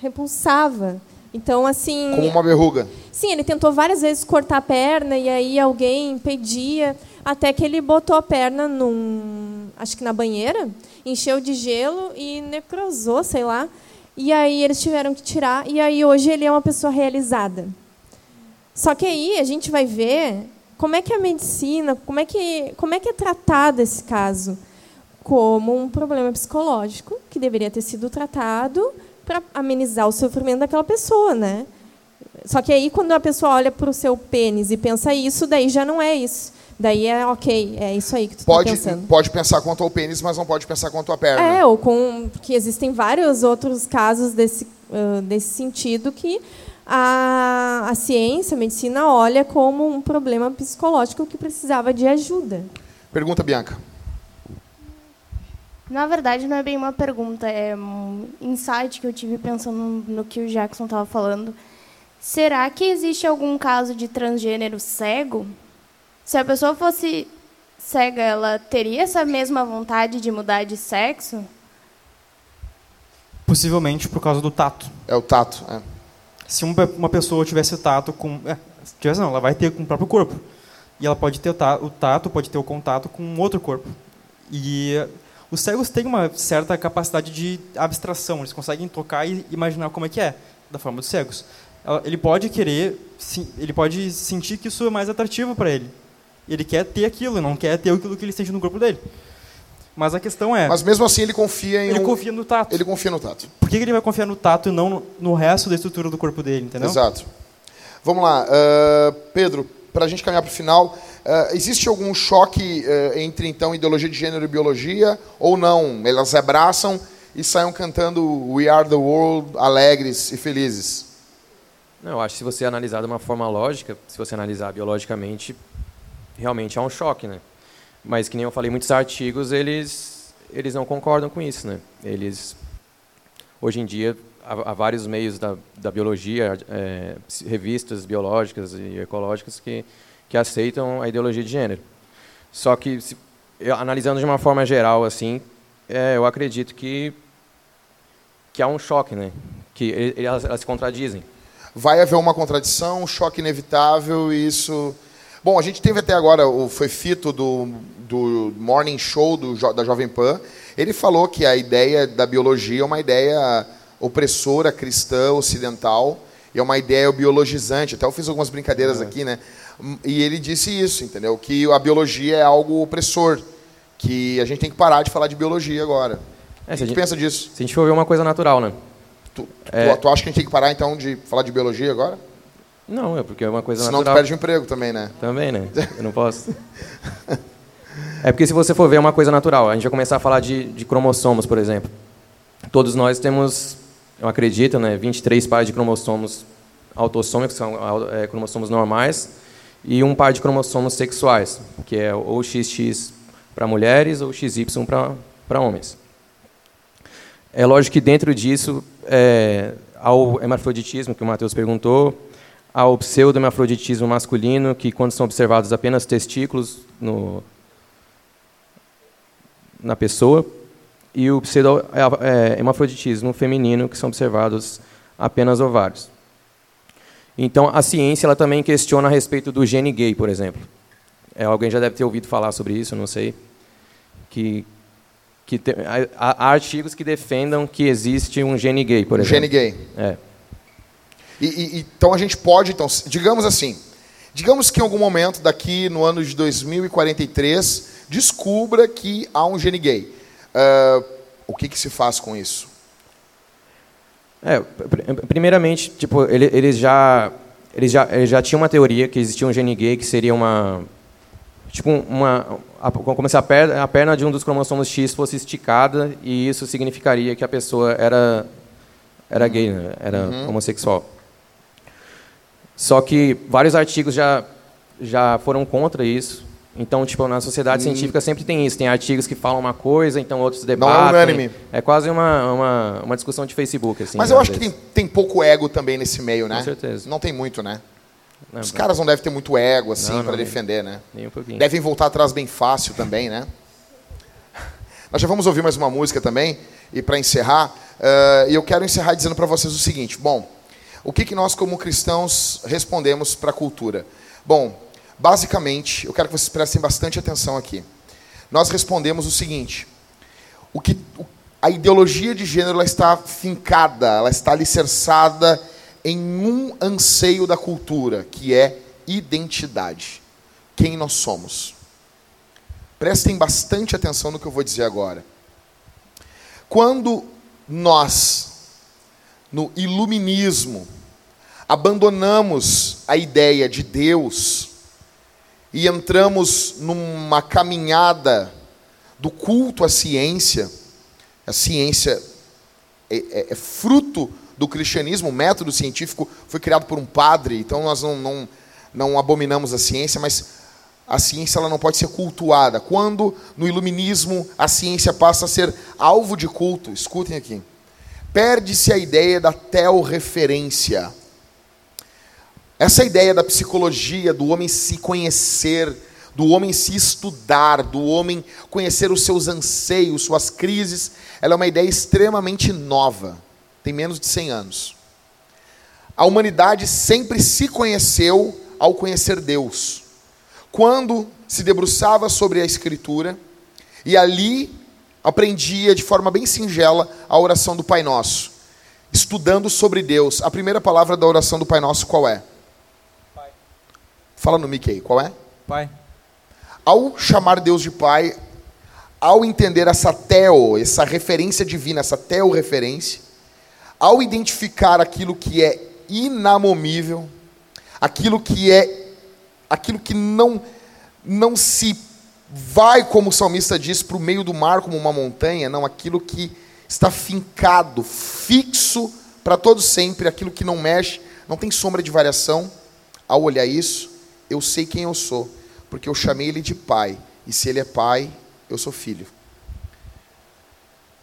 repulsava. Então, assim. Como uma verruga. Sim, ele tentou várias vezes cortar a perna e aí alguém impedia, até que ele botou a perna num. acho que na banheira, encheu de gelo e necrosou, sei lá. E aí eles tiveram que tirar, e aí hoje ele é uma pessoa realizada. Só que aí a gente vai ver como é que a medicina, como é que, como é, que é tratado esse caso? Como um problema psicológico que deveria ter sido tratado para amenizar o sofrimento daquela pessoa, né? Só que aí quando a pessoa olha para o seu pênis e pensa isso, daí já não é isso. Daí é ok, é isso aí que tu tá pode, tá pensando. Pode pensar quanto ao pênis, mas não pode pensar quanto à perna. É, ou com que existem vários outros casos desse, uh, desse sentido que a, a ciência, a medicina olha como um problema psicológico que precisava de ajuda. Pergunta, Bianca. Na verdade, não é bem uma pergunta, é um insight que eu tive pensando no que o Jackson estava falando. Será que existe algum caso de transgênero cego? Se a pessoa fosse cega, ela teria essa mesma vontade de mudar de sexo? Possivelmente por causa do tato. É o tato, é. Se uma pessoa tivesse tato com. É, tivesse não, ela vai ter com o próprio corpo. E ela pode ter o tato, o tato pode ter o contato com outro corpo. E os cegos têm uma certa capacidade de abstração, eles conseguem tocar e imaginar como é que é, da forma dos cegos. Ele pode querer, ele pode sentir que isso é mais atrativo para ele. Ele quer ter aquilo, não quer ter aquilo que ele sente no corpo dele. Mas a questão é. Mas mesmo assim ele confia em. Ele um... confia no tato. Ele confia no tato. Por que ele vai confiar no tato e não no, no resto da estrutura do corpo dele, entendeu? Exato. Vamos lá, uh, Pedro, para a gente caminhar para o final, uh, existe algum choque uh, entre então ideologia de gênero e biologia ou não? Elas abraçam? e saiam cantando We Are the World alegres e felizes? Não, eu acho que se você analisar de uma forma lógica, se você analisar biologicamente, realmente é um choque, né? Mas que nem eu falei, muitos artigos eles eles não concordam com isso, né? Eles hoje em dia há, vários meios da, da biologia, é, revistas biológicas e ecológicas que que aceitam a ideologia de gênero. Só que se, eu, analisando de uma forma geral assim, é, eu acredito que que há um choque, né? Que elas, elas se contradizem vai haver uma contradição, um choque inevitável, e isso. Bom, a gente teve até agora, o foi Fito do, do Morning Show do, da Jovem Pan. Ele falou que a ideia da biologia é uma ideia opressora cristã ocidental e é uma ideia biologizante. Até eu fiz algumas brincadeiras é. aqui, né? E ele disse isso, entendeu? Que a biologia é algo opressor, que a gente tem que parar de falar de biologia agora. É, o que a gente pensa disso? Se a gente for ver uma coisa natural, né? Tu, é... tu, acha que a gente tem que parar, então, de falar de biologia agora? Não, é porque é uma coisa Senão natural. Senão tu perde o emprego também, né? Também, né? <laughs> Eu não posso. é porque se você for ver é uma coisa natural, a gente vai começar a falar de, de cromossomos, por exemplo. Todos nós temos, eu acredito, né, 23 pares de cromossomos autossômicos, que são é, cromossomos normais, e um par de cromossomos sexuais, que é ou XX para mulheres ou XY para homens. É lógico que dentro disso, é, ao hermafroditismo, que o Matheus perguntou, ao pseudo-hermafroditismo masculino, que quando são observados apenas testículos no, na pessoa, e o pseudo-hermafroditismo é, feminino, que são observados apenas ovários. Então, a ciência ela também questiona a respeito do gene gay, por exemplo. É, alguém já deve ter ouvido falar sobre isso, não sei. Que que te, há, há, artigos que defendam que existe um gene gay, por exemplo. Gene gay. É. E, e, então a gente pode, então, digamos assim, digamos que em algum momento daqui no ano de 2043 descubra que há um gene gay. Uh, o que, que se faz com isso? É, primeiramente, tipo, eles já eles já eles já tinham uma teoria que existia um gene gay que seria uma tipo uma como se a perna, a perna de um dos cromossomos X fosse esticada e isso significaria que a pessoa era era gay, né? era uhum. homossexual. Só que vários artigos já já foram contra isso. Então, tipo, na sociedade hum. científica sempre tem isso. Tem artigos que falam uma coisa, então outros debatem. Não é unânime. É quase uma, uma, uma discussão de Facebook. Assim, Mas eu acho vezes. que tem, tem pouco ego também nesse meio, né? Com certeza. Não tem muito, né? Não, Os caras não devem ter muito ego, assim, para defender, né? Nem um pouquinho. Devem voltar atrás bem fácil também, né? Nós já vamos ouvir mais uma música também, e para encerrar, uh, eu quero encerrar dizendo para vocês o seguinte: bom, o que, que nós, como cristãos, respondemos para a cultura? Bom, basicamente, eu quero que vocês prestem bastante atenção aqui. Nós respondemos o seguinte: o que, a ideologia de gênero ela está fincada, ela está alicerçada em um anseio da cultura, que é identidade. Quem nós somos. Prestem bastante atenção no que eu vou dizer agora. Quando nós, no iluminismo, abandonamos a ideia de Deus e entramos numa caminhada do culto à ciência, a ciência é, é, é fruto do cristianismo, o método científico foi criado por um padre, então nós não, não, não abominamos a ciência, mas a ciência ela não pode ser cultuada. Quando no iluminismo a ciência passa a ser alvo de culto, escutem aqui, perde-se a ideia da teorreferência. Essa ideia da psicologia, do homem se conhecer, do homem se estudar, do homem conhecer os seus anseios, suas crises, ela é uma ideia extremamente nova tem menos de 100 anos. A humanidade sempre se conheceu ao conhecer Deus. Quando se debruçava sobre a Escritura e ali aprendia de forma bem singela a oração do Pai Nosso, estudando sobre Deus. A primeira palavra da oração do Pai Nosso qual é? Pai. Fala no Mickey, qual é? Pai. Ao chamar Deus de Pai, ao entender essa teo, essa referência divina, essa teo referência, ao identificar aquilo que é inamomível, aquilo que é aquilo que não não se vai como o salmista diz para o meio do mar como uma montanha, não aquilo que está fincado, fixo para todo sempre, aquilo que não mexe, não tem sombra de variação. Ao olhar isso, eu sei quem eu sou, porque eu chamei ele de pai, e se ele é pai, eu sou filho.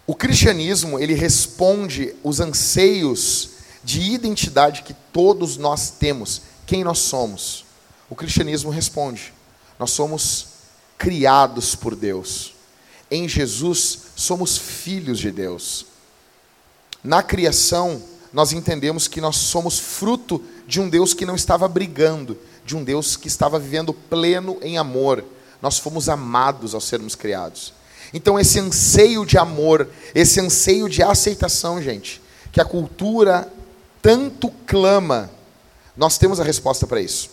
O cristianismo, ele responde os anseios de identidade que todos nós temos, quem nós somos. O cristianismo responde: nós somos criados por Deus. Em Jesus, somos filhos de Deus. Na criação, nós entendemos que nós somos fruto de um Deus que não estava brigando, de um Deus que estava vivendo pleno em amor. Nós fomos amados ao sermos criados. Então, esse anseio de amor, esse anseio de aceitação, gente, que a cultura tanto clama, nós temos a resposta para isso.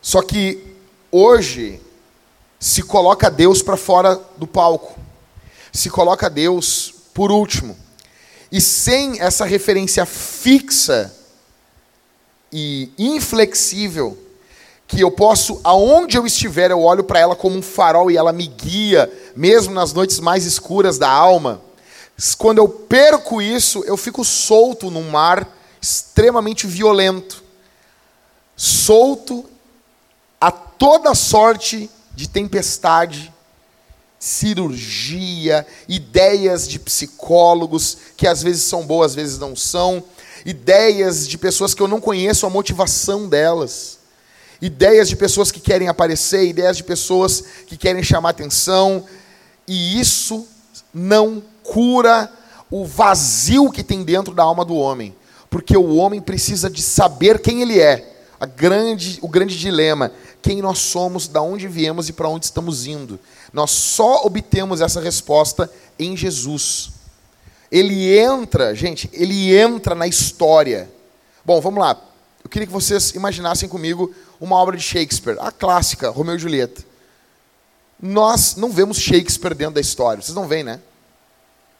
Só que hoje se coloca Deus para fora do palco, se coloca Deus por último. E sem essa referência fixa e inflexível, que eu posso, aonde eu estiver, eu olho para ela como um farol e ela me guia, mesmo nas noites mais escuras da alma. Quando eu perco isso, eu fico solto num mar extremamente violento, solto a toda sorte de tempestade, cirurgia, ideias de psicólogos que às vezes são boas, às vezes não são, ideias de pessoas que eu não conheço a motivação delas, ideias de pessoas que querem aparecer, ideias de pessoas que querem chamar atenção, e isso não cura o vazio que tem dentro da alma do homem, porque o homem precisa de saber quem ele é. Grande, o grande dilema quem nós somos, da onde viemos e para onde estamos indo. Nós só obtemos essa resposta em Jesus. Ele entra, gente, ele entra na história. Bom, vamos lá. Eu queria que vocês imaginassem comigo uma obra de Shakespeare, a clássica, Romeu e Julieta. Nós não vemos Shakespeare dentro da história. Vocês não veem, né?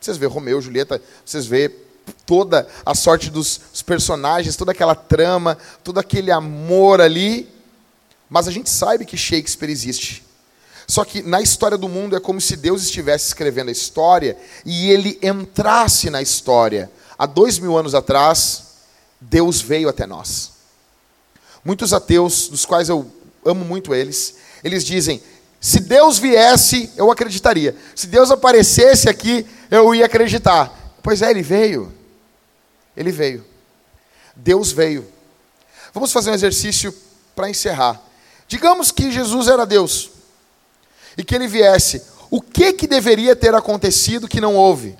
Vocês vê Romeu e Julieta, vocês vê toda a sorte dos personagens, toda aquela trama, todo aquele amor ali. Mas a gente sabe que Shakespeare existe. Só que na história do mundo é como se Deus estivesse escrevendo a história e ele entrasse na história. Há dois mil anos atrás, Deus veio até nós. Muitos ateus, dos quais eu amo muito eles, eles dizem: se Deus viesse, eu acreditaria. Se Deus aparecesse aqui, eu ia acreditar. Pois é, ele veio. Ele veio. Deus veio. Vamos fazer um exercício para encerrar. Digamos que Jesus era Deus e que ele viesse. O que que deveria ter acontecido que não houve?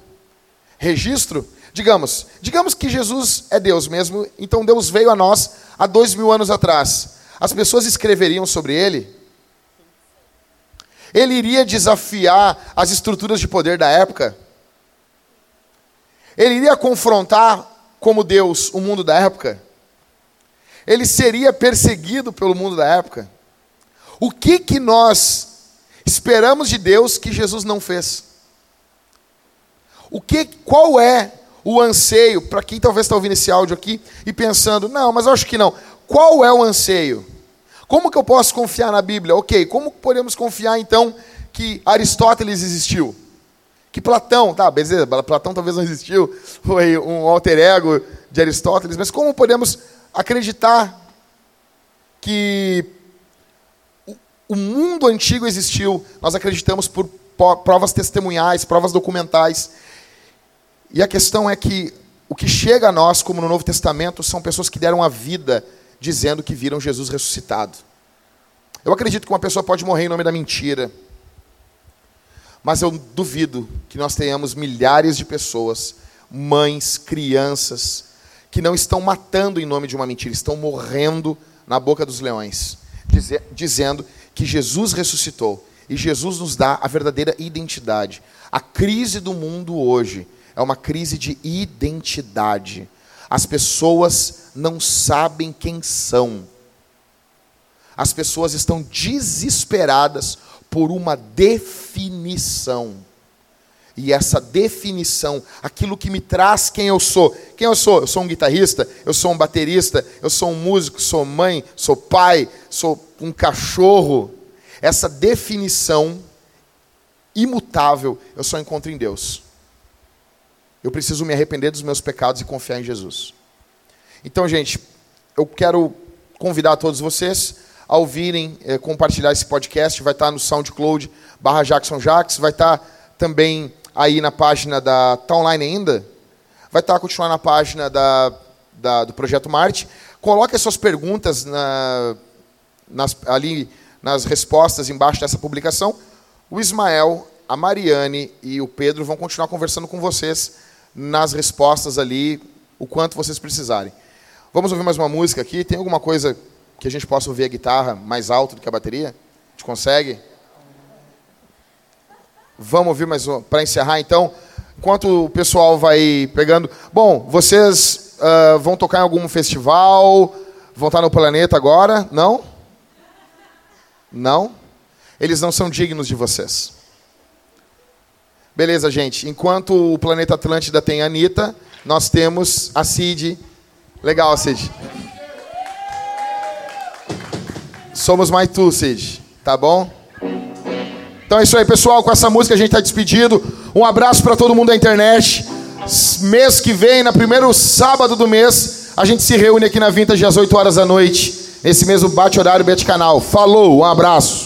Registro? Digamos, digamos que Jesus é Deus mesmo, então Deus veio a nós há dois mil anos atrás. As pessoas escreveriam sobre ele? Ele iria desafiar as estruturas de poder da época? Ele iria confrontar como Deus o mundo da época? Ele seria perseguido pelo mundo da época? O que que nós esperamos de Deus que Jesus não fez? O que, qual é o anseio para quem talvez está ouvindo esse áudio aqui e pensando, não, mas eu acho que não. Qual é o anseio? Como que eu posso confiar na Bíblia? Ok, como podemos confiar então que Aristóteles existiu? Que Platão, tá, beleza, Platão talvez não existiu, foi um alter ego de Aristóteles, mas como podemos acreditar que o mundo antigo existiu, nós acreditamos por provas testemunhais, provas documentais. E a questão é que o que chega a nós, como no Novo Testamento, são pessoas que deram a vida dizendo que viram Jesus ressuscitado. Eu acredito que uma pessoa pode morrer em nome da mentira. Mas eu duvido que nós tenhamos milhares de pessoas, mães, crianças, que não estão matando em nome de uma mentira, estão morrendo na boca dos leões, dizendo que Jesus ressuscitou e Jesus nos dá a verdadeira identidade. A crise do mundo hoje é uma crise de identidade. As pessoas não sabem quem são. As pessoas estão desesperadas por uma definição. E essa definição, aquilo que me traz quem eu sou. Quem eu sou? Eu sou um guitarrista, eu sou um baterista, eu sou um músico, sou mãe, sou pai, sou um cachorro. Essa definição imutável eu só encontro em Deus. Eu preciso me arrepender dos meus pecados e confiar em Jesus. Então, gente, eu quero convidar todos vocês a ouvirem, eh, compartilhar esse podcast. Vai estar no SoundCloud barra Jackson Jax, vai estar também aí na página da. Está online ainda? Vai estar continuar na página da, da, do Projeto Marte. Coloque as suas perguntas na, nas, ali nas respostas embaixo dessa publicação. O Ismael, a Mariane e o Pedro vão continuar conversando com vocês nas respostas ali, o quanto vocês precisarem. Vamos ouvir mais uma música aqui? Tem alguma coisa que a gente possa ouvir a guitarra mais alto do que a bateria? A gente consegue? Vamos ouvir mais um, para encerrar então. Enquanto o pessoal vai pegando. Bom, vocês uh, vão tocar em algum festival? Vão estar no planeta agora? Não? Não? Eles não são dignos de vocês. Beleza, gente. Enquanto o planeta Atlântida tem a Anitta, nós temos a Cid. Legal, Cid. Somos mais tu, Cid. Tá bom? Então é isso aí, pessoal. Com essa música a gente está despedido. Um abraço para todo mundo da internet. Mês que vem, no primeiro sábado do mês, a gente se reúne aqui na Vintage às 8 horas da noite. Esse mesmo bate horário, bate canal. Falou, um abraço.